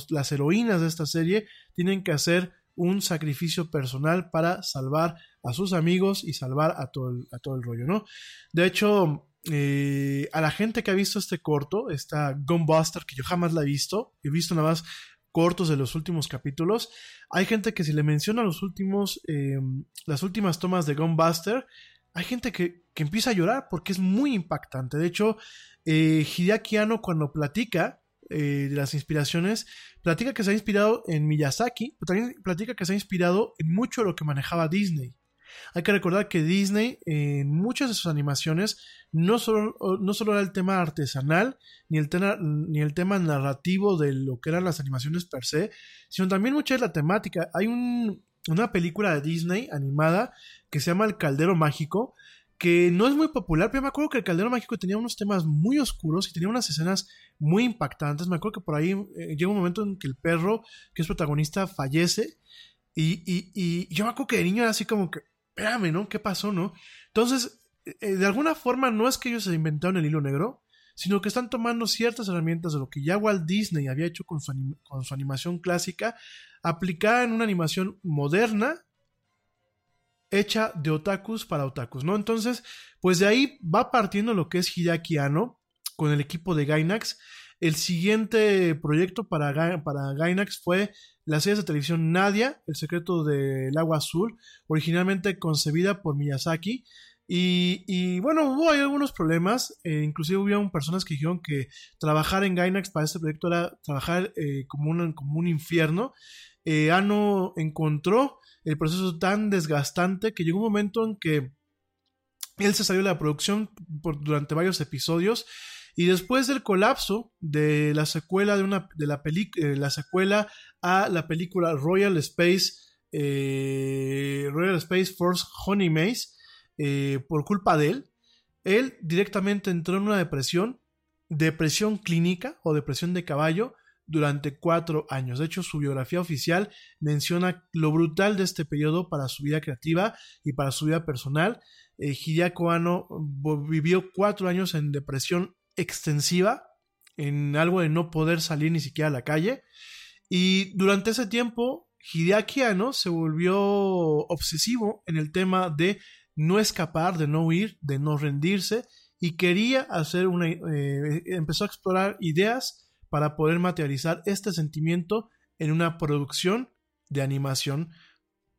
las heroínas de esta serie tienen que hacer un sacrificio personal para salvar a sus amigos y salvar a todo el, a todo el rollo no de hecho eh, a la gente que ha visto este corto, esta Gunbuster, que yo jamás la he visto, he visto nada más cortos de los últimos capítulos, hay gente que si le menciona los últimos, eh, las últimas tomas de Gunbuster, hay gente que, que, empieza a llorar porque es muy impactante. De hecho, eh, Hideaki Anno cuando platica de las inspiraciones, platica que se ha inspirado en Miyazaki, pero también platica que se ha inspirado en mucho de lo que manejaba Disney. Hay que recordar que Disney en muchas de sus animaciones no solo, no solo era el tema artesanal ni el, tema, ni el tema narrativo de lo que eran las animaciones per se, sino también mucha de la temática. Hay un, una película de Disney animada que se llama El Caldero Mágico, que no es muy popular, pero me acuerdo que El Caldero Mágico tenía unos temas muy oscuros y tenía unas escenas muy impactantes. Me acuerdo que por ahí eh, llega un momento en que el perro, que es protagonista, fallece. Y, y, yo me acuerdo que de niño era así como que, espérame, ¿no? ¿Qué pasó, no? Entonces, eh, de alguna forma no es que ellos se inventaron el hilo negro, sino que están tomando ciertas herramientas de lo que ya Walt Disney había hecho con su, con su animación clásica, aplicada en una animación moderna, hecha de otakus para otakus, ¿no? Entonces, pues de ahí va partiendo lo que es Hideaki Anno con el equipo de Gainax. El siguiente proyecto para, para Gainax fue la serie de televisión Nadia, El secreto del agua azul, originalmente concebida por Miyazaki. Y, y bueno, hubo ahí algunos problemas, eh, inclusive hubo personas que dijeron que trabajar en Gainax para este proyecto era trabajar eh, como, un, como un infierno. Eh, Ano encontró el proceso tan desgastante que llegó un momento en que Él se salió de la producción por, durante varios episodios y después del colapso de la secuela de una de la película la secuela a la película Royal Space eh, Royal Space Force Honey Maze eh, por culpa de él él directamente entró en una depresión depresión clínica o depresión de caballo durante cuatro años. De hecho, su biografía oficial menciona lo brutal de este periodo para su vida creativa y para su vida personal. Eh, Hideaki Anno vivió cuatro años en depresión extensiva, en algo de no poder salir ni siquiera a la calle. Y durante ese tiempo, Hideaki se volvió obsesivo en el tema de no escapar, de no huir, de no rendirse y quería hacer una, eh, empezó a explorar ideas para poder materializar este sentimiento en una producción de animación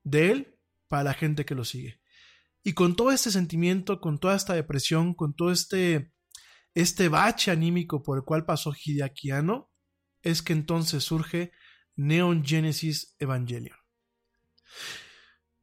de él para la gente que lo sigue. Y con todo este sentimiento, con toda esta depresión, con todo este, este bache anímico por el cual pasó Hideaki Anno, es que entonces surge Neon Genesis Evangelion.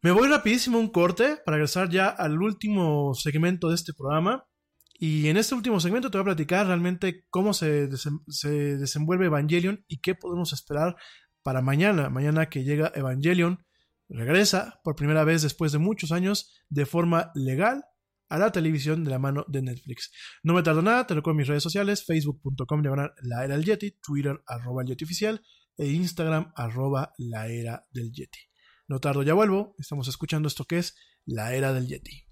Me voy rapidísimo a un corte para regresar ya al último segmento de este programa. Y en este último segmento te voy a platicar realmente cómo se, se desenvuelve Evangelion y qué podemos esperar para mañana. Mañana que llega Evangelion, regresa por primera vez después de muchos años de forma legal a la televisión de la mano de Netflix. No me tardo nada, te lo en mis redes sociales, facebook.com la era del Yeti, Twitter arroba el Yeti oficial e Instagram arroba la era del Yeti. No tardo, ya vuelvo, estamos escuchando esto que es la era del Yeti.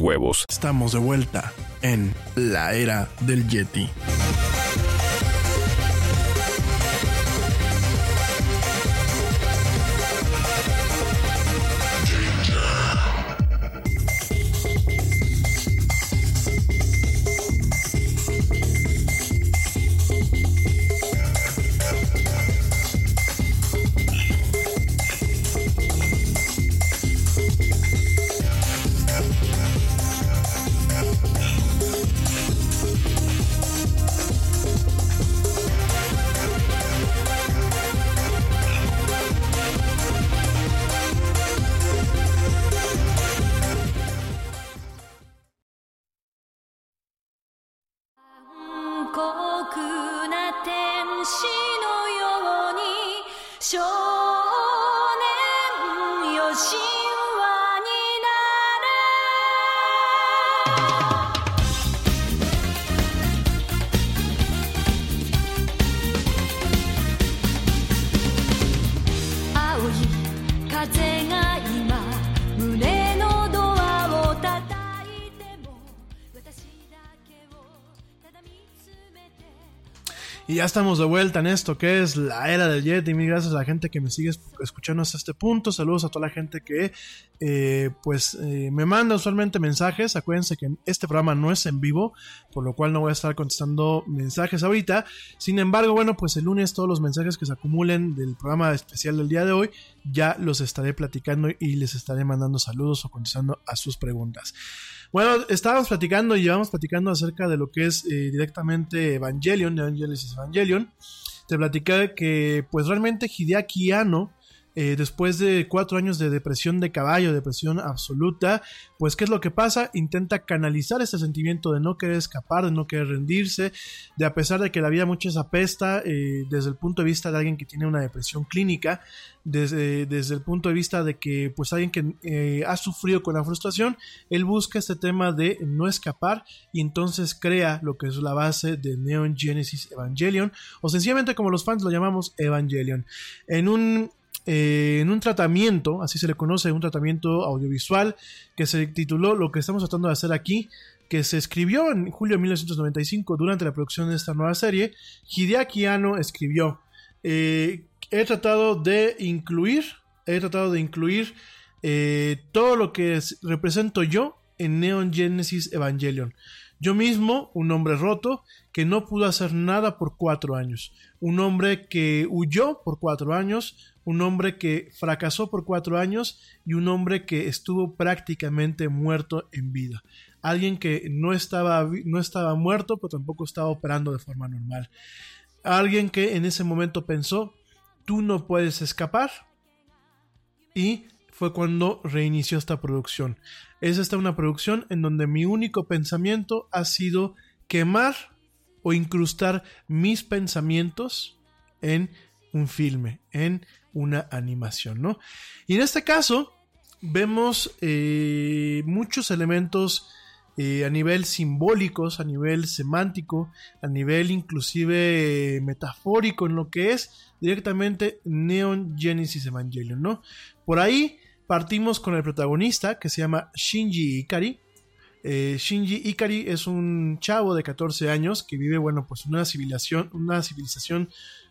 huevos. Estamos de vuelta en la era del Yeti. Ya estamos de vuelta en esto que es la era del Jet. Y mil gracias a la gente que me sigue escuchando hasta este punto. Saludos a toda la gente que eh, pues eh, me manda usualmente mensajes. Acuérdense que este programa no es en vivo, por lo cual no voy a estar contestando mensajes ahorita. Sin embargo, bueno, pues el lunes todos los mensajes que se acumulen del programa especial del día de hoy ya los estaré platicando y les estaré mandando saludos o contestando a sus preguntas. Bueno, estábamos platicando y llevamos platicando acerca de lo que es eh, directamente Evangelion, Evangelis Evangelion. Te platicé que pues realmente Hideaki Anno eh, después de cuatro años de depresión de caballo, depresión absoluta, pues ¿qué es lo que pasa? Intenta canalizar ese sentimiento de no querer escapar, de no querer rendirse, de a pesar de que la vida muchas apesta eh, desde el punto de vista de alguien que tiene una depresión clínica, desde, desde el punto de vista de que pues alguien que eh, ha sufrido con la frustración, él busca este tema de no escapar y entonces crea lo que es la base de Neon Genesis Evangelion, o sencillamente como los fans lo llamamos Evangelion. En un eh, en un tratamiento, así se le conoce, un tratamiento audiovisual que se tituló Lo que estamos tratando de hacer aquí, que se escribió en julio de 1995 durante la producción de esta nueva serie. Hideaki Anno escribió, eh, he tratado de incluir, he tratado de incluir eh, todo lo que represento yo en Neon Genesis Evangelion. Yo mismo, un hombre roto, que no pudo hacer nada por cuatro años. Un hombre que huyó por cuatro años, un hombre que fracasó por cuatro años y un hombre que estuvo prácticamente muerto en vida. Alguien que no estaba, no estaba muerto, pero tampoco estaba operando de forma normal. Alguien que en ese momento pensó, tú no puedes escapar. Y fue cuando reinició esta producción. Es esta una producción en donde mi único pensamiento ha sido quemar o incrustar mis pensamientos en un filme, en una animación, ¿no? Y en este caso vemos eh, muchos elementos eh, a nivel simbólicos, a nivel semántico, a nivel inclusive eh, metafórico en lo que es directamente Neon Genesis Evangelion, ¿no? Por ahí partimos con el protagonista que se llama Shinji Ikari. Shinji Ikari es un chavo de 14 años que vive, bueno, pues una civilización, una civilización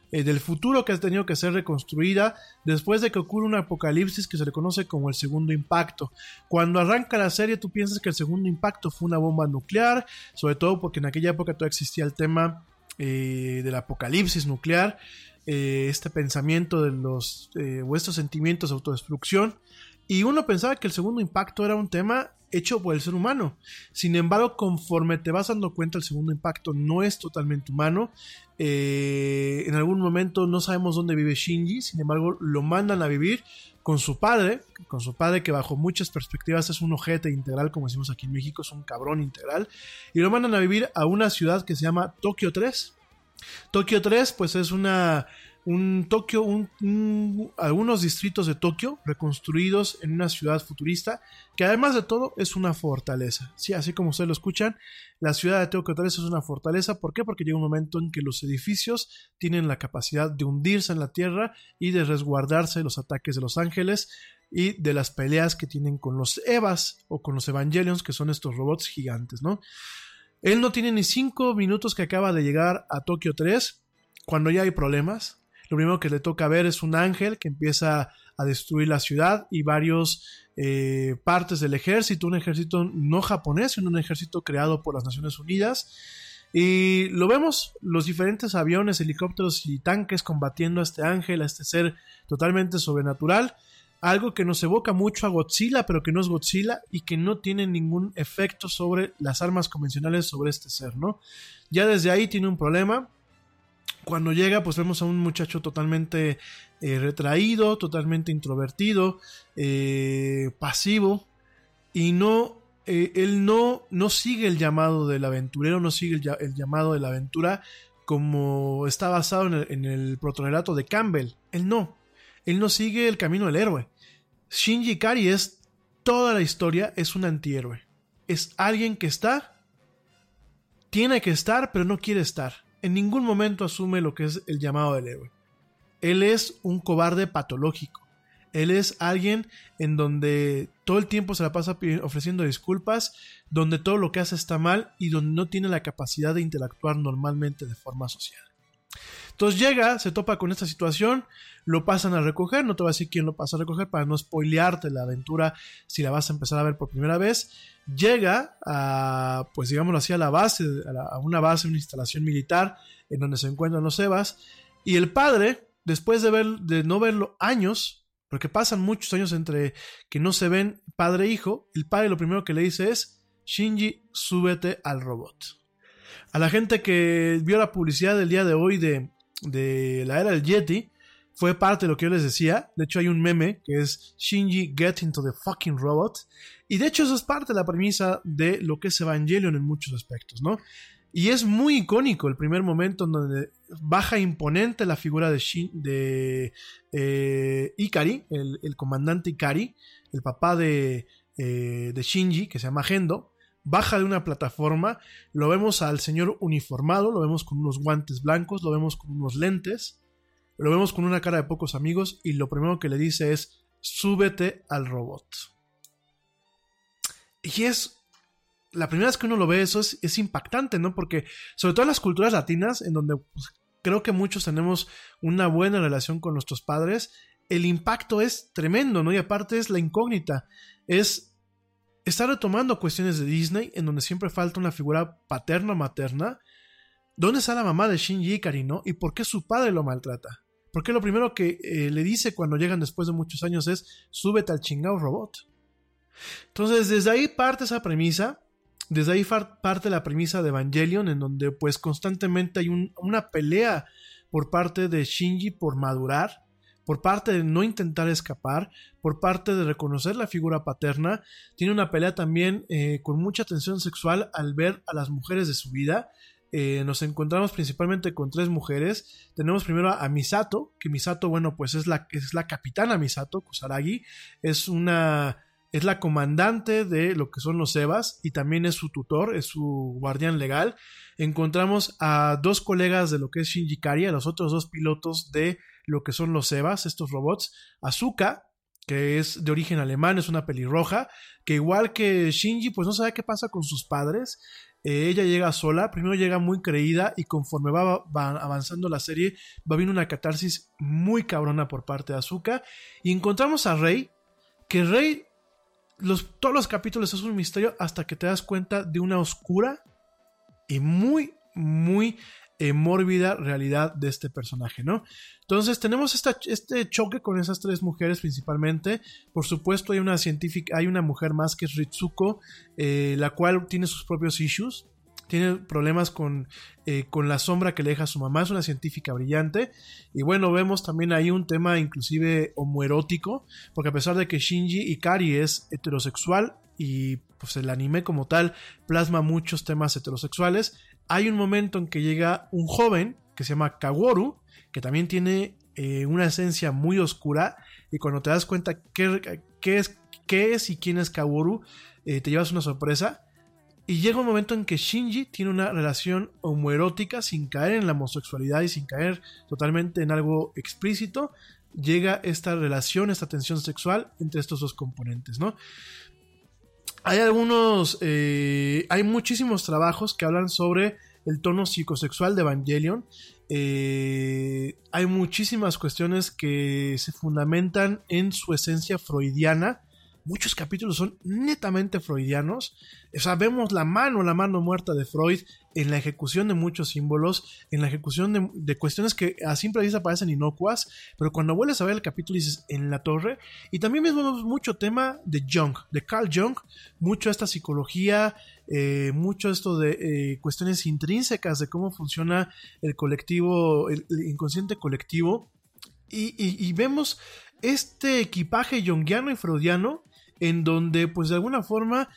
eh, del futuro que ha tenido que ser reconstruida después de que ocurre un apocalipsis que se le conoce como el segundo impacto. Cuando arranca la serie tú piensas que el segundo impacto fue una bomba nuclear, sobre todo porque en aquella época todavía existía el tema eh, del apocalipsis nuclear, eh, este pensamiento de los o estos sentimientos de autodestrucción. Y uno pensaba que el segundo impacto era un tema hecho por el ser humano. Sin embargo, conforme te vas dando cuenta, el segundo impacto no es totalmente humano. Eh, en algún momento no sabemos dónde vive Shinji, sin embargo, lo mandan a vivir con su padre, con su padre que bajo muchas perspectivas es un ojete integral, como decimos aquí en México, es un cabrón integral, y lo mandan a vivir a una ciudad que se llama Tokio 3. Tokio 3, pues es una un Tokio, un, algunos distritos de Tokio reconstruidos en una ciudad futurista que además de todo es una fortaleza. Sí, así como ustedes lo escuchan, la ciudad de Tokio 3 es una fortaleza. ¿Por qué? Porque llega un momento en que los edificios tienen la capacidad de hundirse en la tierra y de resguardarse de los ataques de los ángeles y de las peleas que tienen con los Evas o con los Evangelions, que son estos robots gigantes, ¿no? Él no tiene ni cinco minutos que acaba de llegar a Tokio 3 cuando ya hay problemas lo primero que le toca ver es un ángel que empieza a destruir la ciudad y varios eh, partes del ejército, un ejército no japonés, sino un ejército creado por las Naciones Unidas. Y lo vemos, los diferentes aviones, helicópteros y tanques combatiendo a este ángel, a este ser totalmente sobrenatural. Algo que nos evoca mucho a Godzilla, pero que no es Godzilla y que no tiene ningún efecto sobre las armas convencionales sobre este ser, ¿no? Ya desde ahí tiene un problema cuando llega, pues vemos a un muchacho totalmente eh, retraído, totalmente introvertido, eh, pasivo, y no, eh, él no, no sigue el llamado del aventurero, no sigue el, llamado de la aventura como está basado en el, en el de Campbell. Él no, él no sigue el camino del héroe. Shinji Kari es toda la historia, es un antihéroe. Es alguien que está, tiene que estar, pero no quiere estar en ningún momento asume lo que es el llamado del héroe. Él es un cobarde patológico. Él es alguien en donde todo el tiempo se la pasa ofreciendo disculpas, donde todo lo que hace está mal y donde no tiene la capacidad de interactuar normalmente de forma social. Entonces llega, se topa con esta situación, lo pasan a recoger, no te voy a decir quién lo pasa a recoger para no spoilearte la aventura si la vas a empezar a ver por primera vez. Llega a, pues digámoslo así, a la base, a, una base, una instalación militar en donde se encuentran los Evas. Y el padre, después de, ver, de no verlo años, porque pasan muchos años entre que no se ven padre e hijo, el padre lo primero que le dice es, Shinji, súbete al robot. A la gente que vio la publicidad del día de hoy de, de la era del Yeti, fue parte de lo que yo les decía. De hecho, hay un meme que es Shinji get into the fucking robot. Y de hecho, eso es parte de la premisa de lo que es Evangelion en muchos aspectos, ¿no? Y es muy icónico el primer momento en donde baja imponente la figura de, Shin- de eh, Ikari, el, comandante Ikari, el papá de, eh, de Shinji, que se llama Gendo, baja de una plataforma, lo vemos al señor uniformado, lo vemos con unos guantes blancos, lo vemos con unos lentes, lo vemos con una cara de pocos amigos y lo primero que le dice es, súbete al robot. Y es la primera vez que uno lo ve eso es, impactante, ¿no? Porque sobre todo en las culturas latinas, en donde pues, creo que muchos tenemos una buena relación con nuestros padres, el impacto es tremendo, ¿no? Y aparte es la incógnita, es estar retomando cuestiones de Disney, en donde siempre falta una figura paterna o materna. ¿Dónde está la mamá de Shinji Ikari, no? ¿Y por qué su padre lo maltrata? Porque lo primero que eh, le dice cuando llegan después de muchos años es, súbete al chingado robot. Entonces, desde ahí parte esa premisa, desde ahí parte la premisa de Evangelion, en donde pues constantemente hay un- una pelea por parte de Shinji por madurar, por parte de no intentar escapar, por parte de reconocer la figura paterna. Tiene una pelea también eh, con mucha tensión sexual al ver a las mujeres de su vida. Eh, nos encontramos principalmente con tres mujeres. Tenemos primero a Misato, que Misato, bueno, pues es la, es la capitana Misato Kusaragi. Es una es la comandante de lo que son los Evas y también es su tutor, es su guardián legal. Encontramos a dos colegas de lo que es Shinji Kari, a los otros dos pilotos de lo que son los Evas, estos robots. Azuka, que es de origen alemán, es una pelirroja, que igual que Shinji, pues no sabe qué pasa con sus padres. Eh, ella llega sola, primero llega muy creída y conforme va, va avanzando la serie, va viendo una catarsis muy cabrona por parte de Azuka. Y encontramos a Rey, que Rey los, todos los capítulos es un misterio hasta que te das cuenta de una oscura y muy, muy eh, mórbida realidad de este personaje, ¿no? Entonces tenemos este choque con esas tres mujeres principalmente. Por supuesto hay una científica, hay una mujer más que es Ritsuko, eh, la cual tiene sus propios issues. Tiene problemas con, eh, con la sombra que le deja a su mamá, es una científica brillante. Y bueno, vemos también ahí un tema inclusive homoerótico, porque a pesar de que Shinji Ikari es heterosexual y pues el anime como tal plasma muchos temas heterosexuales, hay un momento en que llega un joven que se llama Kaworu, que también tiene eh, una esencia muy oscura y cuando te das cuenta qué, es, qué es y quién es Kaworu, eh, te llevas una sorpresa. Y llega un momento en que Shinji tiene una relación homoerótica sin caer en la homosexualidad y sin caer totalmente en algo explícito. Llega esta relación, esta tensión sexual entre estos dos componentes, ¿no? Hay algunos, eh, hay muchísimos trabajos que hablan sobre el tono psicosexual de Evangelion. Eh, hay muchísimas cuestiones que se fundamentan en su esencia freudiana. Muchos capítulos son netamente freudianos. O sea, vemos la mano, la mano muerta de Freud en la ejecución de muchos símbolos, en la ejecución de, cuestiones que a simple vista parecen inocuas, pero cuando vuelves a ver el capítulo dices en la torre. Y también vemos mucho tema de Jung, de Carl Jung, mucho esta psicología, eh, mucho esto de eh, cuestiones intrínsecas de cómo funciona el colectivo, el, inconsciente colectivo. Y, y- y vemos este equipaje jungiano y freudiano en donde pues de alguna forma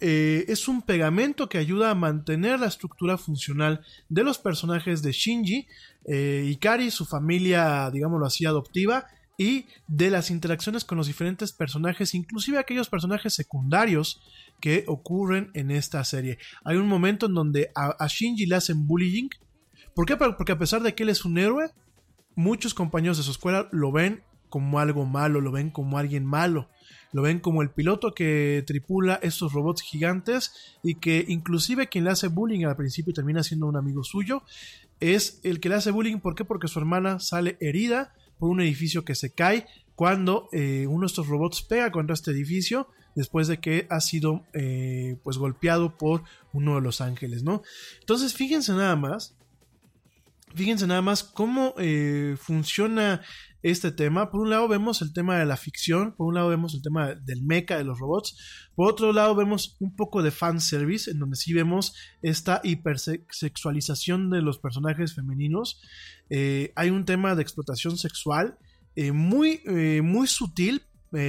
eh, es un pegamento que ayuda a mantener la estructura funcional de los personajes de Shinji, eh, Ikari, su familia, digámoslo así, adoptiva, y de las interacciones con los diferentes personajes, inclusive aquellos personajes secundarios que ocurren en esta serie. Hay un momento en donde a, a Shinji le hacen bullying. ¿Por qué? Porque a pesar de que él es un héroe, muchos compañeros de su escuela lo ven como algo malo, lo ven como alguien malo, lo ven como el piloto que tripula estos robots gigantes y que inclusive quien le hace bullying al principio termina siendo un amigo suyo es el que le hace bullying. ¿Por qué? Porque su hermana sale herida por un edificio que se cae cuando eh, uno de estos robots pega contra este edificio después de que ha sido eh, pues golpeado por uno de los ángeles, ¿no? Entonces fíjense nada más, fíjense nada más cómo eh, funciona este tema. Por un lado vemos el tema de la ficción, por un lado vemos el tema del mecha de los robots, por otro lado vemos un poco de fanservice, en donde sí vemos esta hipersexualización de los personajes femeninos. Eh, hay un tema de explotación sexual eh, muy, eh, muy sutil,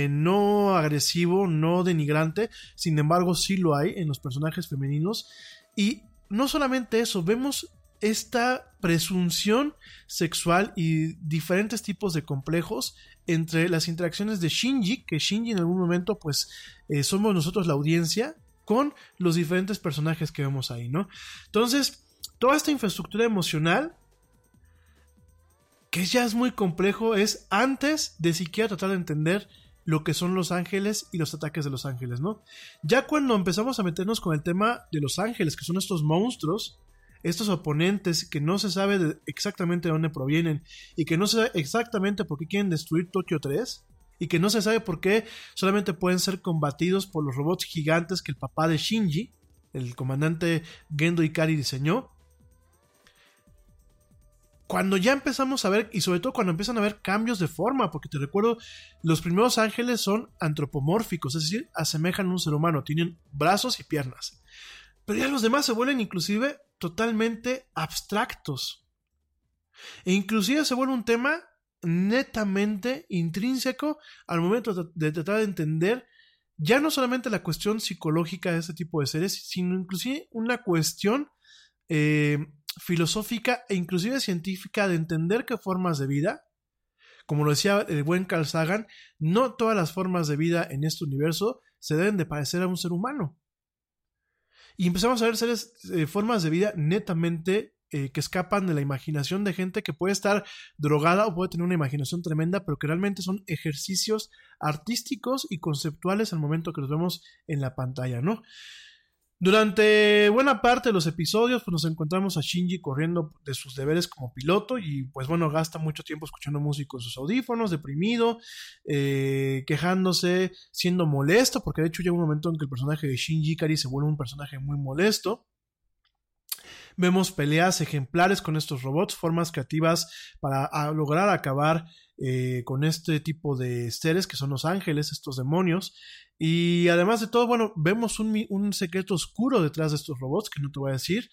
no agresivo, no denigrante, sin embargo sí lo hay en los personajes femeninos. Y no solamente eso, vemos esta presunción sexual y diferentes tipos de complejos entre las interacciones de Shinji, que Shinji en algún momento pues eh, somos nosotros la audiencia, con los diferentes personajes que vemos ahí, ¿no? Entonces, toda esta infraestructura emocional, que ya es muy complejo, es antes de siquiera tratar de entender lo que son los ángeles y los ataques de los ángeles, ¿no? Ya cuando empezamos a meternos con el tema de los ángeles, que son estos monstruos, estos oponentes que no se sabe exactamente de dónde provienen y que no se sabe exactamente por qué quieren destruir Tokio 3 y que no se sabe por qué solamente pueden ser combatidos por los robots gigantes que el papá de Shinji, el comandante Gendo Ikari diseñó. Cuando ya empezamos a ver, y sobre todo cuando empiezan a ver cambios de forma, porque te recuerdo, los primeros ángeles son antropomórficos, es decir, asemejan a un ser humano, tienen brazos y piernas. Pero ya los demás se vuelven inclusive totalmente abstractos. E inclusive se vuelve un tema netamente intrínseco al momento de tratar de entender ya no solamente la cuestión psicológica de este tipo de seres, sino inclusive una cuestión eh, filosófica e inclusive científica de entender qué formas de vida, como lo decía el buen Carl Sagan, no todas las formas de vida en este universo se deben de parecer a un ser humano. Y empezamos a ver seres, eh, formas de vida netamente eh, que escapan de la imaginación de gente que puede estar drogada o puede tener una imaginación tremenda, pero que realmente son ejercicios artísticos y conceptuales al momento que los vemos en la pantalla, ¿no? Durante buena parte de los episodios, pues nos encontramos a Shinji corriendo de sus deberes como piloto y pues bueno, gasta mucho tiempo escuchando música en sus audífonos, deprimido, eh, quejándose, siendo molesto, porque de hecho llega un momento en que el personaje de Shinji Ikari se vuelve un personaje muy molesto. Vemos peleas ejemplares con estos robots, formas creativas para lograr acabar eh, con este tipo de seres que son los ángeles, estos demonios. Y además de todo, bueno, vemos un, secreto oscuro detrás de estos robots, que no te voy a decir.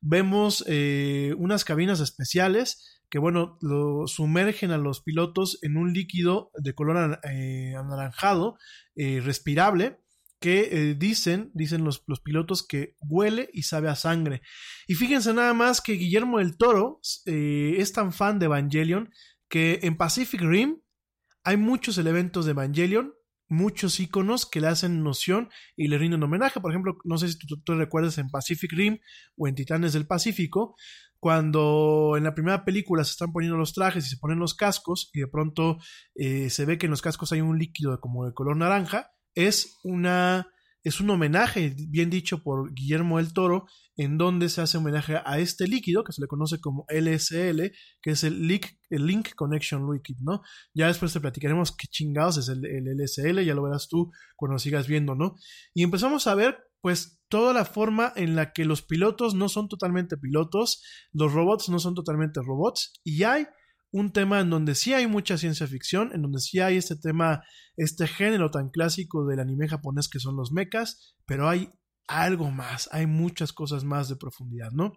Vemos eh, unas cabinas especiales que, bueno, lo sumergen a los pilotos en un líquido de color eh, anaranjado, respirable, que dicen, dicen los, los, pilotos que huele y sabe a sangre. Y fíjense nada más que Guillermo del Toro es tan fan de Evangelion que en Pacific Rim hay muchos elementos de Evangelion, muchos iconos que le hacen noción y le rinden homenaje. Por ejemplo, no sé si tú, recuerdas en Pacific Rim o en Titanes del Pacífico, cuando en la primera película se están poniendo los trajes y se ponen los cascos y de pronto eh, se ve que en los cascos hay un líquido como de color naranja, es una es un homenaje, bien dicho por Guillermo del Toro, en donde se hace homenaje a este líquido que se le conoce como LSL, que es el Link, el Link Connection Liquid, ¿no? Ya después te platicaremos qué chingados es el, el LSL, ya lo verás tú cuando sigas viendo, ¿no? Y empezamos a ver, pues, toda la forma en la que los pilotos no son totalmente pilotos, los robots no son totalmente robots, y hay un tema en donde sí hay mucha ciencia ficción, en donde sí hay este tema, este género tan clásico del anime japonés que son los mechas, pero hay algo más, hay muchas cosas más de profundidad, ¿no?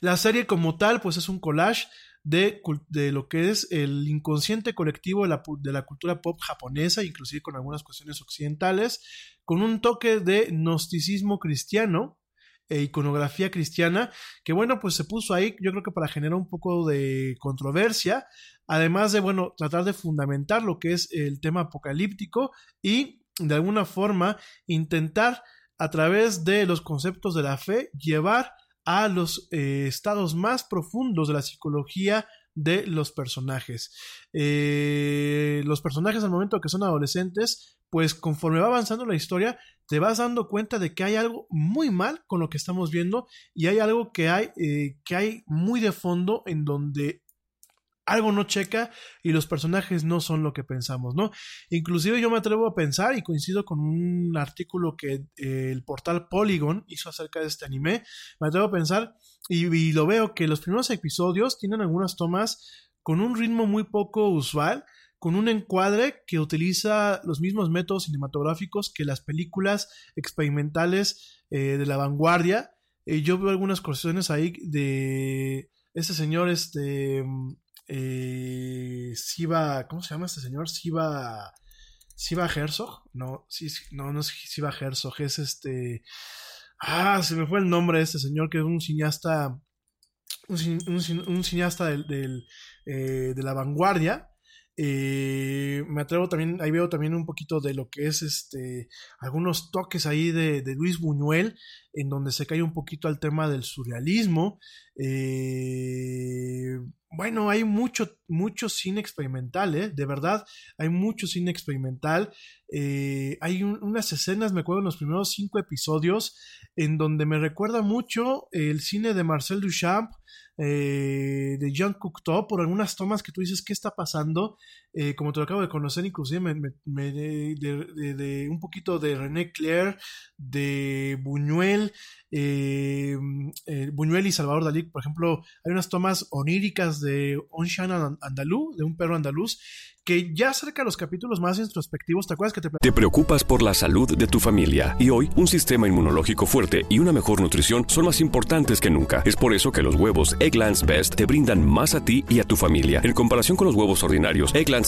La serie como tal, pues es un collage de, de lo que es el inconsciente colectivo de la, de la, cultura pop japonesa, inclusive con algunas cuestiones occidentales, con un toque de gnosticismo cristiano, e iconografía cristiana, que bueno, pues se puso ahí, yo creo que para generar un poco de controversia, además de, bueno, tratar de fundamentar lo que es el tema apocalíptico y de alguna forma intentar a través de los conceptos de la fe llevar a los eh, estados más profundos de la psicología de los personajes. Eh, los personajes al momento que son adolescentes pues conforme va avanzando la historia, te vas dando cuenta de que hay algo muy mal con lo que estamos viendo y hay algo que hay, eh, que hay muy de fondo en donde algo no checa y los personajes no son lo que pensamos, ¿no? Inclusive yo me atrevo a pensar y coincido con un artículo que eh, el portal Polygon hizo acerca de este anime, me atrevo a pensar y, y lo veo que los primeros episodios tienen algunas tomas con un ritmo muy poco usual, con un encuadre que utiliza los mismos métodos cinematográficos que las películas experimentales eh, de la vanguardia. Eh, yo veo algunas cuestiones ahí de este señor, este eh, Siva, ¿cómo se llama este señor? Siva, Siva Herzog, no, no, no es Siva Herzog, es este, ah, se me fue el nombre de este señor que es un cineasta, un, un cin- un cineasta del, del, eh, de la vanguardia. Eh, me atrevo también, ahí veo también un poquito de lo que es este, algunos toques ahí de, de Luis Buñuel, en donde se cae un poquito al tema del surrealismo. Eh, bueno, hay mucho, mucho cine experimental, ¿eh? De verdad, hay mucho cine experimental. Eh, hay un- unas escenas, me acuerdo, en los primeros cinco episodios, en donde me recuerda mucho el cine de Marcel Duchamp, eh, de Jean Cocteau, por algunas tomas que tú dices, ¿qué está pasando? Eh, como te lo acabo de conocer, inclusive me, me- de, un poquito de René Clair, de Buñuel, eh, eh, Buñuel y Salvador Dalí, por ejemplo, hay unas tomas oníricas de Un Chien andaluz, de un perro andaluz, que ya acerca de los capítulos más introspectivos, ¿te acuerdas que te Te preocupas por la salud de tu familia y hoy un sistema inmunológico fuerte y una mejor nutrición son más importantes que nunca. Es por eso que los huevos Egglands Best te brindan más a ti y a tu familia. En comparación con los huevos ordinarios, Egglands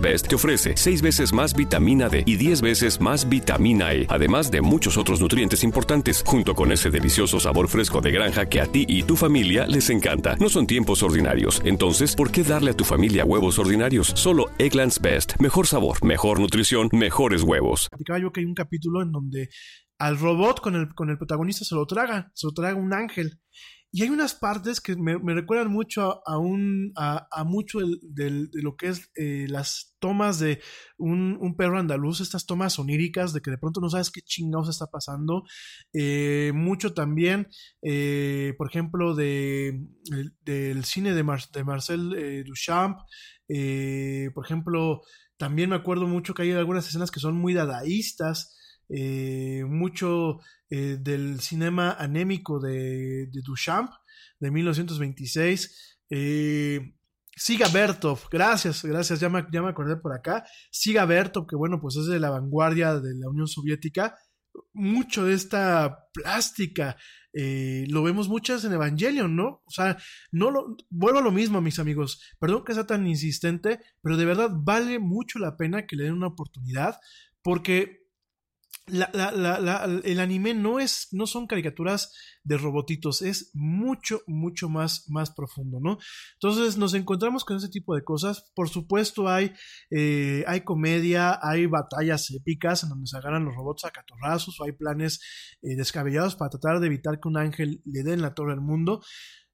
Best te ofrece 6 veces más vitamina D y 10 veces más vitamina E, además de muchos otros nutrientes importantes, junto con ese delicioso sabor fresco de granja que a ti y tu familia les encanta. No son tiempos ordinarios, entonces, ¿por qué darle a tu familia huevos ordinarios? Solo Egglands Best. Mejor sabor, mejor nutrición, mejores huevos. yo que hay un capítulo en donde al robot con el, con el protagonista se lo traga, se lo traga un ángel. Y hay unas partes que me, recuerdan mucho a, un, a, mucho del- de lo que es eh, las tomas de un, un perro andaluz, estas tomas oníricas de que de pronto no sabes qué chingados está pasando. Eh, mucho también, eh, por ejemplo, de, el- del cine de, Mar- de Marcel eh, Duchamp. Eh, por ejemplo, también me acuerdo mucho que hay algunas escenas que son muy dadaístas, eh, mucho eh, del cinema anémico de, de Duchamp de 1926. Eh, Siga Bertov, gracias, gracias, ya me, acordé por acá. Siga Bertov, que bueno, pues es de la vanguardia de la Unión Soviética. Mucho de esta plástica eh, lo vemos muchas en Evangelion, ¿no? O sea, no lo, vuelvo a lo mismo, mis amigos. Perdón que sea tan insistente, pero de verdad vale mucho la pena que le den una oportunidad, porque la- la- la- el anime no es, no son caricaturas de robotitos, es mucho, mucho más, más profundo, ¿no? Entonces nos encontramos con ese tipo de cosas. Por supuesto, hay, eh, hay comedia, hay batallas épicas en donde se agarran los robots a catorrazos, o hay planes eh, descabellados para tratar de evitar que un ángel le dé en la torre al mundo.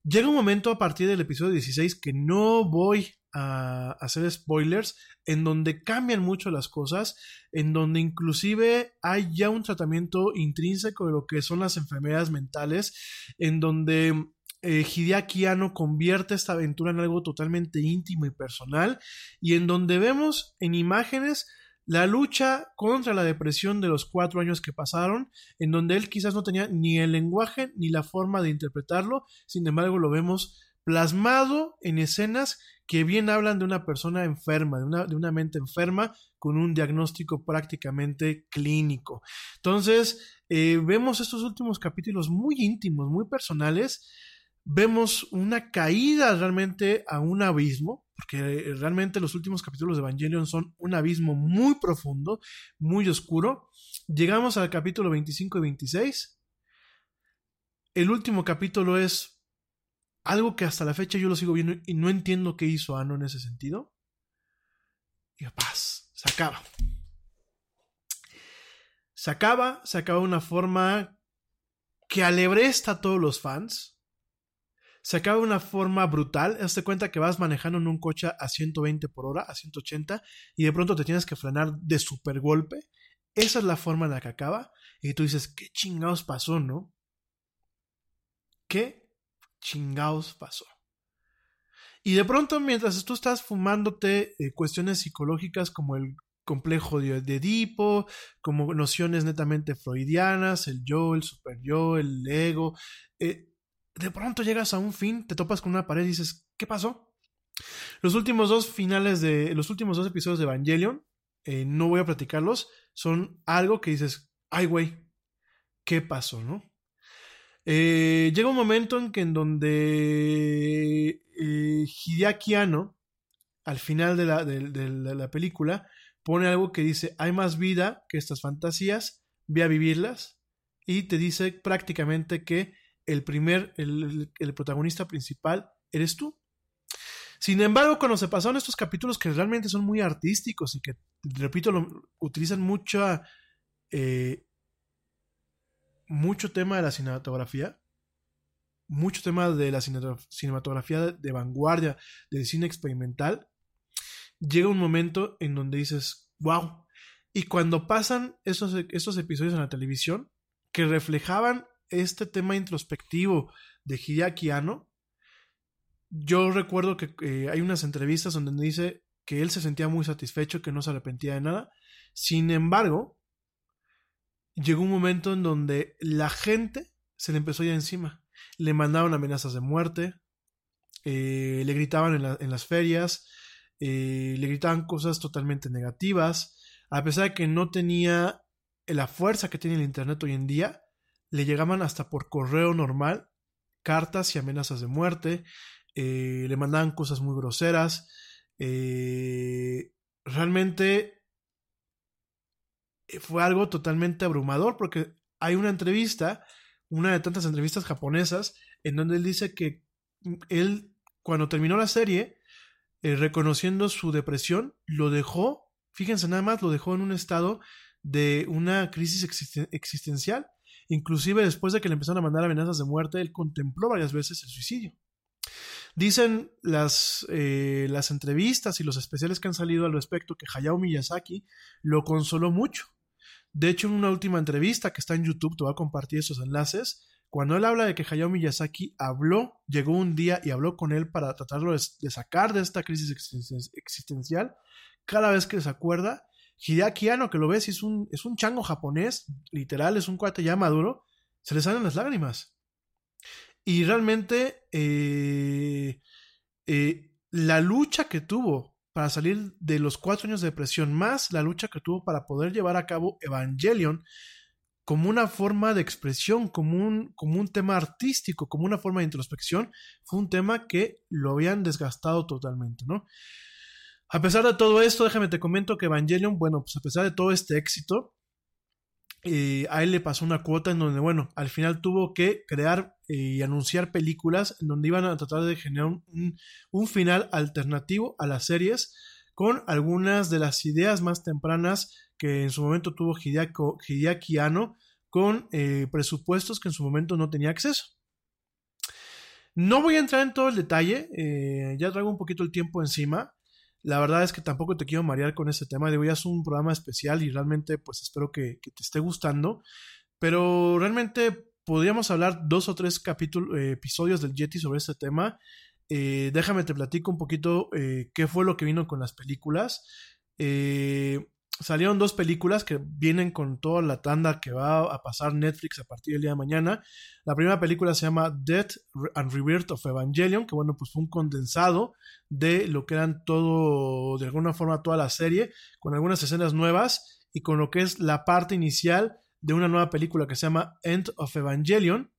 Llega un momento a partir del episodio 16 que no voy a hacer spoilers, en donde cambian mucho las cosas, en donde inclusive hay ya un tratamiento intrínseco de lo que son las enfermedades mentales, en donde eh, Hideaki convierte esta aventura en algo totalmente íntimo y personal, y en donde vemos en imágenes la lucha contra la depresión de los cuatro años que pasaron, en donde él quizás no tenía ni el lenguaje ni la forma de interpretarlo, sin embargo lo vemos plasmado en escenas que bien hablan de una persona enferma, de una, de una mente enferma con un diagnóstico prácticamente clínico. Entonces, eh, vemos estos últimos capítulos muy íntimos, muy personales, vemos una caída realmente a un abismo, porque realmente los últimos capítulos de Evangelion son un abismo muy profundo, muy oscuro. Llegamos al capítulo 25 y 26. El último capítulo es algo que hasta la fecha yo lo sigo viendo y no entiendo qué hizo Ano en ese sentido. Y paz, se acaba. Se acaba, se acaba de una forma que alebresta a todos los fans. Se acaba de una forma brutal. Hazte cuenta que vas manejando en un coche a 120 por hora, a 180, y de pronto te tienes que frenar de super golpe. Esa es la forma en la que acaba. Y tú dices, ¿qué chingados pasó, no? ¿Qué chingados pasó? Y de pronto, mientras tú estás fumándote eh, cuestiones psicológicas como el complejo de, Edipo, como nociones netamente freudianas, el yo, el super yo, el ego, eh, de pronto llegas a un fin, te topas con una pared y dices, ¿qué pasó? Los últimos dos finales de, los últimos dos episodios de Evangelion, eh, no voy a platicarlos, son algo que dices, ay güey, ¿qué pasó, no? Eh, llega un momento en que en donde eh, Hideaki al final de la, de la, película, pone algo que dice, hay más vida que estas fantasías, ve a vivirlas, y te dice prácticamente que el primer, el, el, protagonista principal eres tú. Sin embargo, cuando se pasaron estos capítulos que realmente son muy artísticos y que, repito, lo, utilizan eh, mucho tema de la cinematografía, mucho tema de la cinematografía de, de vanguardia, del cine experimental, llega un momento en donde dices, wow. Y cuando pasan esos, esos episodios en la televisión que reflejaban este tema introspectivo de Hideaki Anno, yo recuerdo que eh, hay unas entrevistas donde dice que él se sentía muy satisfecho, que no se arrepentía de nada. Sin embargo, llegó un momento en donde la gente se le empezó ya encima. Le mandaban amenazas de muerte, eh, le gritaban en las ferias, eh, le gritaban cosas totalmente negativas. A pesar de que no tenía la fuerza que tiene el Internet hoy en día, le llegaban hasta por correo normal cartas y amenazas de muerte, eh, le mandaban cosas muy groseras. Eh, realmente eh, fue algo totalmente abrumador porque hay una entrevista, una de tantas entrevistas japonesas, en donde él dice que él, cuando terminó la serie, reconociendo su depresión, lo dejó, fíjense nada más, lo dejó en un estado de una crisis existen existencial. Inclusive después de que le empezaron a mandar amenazas de muerte, él contempló varias veces el suicidio. Dicen las, eh, las entrevistas y los especiales que han salido al respecto que Hayao Miyazaki lo consoló mucho. De hecho, en una última entrevista que está en YouTube, te voy a compartir esos enlaces, cuando él habla de que Hayao Miyazaki habló, llegó un día y habló con él para tratarlo de, de sacar de esta crisis existencial, cada vez que se acuerda, Hideaki que lo ves, es un, es un chango japonés, literal, es un cuate ya maduro, se le salen las lágrimas. Y realmente eh, eh, la lucha que tuvo para salir de los cuatro años de depresión, más la lucha que tuvo para poder llevar a cabo Evangelion como una forma de expresión, como un, como un tema artístico, como una forma de introspección, fue un tema que lo habían desgastado totalmente, ¿no? A pesar de todo esto, déjame te comento que Evangelion, bueno, pues a pesar de todo este éxito, eh, a él le pasó una cuota en donde, bueno, al final tuvo que crear eh, y anunciar películas en donde iban a tratar de generar un, final alternativo a las series con algunas de las ideas más tempranas que en su momento tuvo Hideako, Hideaki Anno con eh, presupuestos que en su momento no tenía acceso. No voy a entrar en todo el detalle, ya traigo un poquito el tiempo encima. La verdad es que tampoco te quiero marear con este tema. De hoy es un programa especial y realmente pues espero que, que te esté gustando. Pero realmente podríamos hablar dos o tres capítulos, eh, episodios del Yeti sobre este tema. Eh, déjame te platico un poquito eh, qué fue lo que vino con las películas. Eh, salieron dos películas que vienen con toda la tanda que va a pasar Netflix a partir del día de mañana. La primera película se llama Death and Rebirth of Evangelion, que bueno, pues fue un condensado de lo que eran todo, de alguna forma, toda la serie, con algunas escenas nuevas y con lo que es la parte inicial de una nueva película que se llama End of Evangelion.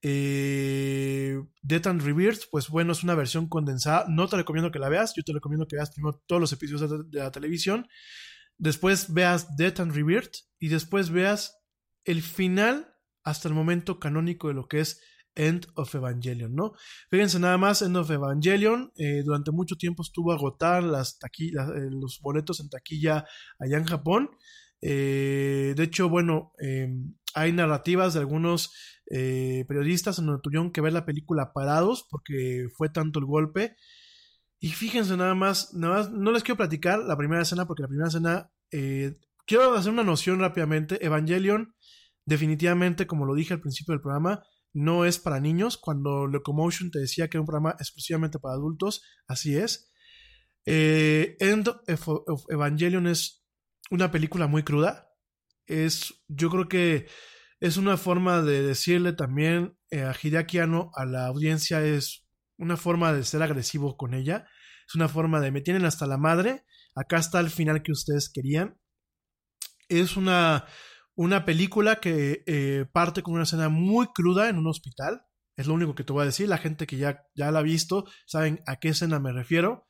Eh, Death and Rebirth, pues bueno, es una versión condensada. No te recomiendo que la veas. Yo te recomiendo que veas primero todos los episodios de, de la televisión. Después veas Death and Rebirth. Y después veas el final hasta el momento canónico de lo que es End of Evangelion, ¿no? Fíjense nada más, End of Evangelion eh, durante mucho tiempo estuvo agotar las taquillas, eh, los boletos en taquilla allá en Japón. Eh, de hecho, bueno, eh, hay narrativas de algunos periodistas en donde tuvieron que ver la película parados porque fue tanto el golpe. Y fíjense nada más, nada más, no les quiero platicar la primera escena porque la primera escena, eh, quiero hacer una noción rápidamente. Evangelion, definitivamente, como lo dije al principio del programa, no es para niños. Cuando Locomotion te decía que era un programa exclusivamente para adultos, así es. Eh, End of, Evangelion es una película muy cruda. Es, yo creo que es una forma de decirle también eh, a Hideaki Anno, a la audiencia, es una forma de ser agresivo con ella. Es una forma de me tienen hasta la madre. Acá está el final que ustedes querían. Es una, una película que eh, parte con una escena muy cruda en un hospital. Es lo único que te voy a decir. La gente que ya, ya la ha visto saben a qué escena me refiero.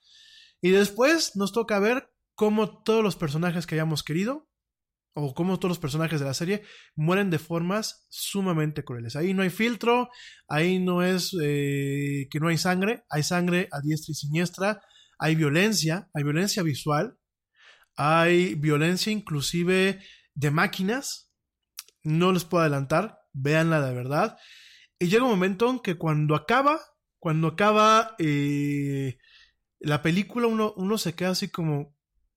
Y después nos toca ver cómo todos los personajes que hayamos querido, o cómo todos los personajes de la serie, mueren de formas sumamente crueles. Ahí no hay filtro, ahí no es eh, que no hay sangre, hay sangre a diestra y siniestra, hay violencia, hay violencia visual, hay violencia inclusive de máquinas, no les puedo adelantar, véanla de verdad. Y llega un momento en que cuando acaba, cuando acaba eh, la película, uno, uno se queda así como,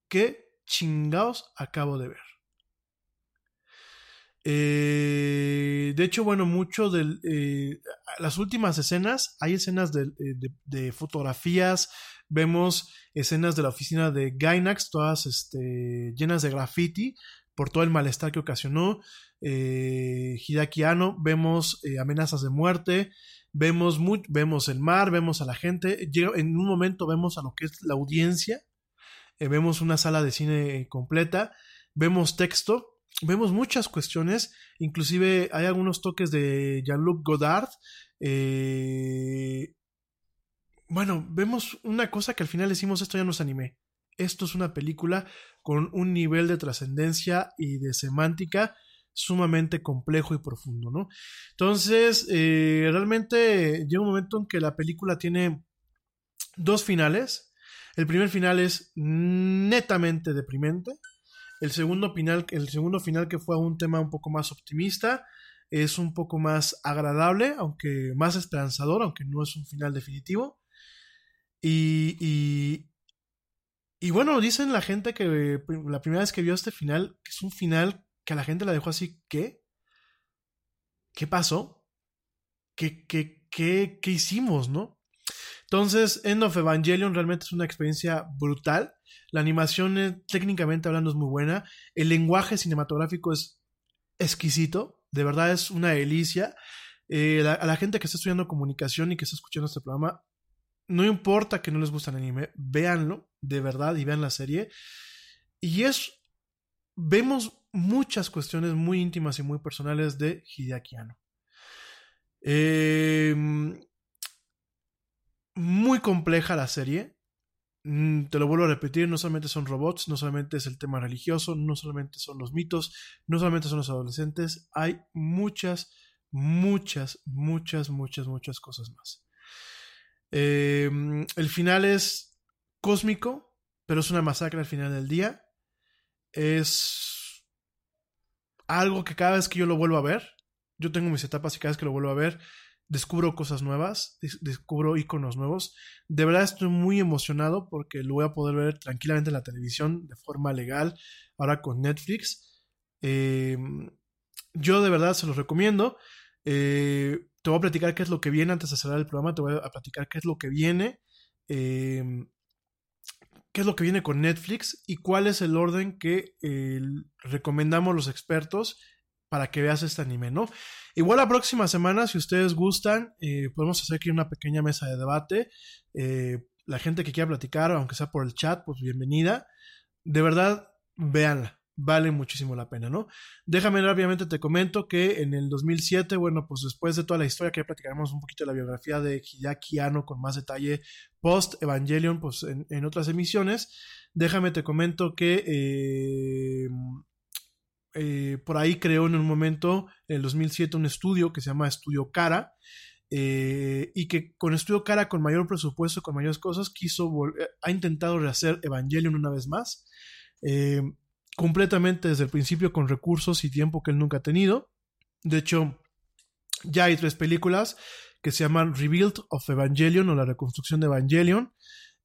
¿qué chingados acabo de ver? Eh, de hecho, bueno, mucho de eh, las últimas escenas, hay escenas de, de, fotografías, vemos escenas de la oficina de Gainax, todas este, llenas de graffiti por todo el malestar que ocasionó eh, Hideaki Anno, vemos eh, amenazas de muerte, vemos, muy, vemos el mar, vemos a la gente, en un momento vemos a lo que es la audiencia, eh, vemos una sala de cine completa, vemos texto, vemos muchas cuestiones, inclusive hay algunos toques de Jean-Luc Godard. Eh, bueno, vemos una cosa que al final decimos, esto ya no es anime. Esto es una película con un nivel de trascendencia y de semántica sumamente complejo y profundo, ¿no? Entonces, eh, realmente llega un momento en que la película tiene dos finales. El primer final es netamente deprimente. El segundo final, el segundo final que fue un tema un poco más optimista, es un poco más agradable, aunque más esperanzador, aunque no es un final definitivo. Y, y, y bueno, dicen la gente que la primera vez que vio este final, que es un final que a la gente la dejó así, ¿qué? ¿Qué pasó? ¿Qué, qué, qué, qué hicimos, no? Entonces, End of Evangelion realmente es una experiencia brutal. La animación, técnicamente hablando, es muy buena. El lenguaje cinematográfico es exquisito. De verdad es una delicia. Eh, a la gente que está estudiando comunicación y que está escuchando este programa, no importa que no les guste el anime, véanlo, de verdad, y vean la serie. Y es. Vemos muchas cuestiones muy íntimas y muy personales de Hideaki Anno. Eh, muy compleja la serie. Mm, te lo vuelvo a repetir, no solamente son robots, no solamente es el tema religioso, no solamente son los mitos, no solamente son los adolescentes, hay muchas, muchas, muchas, muchas, muchas cosas más. Eh, el final es cósmico, pero es una masacre al final del día. Es algo que cada vez que yo lo vuelvo a ver, yo tengo mis etapas y cada vez que lo vuelvo a ver, descubro cosas nuevas, descubro iconos nuevos. De verdad estoy muy emocionado porque lo voy a poder ver tranquilamente en la televisión de forma legal, ahora con Netflix. Eh, yo de verdad se los recomiendo. Eh, te voy a platicar qué es lo que viene antes de cerrar el programa, te voy a platicar qué es lo que viene. Eh, qué es lo que viene con Netflix y cuál es el orden que recomendamos los expertos para que veas este anime, ¿no? Igual la próxima semana, si ustedes gustan, eh, podemos hacer aquí una pequeña mesa de debate. Eh, la gente que quiera platicar, aunque sea por el chat, pues bienvenida. De verdad, véanla, vale muchísimo la pena, ¿no? Déjame rápidamente te comento que en el 2007, bueno, pues después de toda la historia que ya platicaremos un poquito de la biografía de Hideaki con más detalle post Evangelion, pues en, en otras emisiones, déjame te comento que eh, eh, por ahí creó en un momento, en el 2007, un estudio que se llama Estudio Cara, eh, y que con Estudio Cara, con mayor presupuesto, con mayores cosas, quiso ha intentado rehacer Evangelion una vez más, eh, completamente desde el principio con recursos y tiempo que él nunca ha tenido. De hecho, ya hay tres películas que se llaman Rebuild of Evangelion o la reconstrucción de Evangelion.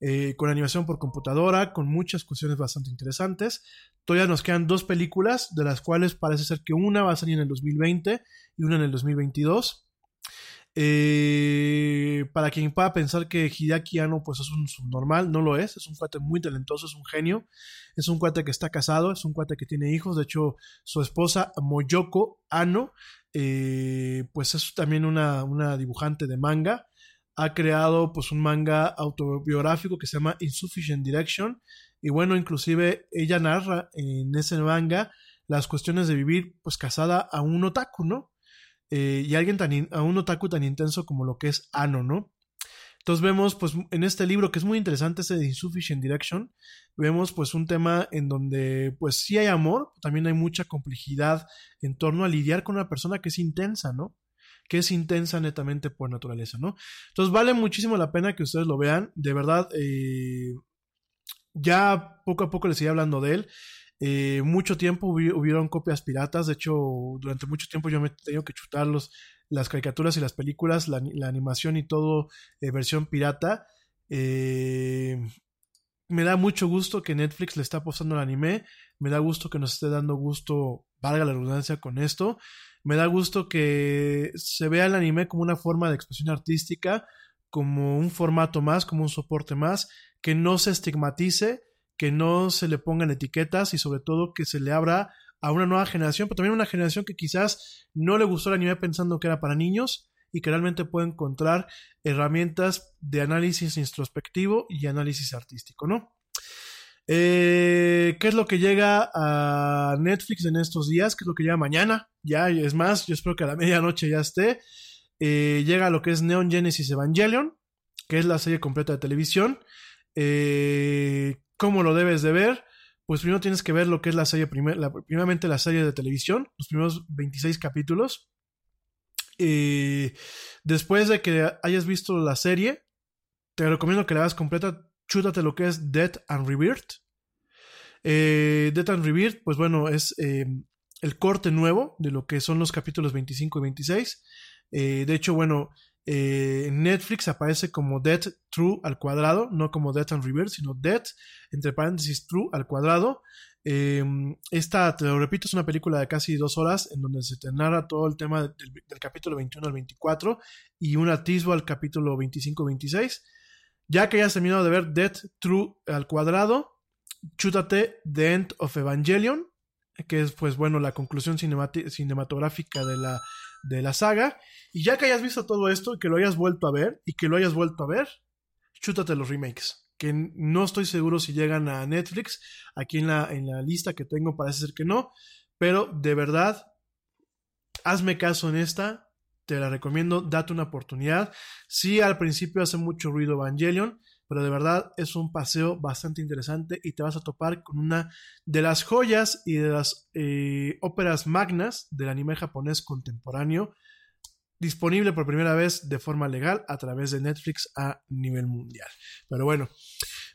Eh, con animación por computadora, con muchas cuestiones bastante interesantes. Todavía nos quedan dos películas, de las cuales parece ser que una va a salir en el 2020 y una en el 2022. Eh, para quien pueda pensar que Hideaki Anno pues es un subnormal, no lo es, es un cuate muy talentoso, es un genio, es un cuate que está casado, es un cuate que tiene hijos, de hecho su esposa Moyoko Anno eh, pues es también una, una dibujante de manga, ha creado pues un manga autobiográfico que se llama Insufficient Direction y bueno, inclusive ella narra en ese manga las cuestiones de vivir pues casada a un otaku, ¿no? Eh, y alguien tan a un otaku tan intenso como lo que es Ano, ¿no? Entonces vemos pues en este libro que es muy interesante ese de Insufficient Direction, vemos pues un tema en donde pues sí hay amor, también hay mucha complejidad en torno a lidiar con una persona que es intensa, ¿no? Que es intensa netamente por naturaleza, ¿no? Entonces vale muchísimo la pena que ustedes lo vean, de verdad, eh, ya poco a poco les sigue hablando de él. Eh, mucho tiempo hubieron copias piratas, de hecho, durante mucho tiempo yo me he tenido que chutar las caricaturas y las películas, la, animación y todo, eh, versión pirata. me da mucho gusto que Netflix le está apostando al anime, me da gusto que nos esté dando gusto, valga la redundancia, con esto. Me da gusto que se vea el anime como una forma de expresión artística, como un formato más, como un soporte más, que no se estigmatice, que no se le pongan etiquetas y sobre todo que se le abra a una nueva generación, pero también una generación que quizás no le gustó el anime pensando que era para niños y que realmente puede encontrar herramientas de análisis introspectivo y análisis artístico, ¿no? Eh, ¿Qué es lo que llega a Netflix en estos días? ¿Qué es lo que llega mañana? Ya, es más, yo espero que a la medianoche ya esté. Eh, llega lo que es Neon Genesis Evangelion, que es la serie completa de televisión. Eh, ¿Cómo lo debes de ver? Pues primero tienes que ver lo que es la serie, primeramente la serie de televisión, los primeros 26 capítulos. después de que hayas visto la serie, te recomiendo que la hagas completa chútate lo que es Death and Rebirth. Eh, Death and Rebirth, pues bueno, es eh, el corte nuevo de lo que son los capítulos 25 y 26. Eh, de hecho, bueno, en Netflix aparece como Death True al cuadrado, no como Death and Rebirth, sino Death, entre paréntesis, True al cuadrado. esta, te lo repito, es una película de casi dos horas en donde se te narra todo el tema del, del capítulo 21 al 24 y un atisbo al capítulo 25-26. Ya que hayas terminado de ver Death True al cuadrado, chútate The End of Evangelion, que es pues bueno la conclusión cinematográfica de la, de la saga. Y ya que hayas visto todo esto que lo hayas vuelto a ver, y que lo hayas vuelto a ver, chútate los remakes. Que no estoy seguro si llegan a Netflix. Aquí en la, en la lista que tengo parece ser que no. Pero de verdad, hazme caso en esta te la recomiendo, date una oportunidad. Sí, al principio hace mucho ruido Evangelion, pero de verdad es un paseo bastante interesante y te vas a topar con una de las joyas y de las eh, óperas magnas del anime japonés contemporáneo, disponible por primera vez de forma legal a través de Netflix a nivel mundial. Pero bueno,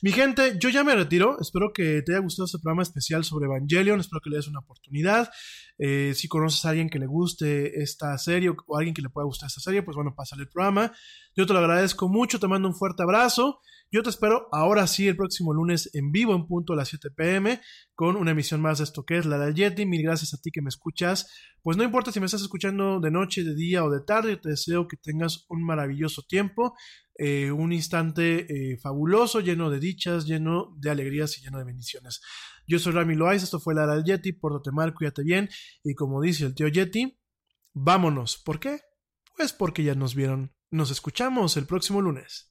mi gente, yo ya me retiro. Espero que te haya gustado este programa especial sobre Evangelion. Espero que le des una oportunidad. Eh, si conoces a alguien que le guste esta serie o, a alguien que le pueda gustar esta serie, pues bueno, pásale el programa. Yo te lo agradezco mucho. Te mando un fuerte abrazo. Yo te espero ahora sí el próximo lunes en vivo en punto a las 7 pm con una emisión más de esto que es la del Yeti. Mil gracias a ti que me escuchas. Pues no importa si me estás escuchando de noche, de día o de tarde, te deseo que tengas un maravilloso tiempo, eh, un instante eh, fabuloso, lleno de dichas, lleno de alegrías y lleno de bendiciones. Yo soy Rami Loaiz, esto fue la del Yeti, pórtate mal, cuídate bien y como dice el tío Yeti, vámonos. ¿Por qué? Pues porque ya nos vieron. Nos escuchamos el próximo lunes.